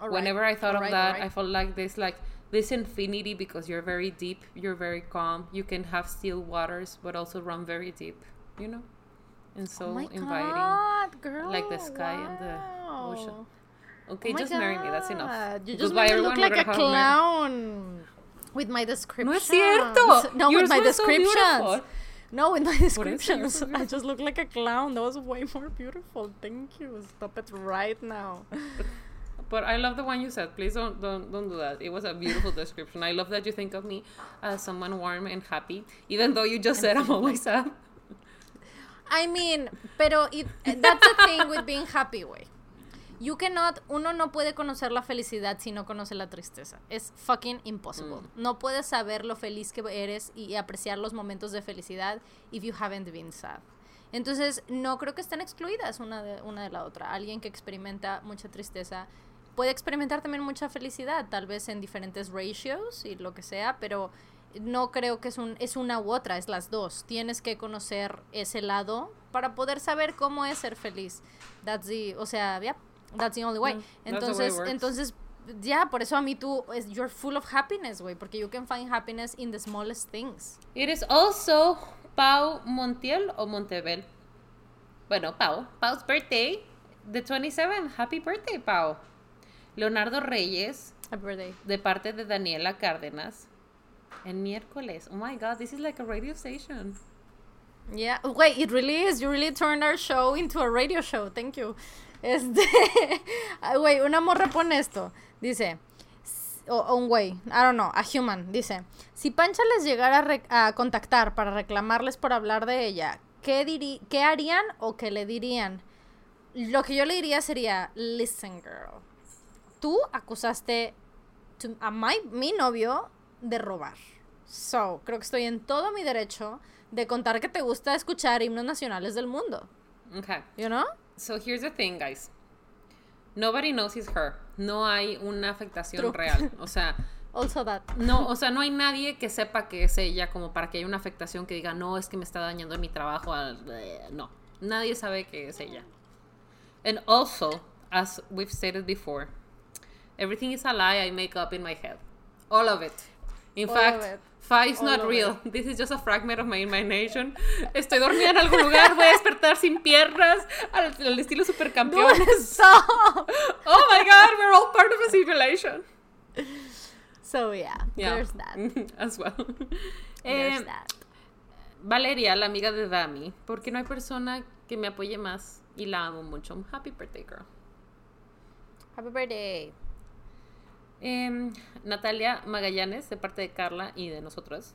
Whenever I thought of that, I felt like this, like this infinity because you're very deep, you're very calm. You can have still waters, but also run very deep, you know, and so oh my inviting. God, girl. like the sky and the ocean. Okay, Oh just marry me. That's enough. You just by made me look like a clown with my description. No es cierto. No, Yours with my was so no, with my descriptions. so I just look like a clown. That was way more beautiful. Thank you. Stop it right now. But I love the one you said. Please don't don't don't do that. It was a beautiful description. I love that you think of me as someone warm and happy, even though you just said I'm always sad. I mean, pero it, that's the thing with being happy, way. You cannot, uno no puede conocer la felicidad si no conoce la tristeza. Es fucking impossible. No puedes saber lo feliz que eres y apreciar los momentos de felicidad if you haven't been sad. Entonces, no creo que estén excluidas una de, una de la otra. Alguien que experimenta mucha tristeza puede experimentar también mucha felicidad, tal vez en diferentes ratios y lo que sea, pero no creo que es, un, es una u otra, es las dos. Tienes que conocer ese lado para poder saber cómo es ser feliz. That's the, o sea, yeah, that's the only way. Mm, way entonces, entonces, ya, por eso a mí tú, es, you're full of happiness, güey, porque you can find happiness in the smallest things. It is also Pau Montiel o Montebel. Bueno, Pau. Pau's birthday, the 27th. Happy birthday, Pau. Leonardo Reyes, Happy birthday. de parte de Daniela Cárdenas. El miércoles. Oh my god, this is like a radio station. Yeah, wait, it really is. You really turned our show into a radio show. Thank you. Este, güey, una morra pone esto. Dice, o, o un güey, I don't know, a human. Dice, si Pancha les llegara a, re- a contactar para reclamarles por hablar de ella, ¿qué, diri- ¿qué harían o qué le dirían? Lo que yo le diría sería, listen girl, tú acusaste to- a my- mi novio de robar. So, creo que estoy en todo mi derecho de contar que te gusta escuchar himnos nacionales del mundo. Okay. You know? So here's the thing, guys. Nobody knows it's her. No hay una afectación True. real. O sea, Also that. no, o sea, no hay nadie que sepa que es ella como para que haya una afectación que diga, no, es que me está dañando en mi trabajo. al-". No, nadie sabe que es ella. And also, as we've stated before, everything is a lie I make up in my head. All of it. In All fact, it. Is All not real. This is just a fragment of my imagination. Estoy dormida en algún lugar, voy a despertar sin piernas, al, al estilo supercampeones. Stop! Oh my god, we're all part of a simulation. So yeah, Yeah. there's that. As well. There's Eh, that. Valeria, la amiga de Dami, porque no hay persona que me apoye más y la amo mucho. Happy birthday, girl. Happy birthday. Em, Natalia Magallanes, de parte de Carla y de nosotros.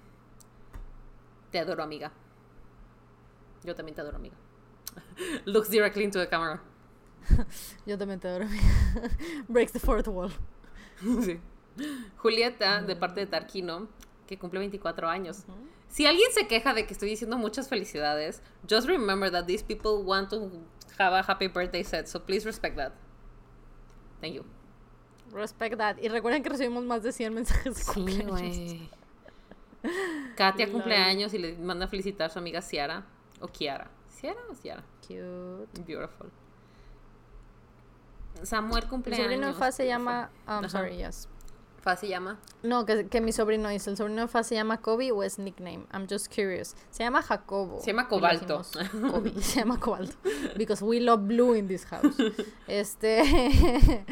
Te adoro, amiga. Yo también te adoro, amiga. Looks directly into the camera. Yo también te adoro. Breaks the fourth wall. Sí. Julieta, de parte de Tarquino, que cumple 24 años. Si alguien se queja de que estoy diciendo muchas felicidades, just remember that these people want to have a happy birthday set, so please respect that. Thank you. Respect that. Y recuerden que recibimos más de 100 mensajes de Sí, cumpleaños. Katia Lol. cumple años y le manda a felicitar a su amiga Ciara. O Kiara. ¿Ciara o Ciara? Cute. Beautiful. Samuel cumple Mi sobrino de. Fa se llama. Um, Ajá. sorry, yes. Fa se llama. No, que, que mi sobrino dice. ¿El sobrino de Fa se llama Kobe o es nickname? I'm just curious. Se llama Jacobo. Se llama Cobalto. Kobe. Se llama Cobalto. Because we love blue in this house. Este.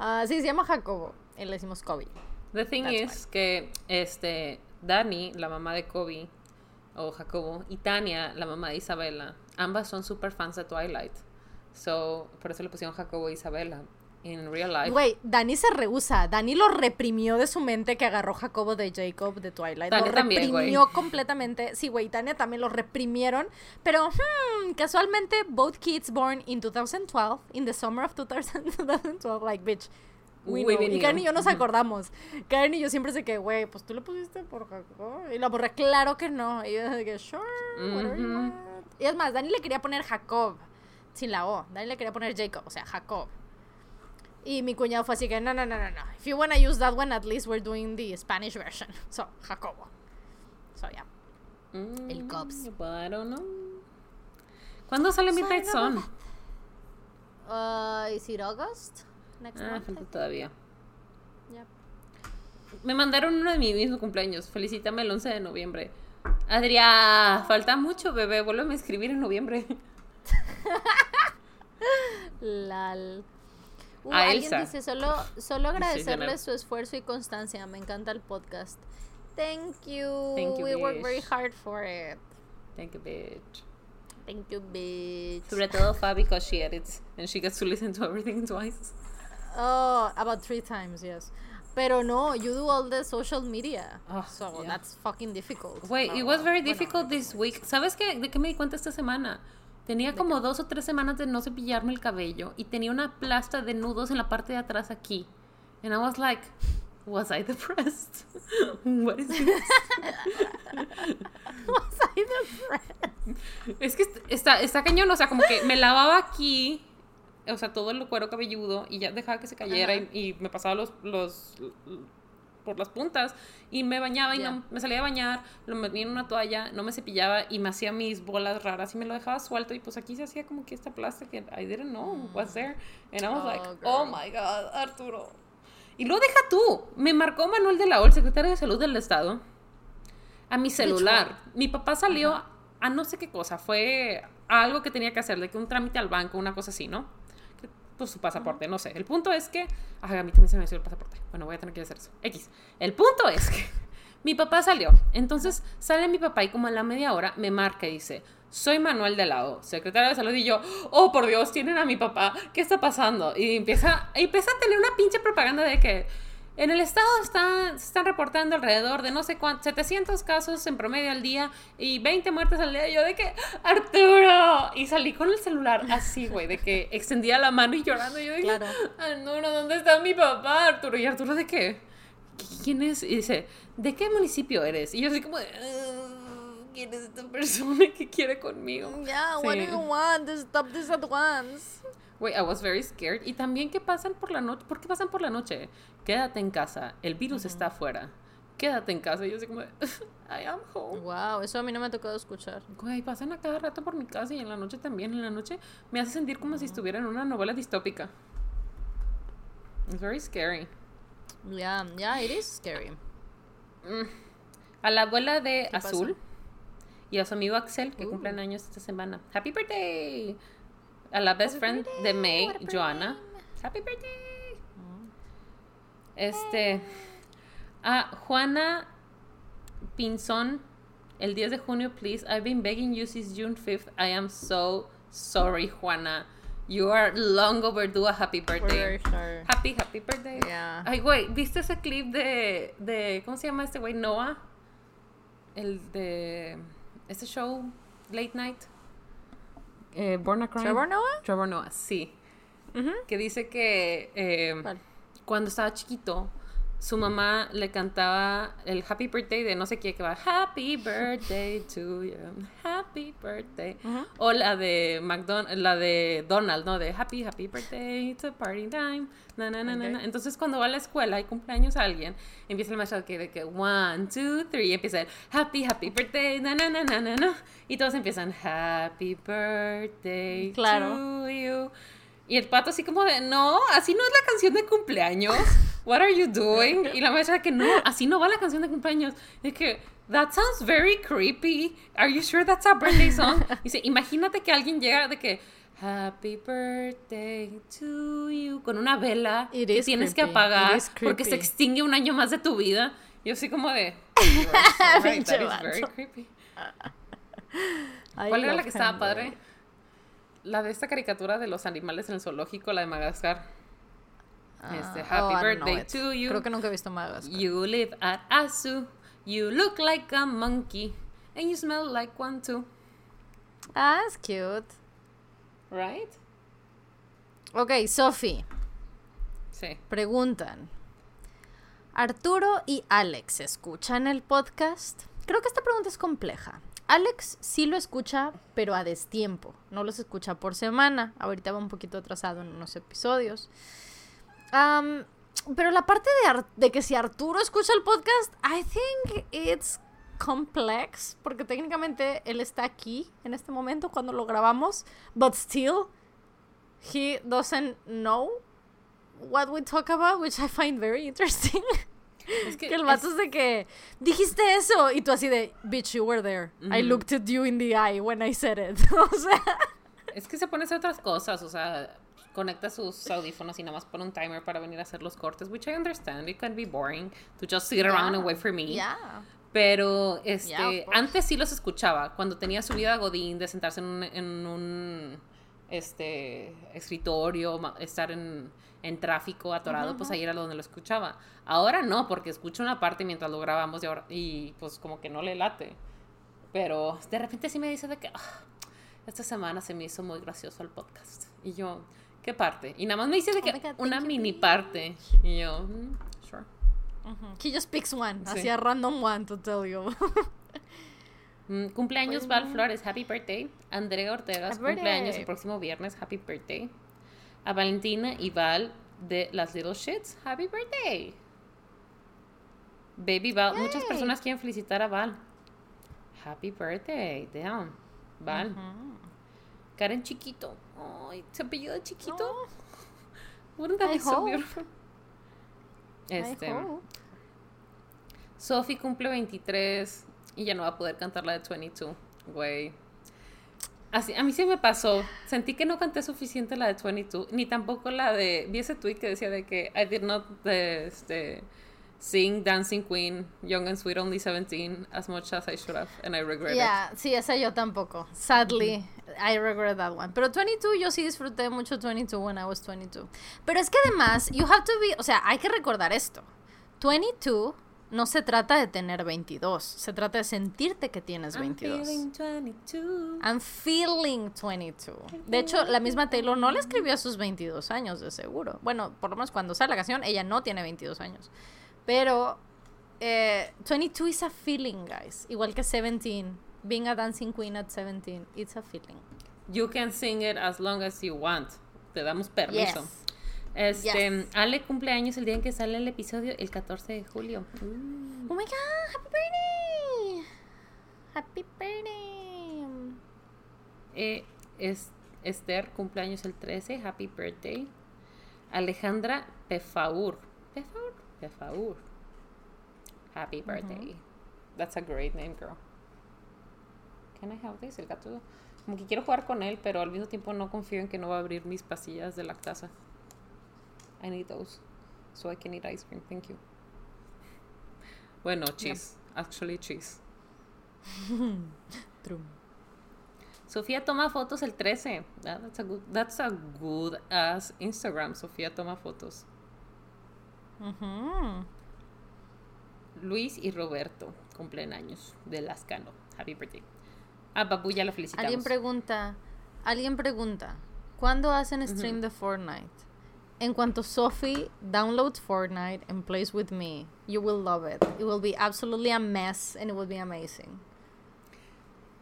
ah, sí, se llama Jacobo. Y le decimos Kobe. The thing That's is que este Dani, la mamá de Kobe o Jacobo, y Tania, la mamá de Isabela, ambas son super fans de Twilight. So, por eso le pusieron Jacobo e Isabela. In real life. Güey, Dani se rehúsa. Dani lo reprimió de su mente que agarró Jacobo de Jacob de Twilight. Tania lo también, reprimió completamente. Sí, güey, Tania también lo reprimieron. Pero, hmm, casualmente, both kids born in 2012, in the summer of 2000 2012, like, bitch. We. Y Karen y yo nos acordamos. Karen y yo siempre sé que, güey, pues tú le pusiste por Jacob. Y la borré, claro que no. Y yo que, sure, want. Y es más, Dani le quería poner Jacob, sin la O. Dani le quería poner Jacob, o sea, Jacob. Y mi cuñado fue así que, no, no, no, no, no. If you wanna use that one, at least we're doing the Spanish version. So, Jacobo. So, yeah. Mm, el Cubs. well, I don't know. ¿Cuándo sale Midnight Sorry, Sun? Uh, is it August? Next Ah, month? todavía. Yep. Me mandaron uno de mi mismo cumpleaños. Felicítame el 11 de noviembre. Adrián, falta mucho, bebé. Vuélveme a escribir en noviembre. Lal. Uh, A alguien Elsa. dice, solo, solo agradecerle su esfuerzo y constancia. Me encanta el podcast. Thank you. Thank you, We work very hard for it. Thank you, bitch. Thank you, bitch. Sobre todo Fa because she edits and she gets to listen to everything twice. Oh, about three times, yes. Pero no, you do all the social media. Oh, so yeah. that's fucking difficult. Wait, Oh, it was very bueno, difficult this week. ¿Sabes qué? ¿De qué me di cuenta esta semana? Tenía como dos o tres semanas de no cepillarme el cabello y tenía una plasta de nudos en la parte de atrás aquí. And I was like, was I depressed? What is this? Was I friend? Es que est- está, está cañón, o sea, como que me lavaba aquí, o sea, todo el cuero cabelludo y ya dejaba que se cayera y, y me pasaba los, los, por las puntas y me bañaba y no, me salía a bañar, lo metía en una toalla, no me cepillaba y me hacía mis bolas raras y me lo dejaba suelto y pues aquí se hacía como que esta que I didn't know was there and I was Oh, like, girl. oh my god, Arturo. Y lo deja tú, me marcó Manuel de la O, el secretario de salud del estado, a mi celular. Mi papá salió a no sé qué cosa, fue algo que tenía que hacer, de que un trámite al banco, una cosa así, ¿no? Pues su pasaporte, no sé. El punto es que. Ay, a mí también se me hizo el pasaporte. Bueno, voy a tener que hacer eso. X. El punto es que mi papá salió. Entonces sale mi papá y como a la media hora me marca y dice: soy Manuel de la O, secretario de salud, y yo, oh, por Dios, tienen a mi papá, ¿qué está pasando? Y empieza, empieza a tener una pinche propaganda de que en el estado están, se están reportando alrededor de no sé cuántos, 700 casos en promedio al día y 20 muertes al día. Y yo de que, Arturo, y salí con el celular así, güey, de que extendía la mano y llorando. Y yo de Claro. Arturo, ¿dónde está mi papá, Arturo? Y Arturo de que, ¿quién es? Y dice, ¿de qué municipio eres? Y yo así como de, "Ah, ¿quién es esta persona que quiere conmigo? Yeah, what do Sí. you want? Stop this at once. Wait, I was very scared. Y también que pasan por la noche. ¿Por qué pasan por la noche? Quédate en casa. El virus está afuera. Quédate en casa. Y yo así como, I am home. Wow, eso a mí no me ha tocado escuchar. Güey, pasan a cada rato por mi casa y en la noche también. En la noche me hace sentir como si estuviera en una novela distópica. It's very scary. Yeah, yeah, it is scary. A la abuela de ¿Qué pasa? Azul y a su amigo Axel, que Uh. cumplen años esta semana. Happy birthday. A la best friend de May, Joanna. Happy birthday. Este. A Juana Pinzón, el 10 de junio, please. I've been begging you since June 5th. I am so sorry, Juana. You are long overdue a happy birthday. Sure. Happy, happy birthday. Yeah. Ay, güey, ¿viste ese clip de, de. ¿Cómo se llama este güey? Noah. El de. Este show, Late Night. Eh, Born a Crime. ¿Trevor Noah? Trevor Noah, sí. Que dice que eh, cuando estaba chiquito, su mamá le cantaba el Happy Birthday de no sé qué, que va Happy Birthday to you, Happy Birthday. O la de McDonald, la de Donald, ¿no? De Happy, Happy Birthday, it's a party time. Na, na, na, na, Ok. na. Entonces cuando va a la escuela y cumpleaños a alguien, empieza el maestro que de que one, two, three, empieza el Happy, Happy Birthday, na, na, na, na, na, na. Y todos empiezan Happy Birthday Claro. to you. Y el pato así como de, no, así no es la canción de cumpleaños. What are you doing? Y la maestra que no, así no va la canción de cumpleaños. De que, that sounds very creepy. Are you sure that's a birthday song? Dice, imagínate que alguien llega de que, Happy birthday to you, con una vela It que tienes que creepy. apagar It is porque se extingue un año más de tu vida. Yo así como de, "You are so right, that is very creepy. I ¿Cuál era la que estaba padre? La de esta caricatura de los animales en el zoológico, la de Madagascar. Este, Ah, happy oh, know birthday to you. Creo que nunca he visto Madagascar. You live at Asu. You look like a monkey. And you smell like one too. Ah, es cute. Right? Ok, Sophie. Sí. Preguntan. Arturo y Alex escuchan el podcast. Creo que esta pregunta es compleja. Alex sí lo escucha, pero a destiempo. No los escucha por semana. Ahorita va un poquito atrasado en unos episodios. Am, pero la parte de, de que si Arturo escucha el podcast, I think it's complex. Porque técnicamente él está aquí en este momento cuando lo grabamos. But still, he doesn't know what we talk about, which I find very interesting. Es que, que el vato es de que dijiste eso y tú así de bitch you were there. I looked at you in the eye when I said it. o sea, es que se pone a hacer otras cosas. O sea, conecta sus audífonos y nada más pone un timer para venir a hacer los cortes. Which I understand. It can be boring to just sit around and wait for me. yeah. Pero este, Yeah, antes sí los escuchaba. Cuando tenía su vida Godín de sentarse en un, en un este, escritorio, estar en, en tráfico atorado, pues ahí era donde lo escuchaba. Ahora no, porque escucho una parte mientras lo grabamos y, ahora, y pues como que no le late. Pero de repente sí me dice de que "Ah, esta semana se me hizo muy gracioso el podcast. Y yo, ¿qué parte? Y nada más me dice de que God, una you, mini parte. Y yo, "Mm, sure. Ujú. He just picks one. Sí. Así a random one to tell you. Mm, cumpleaños Val Flores, happy birthday. Andrea Ortega, cumpleaños el próximo viernes, happy birthday. A Valentina y Val de las Little Shits, happy birthday. Baby Val, muchas personas quieren felicitar a Val. Happy birthday, damn. Val. Karen Chiquito. Ay, se apellida Chiquito. Wouldn't that I be so beautiful? Este, I hope. Sophie cumple 23 y ya no va a poder cantar la de 22. Güey. Así, a mí sí me pasó. Sentí que no canté suficiente la de 22, ni tampoco la de. Vi ese tweet que decía de que I did not de, este, sing Dancing Queen, Young and Sweet Only 17 as much as I should have, and I regret it. Yeah, sí, esa yo tampoco. Sadly, I regret that one. Pero 22, yo sí disfruté mucho 22 when I was 22. Pero es que además, you have to be, o sea, hay que recordar esto. 22 no se trata de tener 22, se trata de sentirte que tienes 22. I'm feeling 22. I'm feeling 22. De hecho, la misma Taylor no le escribió a sus 22 años, de seguro. Bueno, por lo menos cuando sale la canción, ella no tiene 22 años. Pero eh, 22 is a feeling, guys. Igual que 17. Being a dancing queen at 17, it's a feeling. You can sing it as long as you want. Te damos permiso. Yes. Este, Yes. Ale cumpleaños el día en que sale el episodio, el 14 de julio. Oh my god, happy birthday! Happy birthday! Eh, es, Esther cumpleaños el 13, happy birthday. Alejandra Pefaur. Pefaur, Pefaur. Happy birthday. That's a great name, girl. Can I have this? El gato. Como que quiero jugar con él, pero al mismo tiempo no confío en que no va a abrir mis pastillas de lactasa. I need those. So I can eat ice cream. Thank you. Bueno, cheese. Actually, cheese. True. Sofía toma fotos el 13. Ah, That's a good, that's a good ass Instagram. Sofía toma fotos. Ujú. Luis y Roberto cumplen años de Lascano. Happy birthday. Ah, Babu ya lo felicitamos. Alguien pregunta, alguien pregunta, ¿cuándo hacen stream de Fortnite? En cuanto Sophie downloads Fortnite and plays with me, you will love it. It will be absolutely a mess and it will be amazing.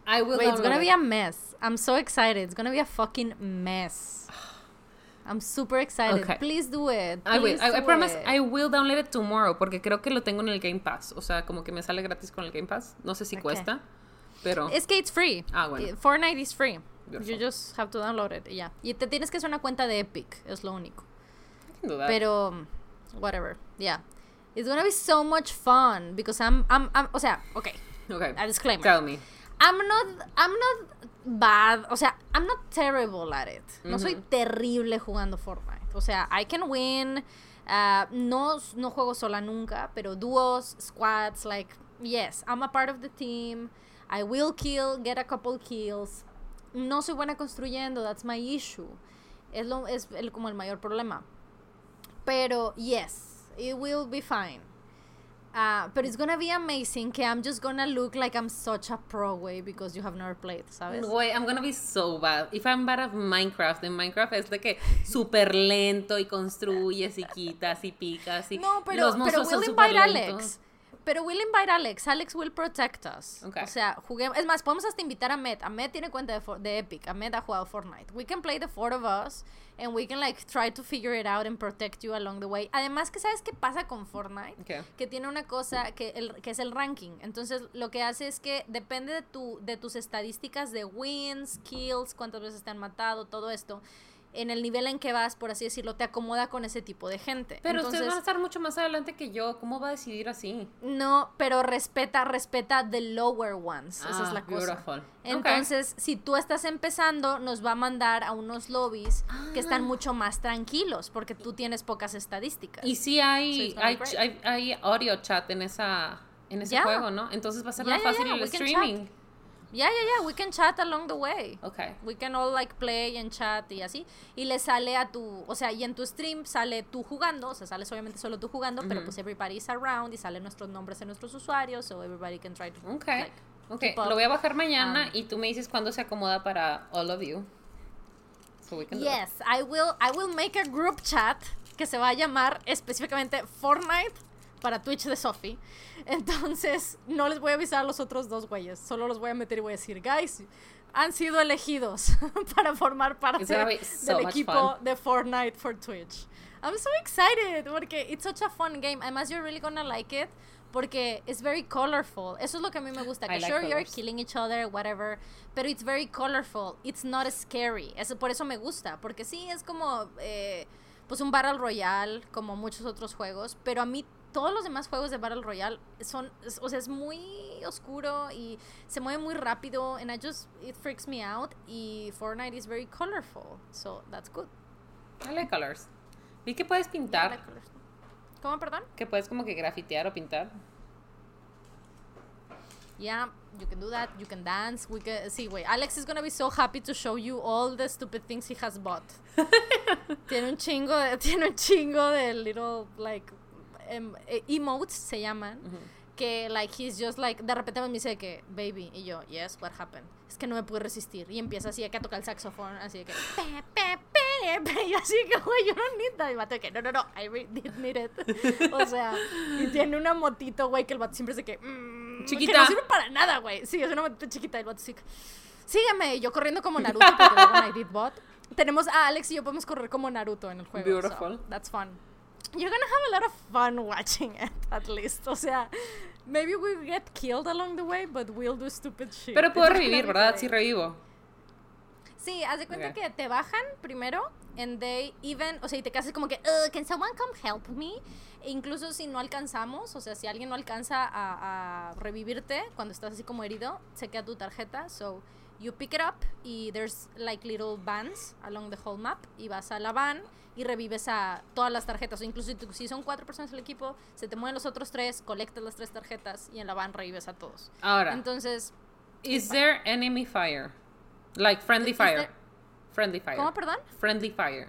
I will Wait, it's gonna be a mess. I'm so excited. It's gonna be a fucking mess. I'm super excited. Okay. Please do it. I will. I, I promise it. I will download it tomorrow porque creo que lo tengo en el Game Pass. O sea, como que me sale gratis con el Game Pass. No sé si Okay. cuesta, pero Es que it's free. Ah, bueno. Fortnite is free. Beautiful. You just have to download it y ya. Y te tienes que hacer una cuenta de Epic, es lo único. I can do that. Pero whatever. Yeah. It's gonna be so much fun because I'm I'm, I'm o sea, okay. okay. A disclaimer. Tell me. I'm not I'm not bad, o sea, I'm not terrible at it. No soy terrible jugando Fortnite. O sea, I can win. uh, no no juego sola nunca, pero dúos, squads, like yes, I'm a part of the team. I will kill, get a couple kills. No soy buena construyendo, that's my issue. Es lo es el, como el mayor problema. Pero yes, it will be fine. Uh, but it's gonna be amazing que I'm just gonna look like I'm such a pro way because you have never played, ¿sabes? Way, I'm gonna be so bad. If I'm bad at Minecraft, en Minecraft es de que súper lento y construyes y quitas y picas y No, pero, los pero we'll invite lentos. Pero we'll invite Alex. Alex will protect us. Okay. O sea, juguemos. Es más, podemos hasta invitar a Met. Ahmed tiene cuenta de, For- de Epic. Ahmed ha jugado Fortnite. We can play the four of us and we can like try to figure it out and protect you along the way. Además que sabes qué pasa con Fortnite? Okay. que tiene una cosa que, el, que es el ranking. Entonces, lo que hace es que depende de, tu, de tus estadísticas de wins, kills, cuántas veces te han matado, todo esto. En el nivel en que vas, por así decirlo, te acomoda con ese tipo de gente. Pero Entonces, ustedes van a estar mucho más adelante que yo. ¿Cómo va a decidir así? no, pero respeta, respeta the lower ones. Esa es Ah, la cosa. beautiful. Entonces, si tú estás empezando, nos va a mandar a unos lobbies que están Ah. mucho más tranquilos porque tú tienes pocas estadísticas. Y sí hay, hay, hay, hay audio chat en esa en ese Yeah. juego, ¿no? Entonces va a ser Yeah, más yeah, fácil el streaming. Ya, ya, ya, we can chat along the way. Okay. We can all like play and chat y así. Y le sale a tu, o sea, y en tu stream sale tú jugando, o sea, sales obviamente solo tú jugando, pero Ujú. pues everybody's around y salen nuestros nombres de nuestros usuarios, so everybody can try to Okay. like, Okay, lo voy a bajar mañana Um, y tú me dices cuándo se acomoda para all of you. So we can. Yes, I will I will make a group chat que se va a llamar específicamente Fortnite para Twitch de Sophie. Entonces, no les voy a avisar a los otros dos güeyes, solo los voy a meter y voy a decir, guys, han sido elegidos para formar parte so del equipo fun. de Fortnite for Twitch. I'm so excited porque it's such a fun game. Además, you're really gonna like it porque it's very colorful. Eso es lo que a mí me gusta. Que like sure, you're colors. killing each other, whatever, pero it's very colorful. It's not scary. Eso, por eso me gusta, porque sí, es como eh, pues un Battle Royale, como muchos otros juegos, pero a mí todos los demás juegos de Battle Royale son, es- o sea, es muy oscuro y se mueve muy rápido, and I just, it freaks me out, y Fortnite is very colorful, so that's good. I like colors. Vi que puedes pintar. Like. ¿Cómo, perdón? Que puedes como que grafitear o pintar. Yeah, you can do that. You can dance. We can see. Wait, Alex is gonna be so happy to show you all the stupid things he has bought. tiene un chingo de, tiene un chingo de little like em, eh, emotes se llaman. Que like he's just like de repente me dice que baby y yo yes what happened es que no me pude resistir y empieza así de que a tocar el saxofón así de que pe, pe, y así que güey yo no necesito y el vato de que no no no I really did need it o sea y tiene una motito güey que el vato siempre es de que mm, Chiquita. que no sirve para nada güey sí es una motito chiquita el vato que, sígueme yo corriendo como Naruto porque luego I did bot tenemos a Alex y yo podemos correr como Naruto en el juego so Beautiful. that's fun you're gonna have a lot of fun watching it at least o sea maybe we get killed along the way but we'll do stupid shit Pero puedo revivir, ¿verdad? Sí revivo. Sí, haz de cuenta que te bajan primero and they even, o sea, y te quedas como que, "Ugh, can someone come help me? E incluso si no alcanzamos, o sea, si alguien no alcanza a, a revivirte cuando estás así como herido, se queda tu tarjeta, so you pick it up y there's like little vans along the whole map y vas a la van y revives a todas las tarjetas, o incluso si, son cuatro personas del equipo, se te mueven los otros tres, colectas las tres tarjetas y en la van revives a todos. Ahora, Entonces, is there enemy fire? Like friendly fire. there- Friendly fire. ¿cómo, perdón? Friendly fire.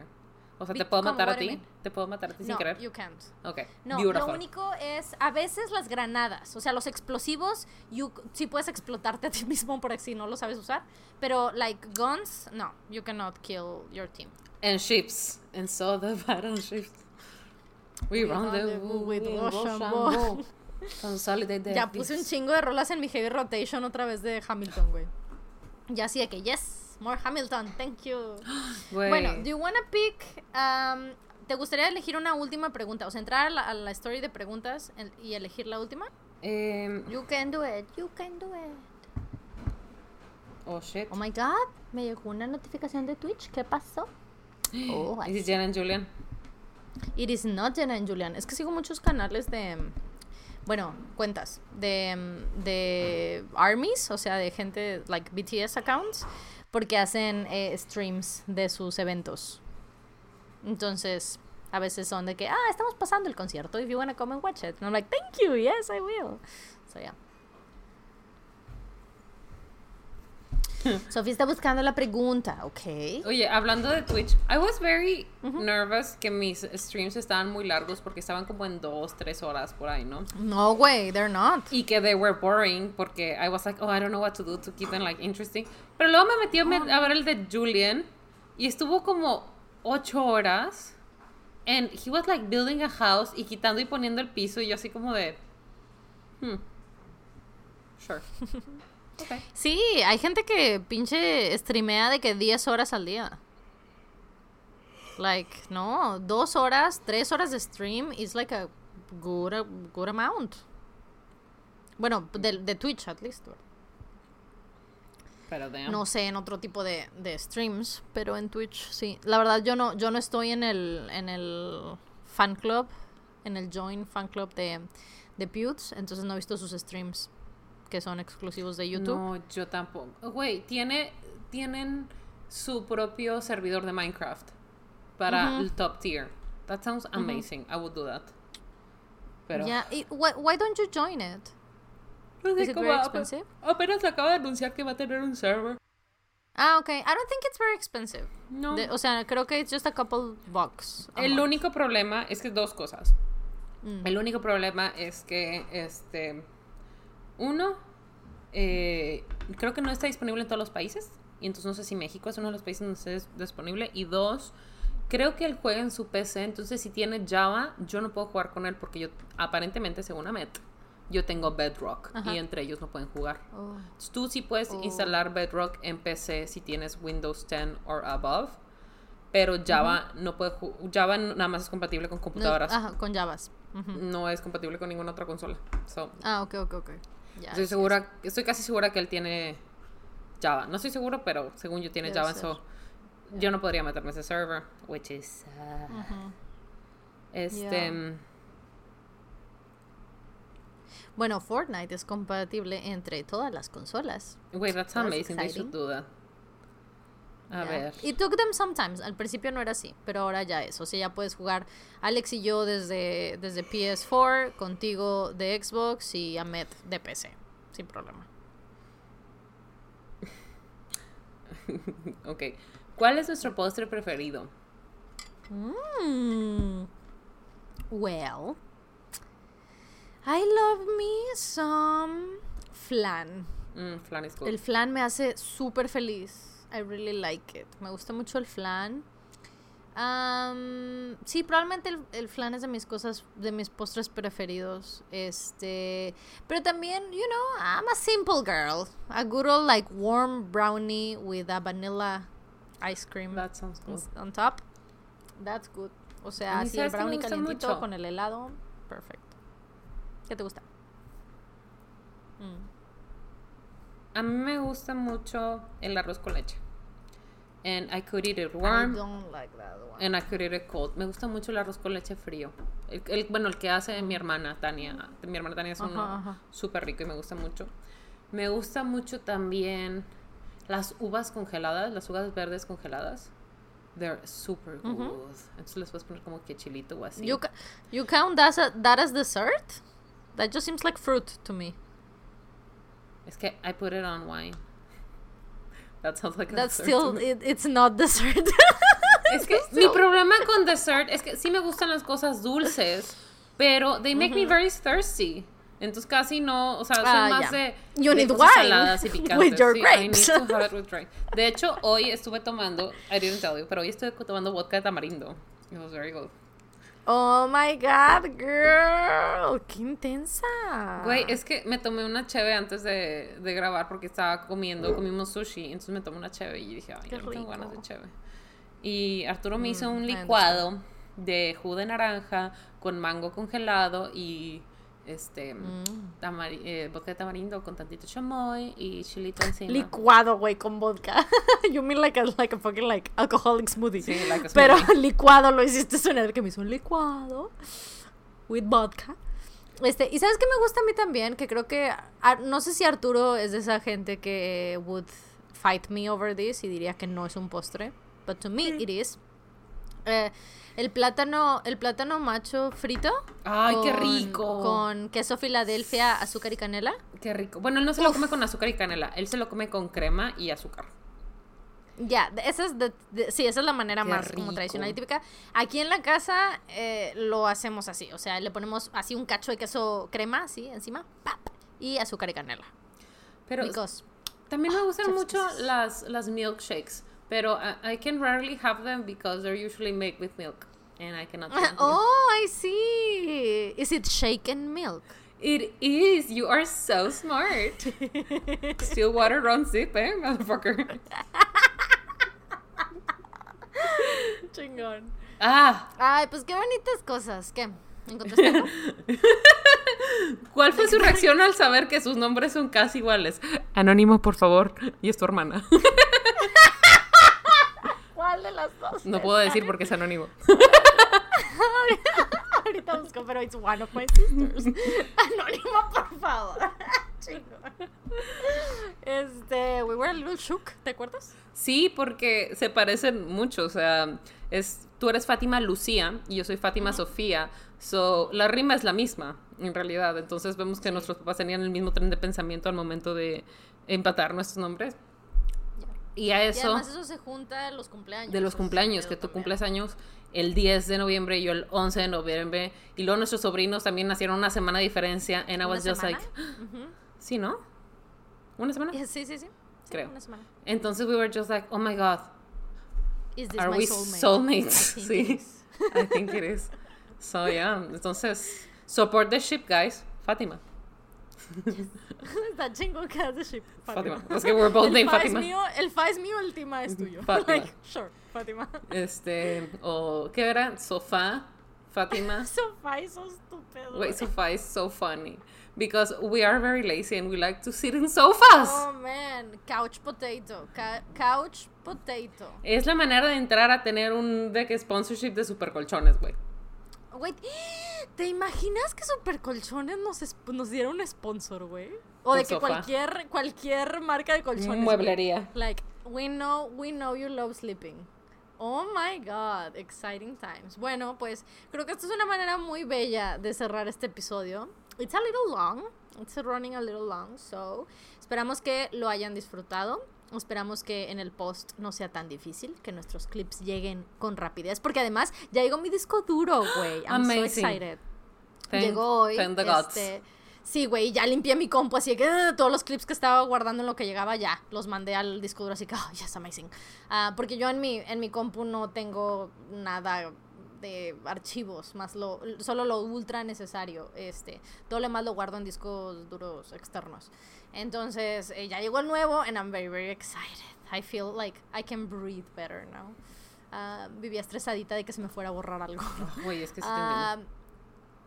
O sea, ¿te puedo ¿cómo? matar a ti? ¿Te puedo matar a ti sin No, querer? you can't. Ok. No, Beautiful. lo único es a veces las granadas, o sea, los explosivos, you, sí puedes explotarte a ti mismo por si no lo sabes usar, pero like guns, no, you cannot kill your team. And ships. And so the battleships. We, We rendezvous with Rochambeau. Consolidate Ya puse un chingo de rolas en mi heavy rotation otra vez de Hamilton, güey. Ya así de que yes, more Hamilton, thank you. Bueno, do you wanna pick um, ¿Te gustaría elegir una última pregunta? O sea, entrar a la, a la story de preguntas en- y elegir la última. Em, You can do it, you can do it. oh, shit. Oh my god, me llegó una notificación de Twitch. ¿Qué pasó? Oh, Is it Jen and Julian? It is not Jenna and Julian. Es que sigo muchos canales de. Bueno, cuentas. De, de armies, o sea, de gente, like BTS accounts, porque hacen eh, streams de sus eventos. Entonces, a veces son de que, ah, estamos pasando el concierto, if you wanna come and watch it. And I'm like, thank you, yes, I will. So, yeah. Sofía está buscando la pregunta, ok. Oye, hablando de Twitch, I was very nervous que mis streams estaban muy largos porque estaban como en dos, tres horas por ahí, ¿no? No, way, they're not. Y que they were boring porque I was like, oh, I don't know what to do to keep them like interesting. Pero luego me metí a, ver el de Julian y estuvo como ocho horas. And he was like building a house y quitando y poniendo el piso y yo así como de, hmm, sure. Okay. Sí, hay gente que pinche streamea de que 10 horas al día. Like, no, dos horas, tres horas de stream is like a good, a good amount. Bueno, de, de Twitch at least. Pero. No sé en otro tipo de, de streams, pero en Twitch sí. La verdad yo no, yo no estoy en el, en el fan club, en el join fan club de, de Pewds, entonces no he visto sus streams que son exclusivos de YouTube. No, yo tampoco. Güey, tiene, tienen su propio servidor de Minecraft para el top tier. That sounds amazing. I would do that. Pero Yeah, y- why, why don't you join it? no sé Is it very expensive? Apenas acaba de anunciar que va a tener un server. Ah, okay. I don't think it's very expensive. No. De- o sea, creo que it's just a couple bucks. a El month. único problema es que dos cosas. Mm. El único problema es que, este, uno, eh, creo que no está disponible en todos los países. Y entonces no sé si México es uno de los países donde dis- disponible. Y dos, creo que él juega en su PC. Entonces si tiene Java, yo no puedo jugar con él porque yo, aparentemente, según Amet, yo tengo Bedrock. Ajá. Y entre ellos no pueden jugar. Oh. Tú sí puedes Oh. instalar Bedrock en PC si tienes Windows 10 or above. Pero Java no puede Java nada más es compatible con No, computadoras. ajá, con Javas. No es compatible con ninguna otra consola. So, Ah, ok, ok, ok. Ya, estoy sí, segura, estoy casi segura que él tiene Java. No estoy seguro, pero según yo tiene Debe Java, so yo no podría meterme a ese server, which is. Ujú. Este, Yeah. mm, Bueno, Fortnite es compatible entre todas las consolas. wait, that's That's amazing. They exciting. should do that. A Yeah. ver. It took them sometimes. Al principio no era así, pero ahora ya es. O sea, ya puedes jugar Alex y yo desde, desde PS4, contigo de Xbox y Ahmed de PC. Sin problema. ok. ¿Cuál es nuestro postre preferido? Mm. Well, I love me some flan. Mm, flan is good. El flan me hace súper feliz. I really like it. Me gusta mucho el flan. Am, sí, probablemente el, el flan es de mis cosas, de mis postres preferidos. Este, pero también, you know, I'm a simple girl. A good old like warm brownie with a vanilla ice cream That sounds good. on top. That's good. O sea, si el ¿sabes qué me brownie calientito mucho? con el helado, perfecto. ¿Qué te gusta? Mm. A mí me gusta mucho el arroz con leche. And I could eat it I warm don't like that one. and I could eat it cold. Me gusta mucho el arroz con leche frío. El, el- bueno, el que hace mi hermana Tania. Mi hermana Tania es uno Ajá, ajá. súper rico y me gusta mucho. Me gusta mucho también las uvas congeladas, las uvas verdes congeladas. They're super good. Entonces les puedes poner como que chilito o así. You, ca- you count that as, that as dessert? That just seems like fruit to me. Es que I put it on wine. That sounds like a That's dessert still, it, it's not dessert. Es que mi problema con dessert es que sí me gustan las cosas dulces, pero they make me very thirsty. Entonces casi no, o sea, soy Ah, más ya. de, You de need cosas saladas y picantes. with your sí, I grapes. need to have it with drink. De hecho, hoy estuve tomando, I didn't tell you, pero hoy estuve tomando vodka de tamarindo. It was very good. Oh my god, girl. Qué intensa. Güey, es que me tomé una cheve antes de, de grabar porque estaba comiendo, comimos sushi, entonces me tomé una cheve y dije, ay, Qué no tengo ganas de cheve. Y Arturo me hizo Mm, un licuado de jugo de naranja con mango congelado y este Mm. tamari- eh, vodka de tamarindo con tantito chamoy y chilito encima. Licuado, güey, con vodka. you mean like a, like a fucking like alcoholic smoothie. Sí, like a Pero smoothie. licuado lo hiciste sonar que me hizo un licuado with vodka. Este, y sabes que me gusta a mí también, que creo que no sé si Arturo es de esa gente que would fight me over this y diría que no es un postre, but to me it is. Eh, el plátano, el plátano macho frito. Ay, qué rico. Con queso Filadelfia, azúcar y canela. Qué rico. Bueno, él no se lo come con azúcar y canela, él se lo come con crema y azúcar. Ya, esa es de- de- sí, esa es la manera Qué más como tradicional y típica. Aquí en la casa eh, lo hacemos así, o sea, le ponemos así un cacho de queso crema, así, encima, ¡pap! y azúcar y canela. Pero Because También me gustan chef's mucho las, las milkshakes, pero I, I can rarely have them because they're usually made with milk. And I cannot milk. Oh, I see. Is it shaken milk? It is. You are so smart. Still water runs deep, eh, motherfucker. Chingón. Ah, Ay, pues qué bonitas cosas. ¿Qué? ¿Encontraste? ¿cuál fue su reacción al saber que sus nombres son casi iguales? Anónimo, por favor. Y es tu hermana. ¿Cuál de las dos? No puedo decir porque es anónimo. Ahorita busco, pero it's one of my sisters. Anónimo, por favor. Chingón. Este, we were a little shook, ¿te acuerdas? Sí, porque se parecen mucho. O sea, es, tú eres Fátima Lucía y yo soy Fátima Sofía. So, la rima es la misma, en realidad. Entonces vemos que nuestros papás tenían el mismo tren de pensamiento al momento de empatar nuestros nombres. Y a Y eso, además eso se junta de los cumpleaños. de los cumpleaños, que tú cumples años el 10 de noviembre y yo el 11 de noviembre. Y luego nuestros sobrinos también nacieron una semana de diferencia. And I ¿Una was just semana? like, Ujú. sí, ¿no? ¿Una semana? Sí, sí, sí. Sí, Creo. Una semana. Entonces we were just like, oh my god, Is this Are my we soulmate? soulmates? I think Sí. it is. I think it is. So yeah, entonces support the ship, guys. Fátima. Hace ship. Fátima. Es que we're both el named fa es Fátima. mío, el fa es mío, el tima es tuyo. Fátima. Like, sure, Fátima. Este, o ¿qué era? Sofá, Fátima. Sofá es so estúpido. Wait, güey. sofá is so funny because we are very lazy and we like to sit in sofas. Oh man, couch potato. Ca- couch potato. Es la manera de entrar a tener un de que sponsorship de super colchones, güey. Wait, ¿te imaginas que Super Colchones nos, nos diera un sponsor, güey? O de que cualquier, cualquier marca de colchones. güey. Mueblería. Like, we know, we know you love sleeping. Oh my god, exciting times. Bueno, pues creo que esta es una manera muy bella de cerrar este episodio. It's a little long, it's running a little long, so esperamos que lo hayan disfrutado. Esperamos que en el post no sea tan difícil, que nuestros clips lleguen con rapidez, porque además ya llegó mi disco duro, güey. I'm so Amazing. excited. Thank- llegó hoy. thank the gods. este, sí, güey, ya limpié mi compu, así que ah, todos los clips que estaba guardando en lo que llegaba ya los mandé al disco duro, así que, oh, yes, amazing. Ah, porque yo en mi, en mi compu no tengo nada de archivos, más lo, solo lo ultra necesario. Este, todo lo demás lo guardo en discos duros externos. Entonces, eh, ya llegó el nuevo, and I'm very, very excited. I feel like I can breathe better now. Ah, vivía estresadita de que se me fuera a borrar algo. Güey, es que sí entiendo.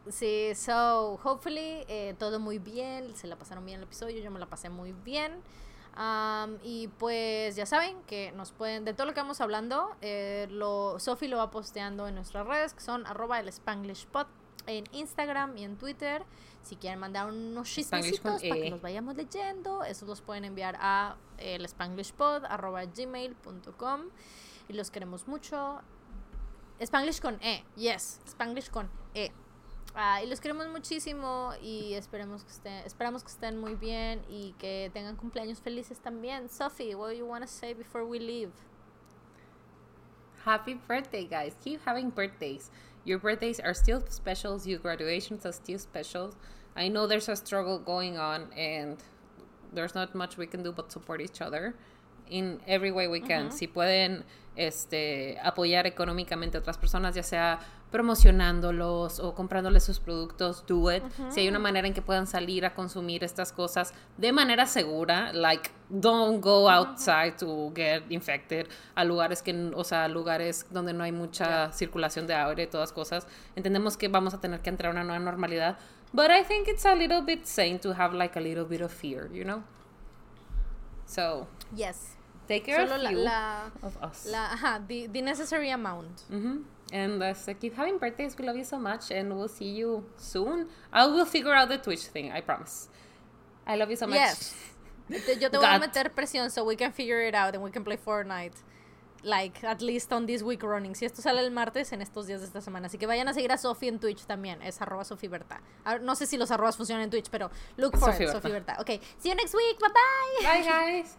sí, so, hopefully, eh, todo muy bien, se la pasaron bien el episodio, yo me la pasé muy bien. Am, y pues ya saben que nos pueden, de todo lo que vamos hablando, eh, lo, Sophie lo va posteando en nuestras redes, que son arroba el Spanglish Pod en Instagram y en Twitter. Si quieren mandar unos chismecitos para que E. los vayamos leyendo, esos los pueden enviar a el spanglishpod arroba gmail.com y los queremos mucho. Spanglish con E, yes, Spanglish con E. Ah, y los queremos muchísimo y esperemos que estén, esperamos que estén muy bien y que tengan cumpleaños felices también. Sophie, what do you want to say before we leave? Happy birthday, guys. Keep having birthdays. Your birthdays are still special. Your graduations are still special. I know there's a struggle going on, and there's not much we can do but support each other in every way we can. Si pueden este, apoyar económicamente a otras personas, ya sea promocionándolos o comprándoles sus productos, do it. Si hay una manera en que puedan salir a consumir estas cosas de manera segura, like don't go outside to get infected a lugares que, o sea, lugares donde no hay mucha circulación de aire y todas cosas. Entendemos que vamos a tener que entrar a una nueva normalidad, but I think it's a little bit sane to have like a little bit of fear, you know? So, Yes. Take care Solo of la, you, la, of us. la, ajá, the, the necessary amount. hmm And uh, so keep having birthdays. We love you so much, and we'll see you soon. I will figure out the Twitch thing. I promise. I love you so much. Yes. Yo te voy a meter presión so we can figure it out and we can play Fortnite. Like, at least on this week running. Si esto sale el martes, en estos días de esta semana. Así que vayan a seguir a Sophie en Twitch también. Es arroba Sophie Berta. No sé si los arrofas funcionan en Twitch, pero look for Sophie it, Berta. Ok, see you next week. Bye bye. Bye, guys.